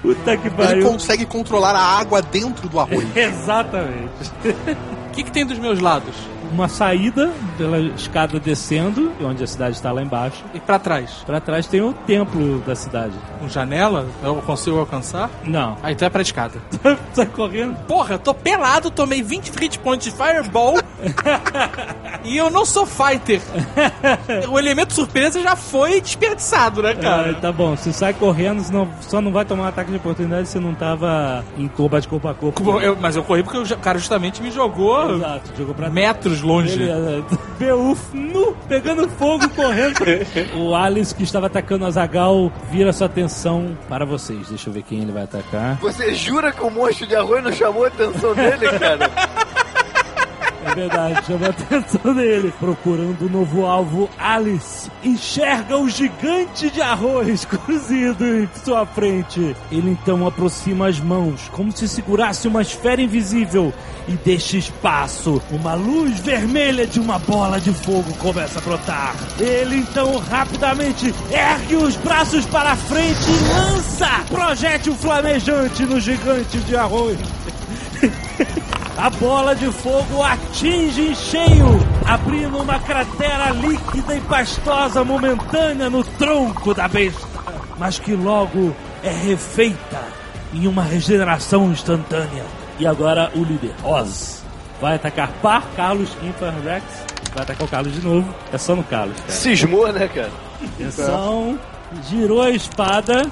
Puta que Ele pariu. consegue controlar a água dentro do arroz. Exatamente. O que, que tem dos meus lados? Uma saída pela escada descendo, onde a cidade está lá embaixo. E pra trás? Pra trás tem o templo da cidade. Com janela? Eu consigo alcançar? Não. Ah, então é pra escada. Sai correndo. Porra, eu tô pelado, tomei 20 hit points de Fireball. e eu não sou fighter. o elemento surpresa já foi desperdiçado, né, cara? tá bom, se sai correndo, senão só não vai tomar um ataque de oportunidade se não tava em combate corpo a corpo. Eu- mas eu corri porque o cara justamente me jogou Exato, jogou pra metros longe. Beowulf nu, pegando fogo, correndo. o Alice, que estava atacando a Zagal, vira sua atenção para vocês. Deixa eu ver quem ele vai atacar. Você jura que o monstro de arroz não chamou a atenção dele, cara? É verdade, chama a atenção dele. Procurando o novo alvo, Alice enxerga o gigante de arroz cozido em sua frente. Ele então aproxima as mãos, como se segurasse uma esfera invisível, e deixa espaço. Uma luz vermelha de uma bola de fogo começa a brotar. Ele então rapidamente ergue os braços para frente e lança projétil flamejante no gigante de arroz. A bola de fogo atinge em cheio, abrindo uma cratera líquida e pastosa momentânea no tronco da besta, mas que logo é refeita em uma regeneração instantânea. E agora o líder, Oz, vai atacar par, Carlos, ímpar, Rex. Vai atacar o Carlos de novo. É só no Carlos, cara. Cismou, né, cara? Atenção, girou a espada.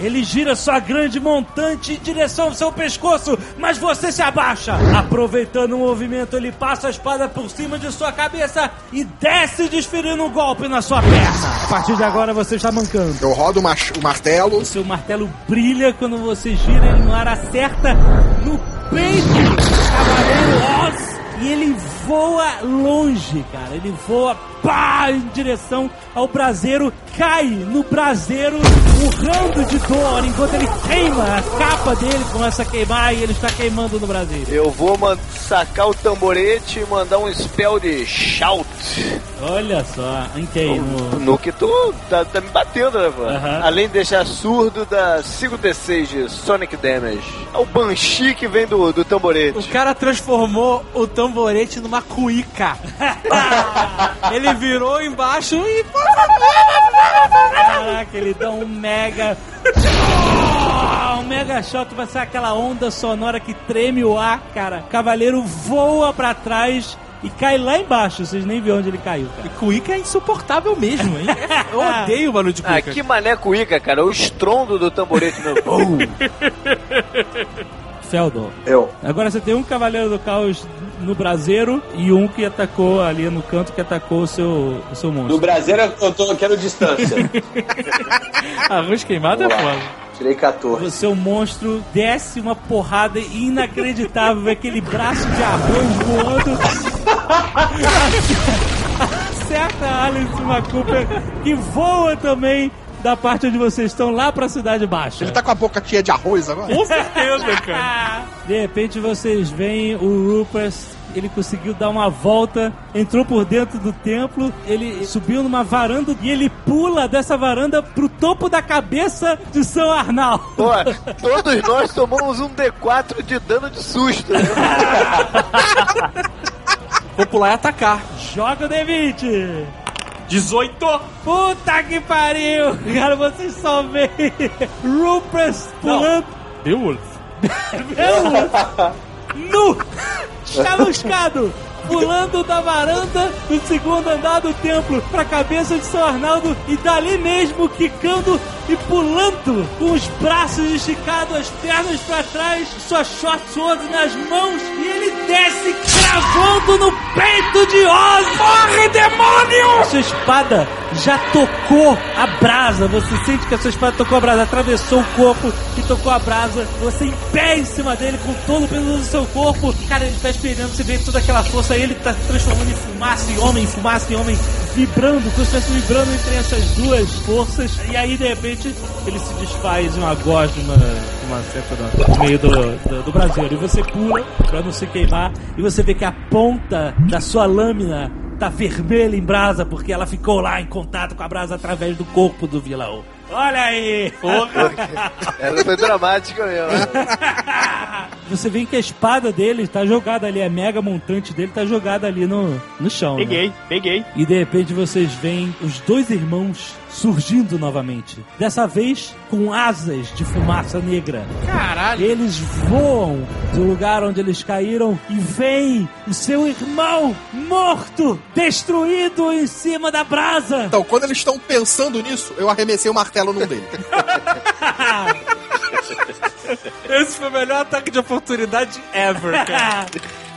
Ele gira sua grande montante em direção ao seu pescoço, mas você se abaixa. Aproveitando o movimento, ele passa a espada por cima de sua cabeça e desce desferindo um golpe na sua perna. A partir de agora você está mancando. Eu rodo o, o martelo. O seu martelo brilha quando você gira ele no ar, acerta no peito do Cavaleiro Oz e ele voa longe, cara. Ele voa pá, em direção ao braseiro, cai no braseiro, urrando de dor, enquanto ele queima a capa dele, começa a queimar e ele está queimando no braseiro. Eu vou sacar o tamborete e mandar um spell de shout. Olha só, em quem? No... No que tu tá, tá me batendo, né, pô? Aham. Além de deixar surdo, dá 5d6 de Sonic Damage. É o Banshee que vem do, do tamborete. O cara transformou o tamborete numa cuíca. Ele virou embaixo e. Caraca, ele dá um mega. Um mega shot vai ser aquela onda sonora que treme o ar, cara. Cavaleiro voa pra trás e cai lá embaixo. Vocês nem viram onde ele caiu, cara. E cuíca é insuportável mesmo, hein? Eu odeio o barulho de Ah, cuíca. que mané cuíca, cara. O estrondo do tamborete no. Feldor. Eu. Agora você tem um Cavaleiro do Caos no braseiro e um que atacou ali no canto que atacou o seu, o seu monstro. No Brasil eu, tô, eu quero distância. Arroz queimado é Vamos lá. foda. Tirei 14. O seu monstro desce uma porrada inacreditável, aquele braço de arroz voando. Acerta a Alice Cooper, que voa também da parte onde vocês estão, lá pra Cidade Baixa. Ele tá com a boca cheia de arroz agora? Com certeza, cara. De repente vocês veem o Rupert. Ele conseguiu dar uma volta, entrou por dentro do templo, ele subiu numa varanda e ele pula dessa varanda pro topo da cabeça de São Arnaldo. Pô, todos nós tomamos um D4 de dano de susto. Né? Vou pular e atacar. Joga o D20! 18! Puta que pariu! Cara, vocês só veem Rupert pulando. Beowulf. Beowulf, nu, chamuscado, pulando da varanda do segundo andar do templo pra cabeça de São Arnaldo e dali mesmo quicando e pulando com os braços esticados, as pernas pra trás, sua short sword nas mãos e ele desce cravando no peito de Oz. Morre, demônio! Sua espada já tocou a brasa. Você sente que a sua espada tocou a brasa, atravessou o corpo e tocou a brasa. Você em pé em cima dele, com todo o peso do seu corpo. Cara, ele tá esperando, você vê toda aquela força ele tá se transformando em fumaça em homem, em fumaça em homem, vibrando, como se estivesse vibrando entre essas duas forças. E aí, de repente, ele se desfaz em uma gosma, uma seta no meio do, do, do braseiro. E você pula pra não se queimar. E você vê que a ponta da sua lâmina tá vermelha em brasa, porque ela ficou lá em contato com a brasa através do corpo do vilão. Olha aí! Essa foi dramática mesmo. Você vê que a espada dele tá jogada ali, a mega montante dele tá jogada ali no, no chão. né? Peguei, peguei. E de repente vocês veem os dois irmãos surgindo novamente. Dessa vez com asas de fumaça negra. Caralho. Eles voam do lugar onde eles caíram e veem o seu irmão morto, destruído em cima da brasa. Então, quando eles estão pensando nisso, eu arremessei o martelo num deles. Esse foi o melhor ataque de oportunidade ever, cara.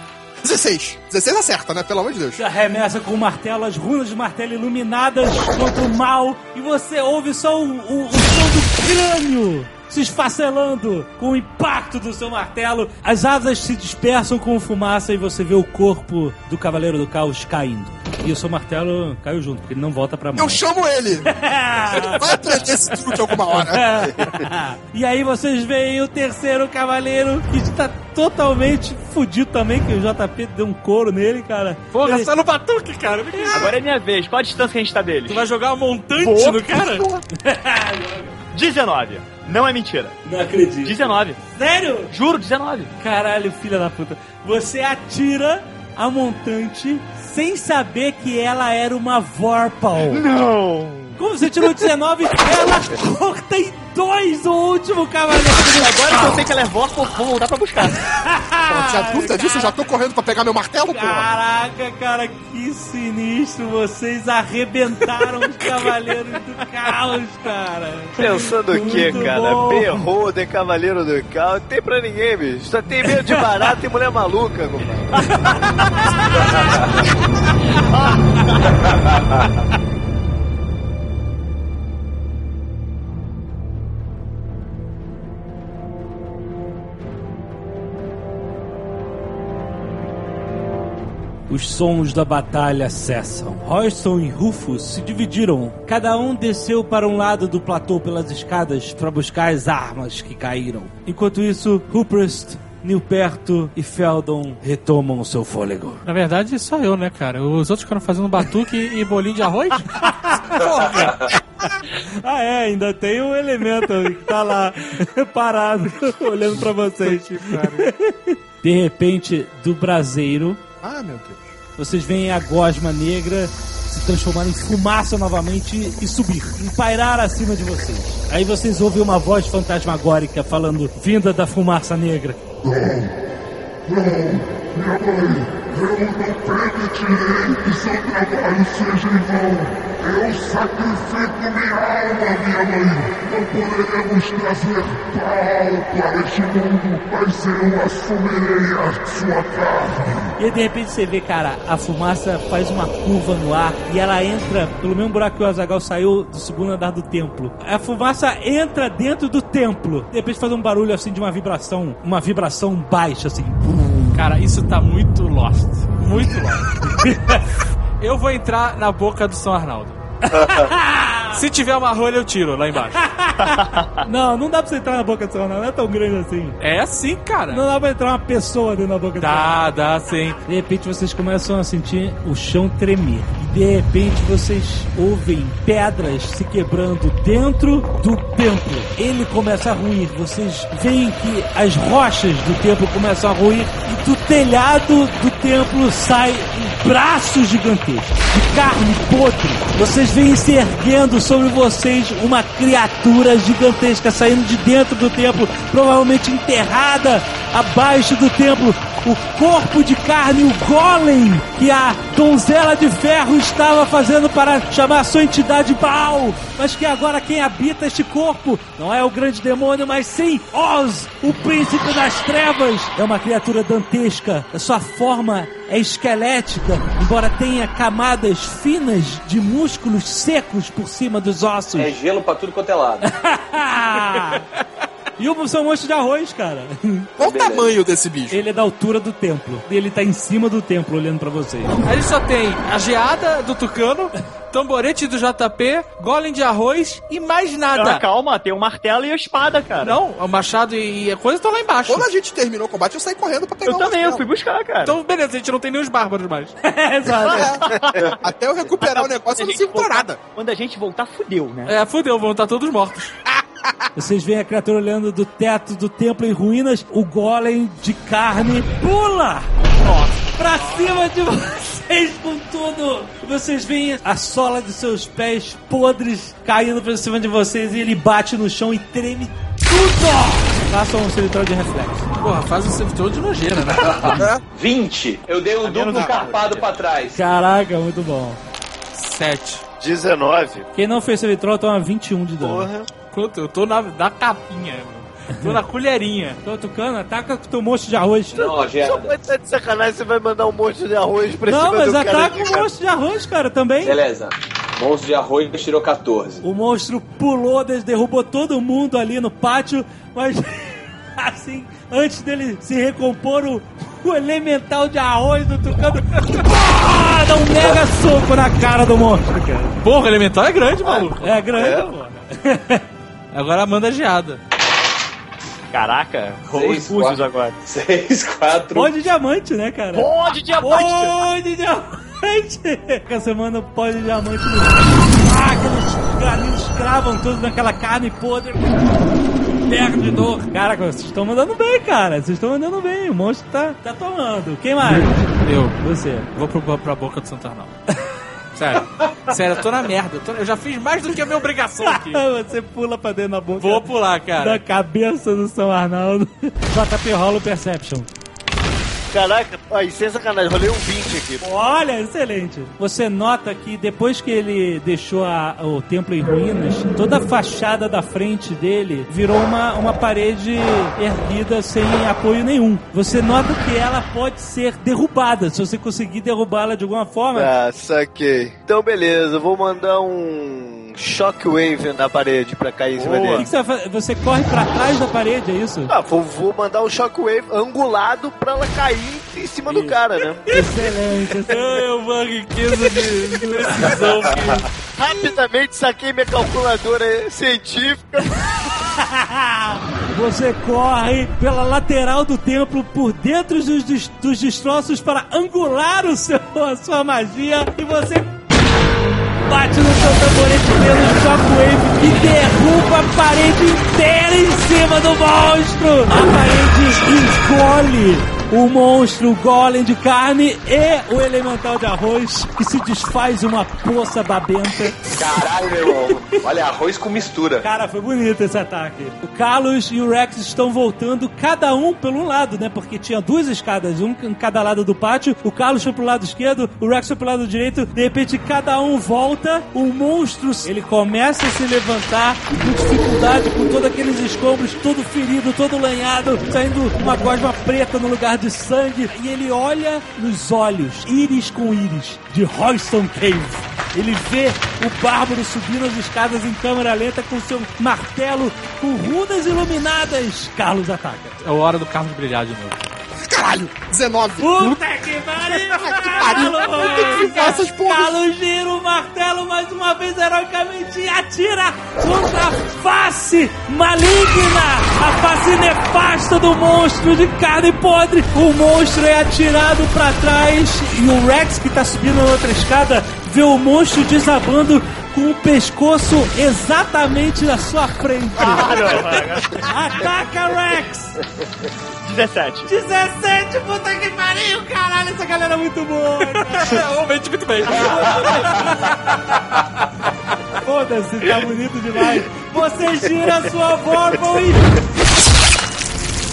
16. 16 acerta, né? Pelo amor de Deus. Você arremessa com o martelo, as runas de martelo iluminadas contra o mal, e você ouve só o, o- o som do crânio se esfacelando com o impacto do seu martelo. As asas se dispersam com fumaça e você vê o corpo do Cavaleiro do Caos caindo. E o seu martelo caiu junto, porque ele não volta pra mão. Eu chamo ele! Ele vai aprender esse truque alguma hora. e aí vocês veem o terceiro cavaleiro que está totalmente fudido também, que o JP deu um couro nele, cara. Porra, Ele- só no batuque, cara. Agora é minha vez. Qual a distância que a gente tá deles? Tu vai jogar um montante Boa. no cara? 19. Não é mentira. Não acredito. 19. Sério? Juro, 19. Caralho, filha da puta. Você atira a montante sem saber que ela era uma Vorpal. Não. Como você tirou 19, ela corta em dois o último cavaleiro. Agora que eu sei que ela é voz, vou vou voltar pra buscar. Pô, tinha dúvida disso? Eu já tô correndo pra pegar meu martelo, porra. Caraca, cara, que sinistro. Vocês arrebentaram os cavaleiros do caos, cara. Pensando o quê, Muito cara? bom. Berroda, Cavaleiro do Caos. Não tem pra ninguém, bicho. Só tem medo de barata e mulher maluca, compadre. Os sons da batalha cessam. Royston e Rufus se dividiram. Cada um desceu para um lado do platô pelas escadas para buscar as armas que caíram. Enquanto isso, Ruprest, Nilperto e Feldon retomam o seu fôlego. Na verdade, só eu, né, cara? Os outros ficaram fazendo batuque e bolinho de arroz? Porra! Ah, é, ainda tem um elemento que tá lá parado, olhando pra vocês. De repente, do braseiro, Ah, meu Deus. Vocês veem a gosma negra se transformar em fumaça novamente e subir, pairar acima de vocês. Aí vocês ouvem uma voz fantasmagórica falando, vinda da fumaça negra. Eu não permitirei que seu trabalho seja em vão. Eu sacrifico minha alma, minha mãe. Não poderemos trazer pau para este mundo, mas eu assumirei a sua carne. E aí, de repente você vê, cara, a fumaça faz uma curva no ar e ela entra pelo mesmo buraco que o Azagal saiu do segundo andar do templo. A fumaça entra dentro do templo. De repente faz um barulho assim de uma vibração, uma vibração baixa, assim. Cara, isso tá muito lost. Muito lost. eu vou entrar na boca do São Arnaldo. Se tiver uma rolha, eu tiro lá embaixo. Não, não dá pra você entrar na boca do céu, não. Não é tão grande assim. É assim, cara. Não dá pra entrar uma pessoa dentro da boca do Dá, dá sim. De repente vocês começam a sentir o chão tremer. E de repente vocês ouvem pedras se quebrando dentro do templo. Ele começa a ruir. Vocês veem que as rochas do templo começam a ruir. E do telhado do templo sai um braço gigantesco de carne podre. Vocês veem se erguendo sobre vocês uma criatura gigantesca saindo de dentro do templo, provavelmente enterrada abaixo do templo. O corpo de carne, o golem que a donzela de ferro estava fazendo para chamar sua entidade Baal, mas que agora quem habita este corpo não é o grande demônio, mas sim Oz, o príncipe das trevas. É uma criatura dantesca. A sua forma é esquelética, embora tenha camadas finas de músculos secos por cima dos ossos. É gelo pra tudo quanto é lado. E o seu monstro de arroz, cara. Qual o tamanho desse bicho? Ele é da altura do templo. Ele tá em cima do templo olhando pra vocês. Aí ele só tem a geada do tucano, tamborete do JP, golem de arroz e mais Ah, nada. calma, tem um martelo e a espada, cara. Não, o machado e a coisa estão lá embaixo. Quando a gente terminou o combate, eu saí correndo pra pegar Eu o também, eu martelo. fui buscar, cara. Então, beleza, a gente não tem nem os bárbaros mais. Exato. É. Até eu recuperar o negócio, eu não pra nada. Quando a gente voltar, fudeu, né? É, fudeu, vão estar todos mortos. Vocês veem a criatura olhando do teto do templo em ruínas. O golem de carne pula pra cima de vocês com tudo. Vocês veem a sola de seus pés podres caindo pra cima de vocês e ele bate no chão e treme tudo. Façam um seletor de reflexo. Porra, faz um servidor de nojeira, né? 20. Eu dei um duplo carpado pra trás. Caraca, muito bom. 7. 19. Quem não fez Seletrol toma 21 de dano. Porra. Quanto? Eu tô na, na capinha, mano. Tô na colherinha. Tô tocando, ataca com teu monstro de arroz. Não, Só geada. vai estar de sacanagem, você vai mandar um monte de arroz pra Não, mas ataca o monstro de arroz, cara, também. Beleza. Monstro de arroz tirou 14. O monstro pulou, derrubou todo mundo ali no pátio, mas assim, antes dele se recompor, o, o elemental de arroz do Tucano dá um mega soco na cara do monstro, cara. Porra, o elemental é grande, maluco. É grande, pô. Agora manda a geada. Caraca, rolou os Seis, pulsos quatro. agora. 6, 4. Pó de diamante, né, cara? Pó de diamante! Pó de diamante! Você manda o pó de diamante no. Ah, aqueles galinhos cravam todos naquela carne podre. Pega de dor. Caraca, vocês estão mandando bem, cara. Vocês estão mandando bem. O monstro tá, tá tomando. Quem mais? Eu Você. vou pro, pra boca do Santarnal. Sério. Sério, eu tô na merda. Eu, tô- eu já fiz mais do que a minha obrigação aqui. Você pula pra dentro da boca. Vou pular, cara. Da cabeça do São Arnaldo. JP rola o Perception. Caraca, aí, sem sacanagem, rolei um 20 aqui. Olha, excelente. Você nota que depois que ele deixou a- o templo em ruínas, toda a fachada da frente dele virou uma, uma parede erguida sem apoio nenhum. Você nota que ela pode ser derrubada, se você conseguir derrubá-la de alguma forma. Ah, saquei. Então, beleza, vou mandar um shockwave na parede pra cair em cima O que, dele. você vai fazer? Você corre pra trás da parede, é isso? Ah, vou, vou mandar um shockwave angulado pra ela cair em cima do cara, né? Excelente. Eu, uma riqueza de precisão que... Rapidamente saquei minha calculadora científica. Você corre pela lateral do templo, por dentro dos, dos destroços para angular o seu, a sua magia e você bate no seu tamborete pelo shockwave e derruba a parede inteira em cima do monstro. A parede engole o monstro, o golem de carne e o elemental de arroz que se desfaz uma poça babenta. Caralho, meu irmão. Olha, arroz com mistura. Cara, foi bonito esse ataque. O Carlos e o Rex estão voltando, cada um pelo lado, né? Porque tinha duas escadas, um em cada lado do pátio. O Carlos foi pro lado esquerdo, o Rex foi pro lado direito. De repente, cada um volta. O monstro, ele começa a se levantar com dificuldade, com todos aqueles escombros, todo ferido, todo lanhado, saindo uma gosma preta no lugar de sangue. E ele olha nos olhos, íris com íris, de Royston Cave. Ele vê o Bárbaro subindo as escadas em câmera lenta com seu martelo com runas iluminadas. Carlos ataca. É hora do Carlos brilhar de novo. Caralho, 19. Puta que pariu! pariu. Tem que essas porras. Carlos gira o martelo mais uma vez heroicamente atira contra a face maligna, a face nefasta do monstro de carne podre. O monstro é atirado pra trás e o Rex, que tá subindo na outra escada, vê o monstro desabando com o pescoço exatamente na sua frente. Ataca, Rex! 17. 17, puta que pariu, caralho, essa galera é muito boa. Realmente muito bem. Foda-se, tá bonito demais. Você gira a sua Vorpal e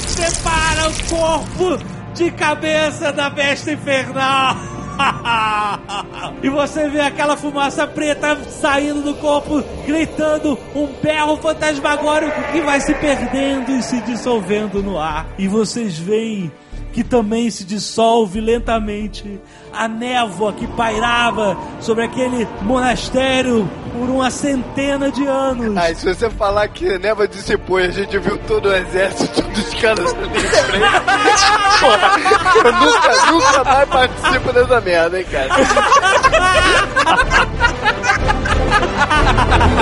separa o corpo de cabeça da besta infernal. E você vê aquela fumaça preta saindo do corpo, gritando um berro fantasmagórico que vai se perdendo e se dissolvendo no ar. E vocês veem que também se dissolve lentamente. A névoa que pairava sobre aquele monastério por uma centena de anos. Ah, se você falar que a névoa dissipou e a gente viu todo o exército dos caras ali em frente. Eu nunca, nunca mais participo dessa merda, hein, cara.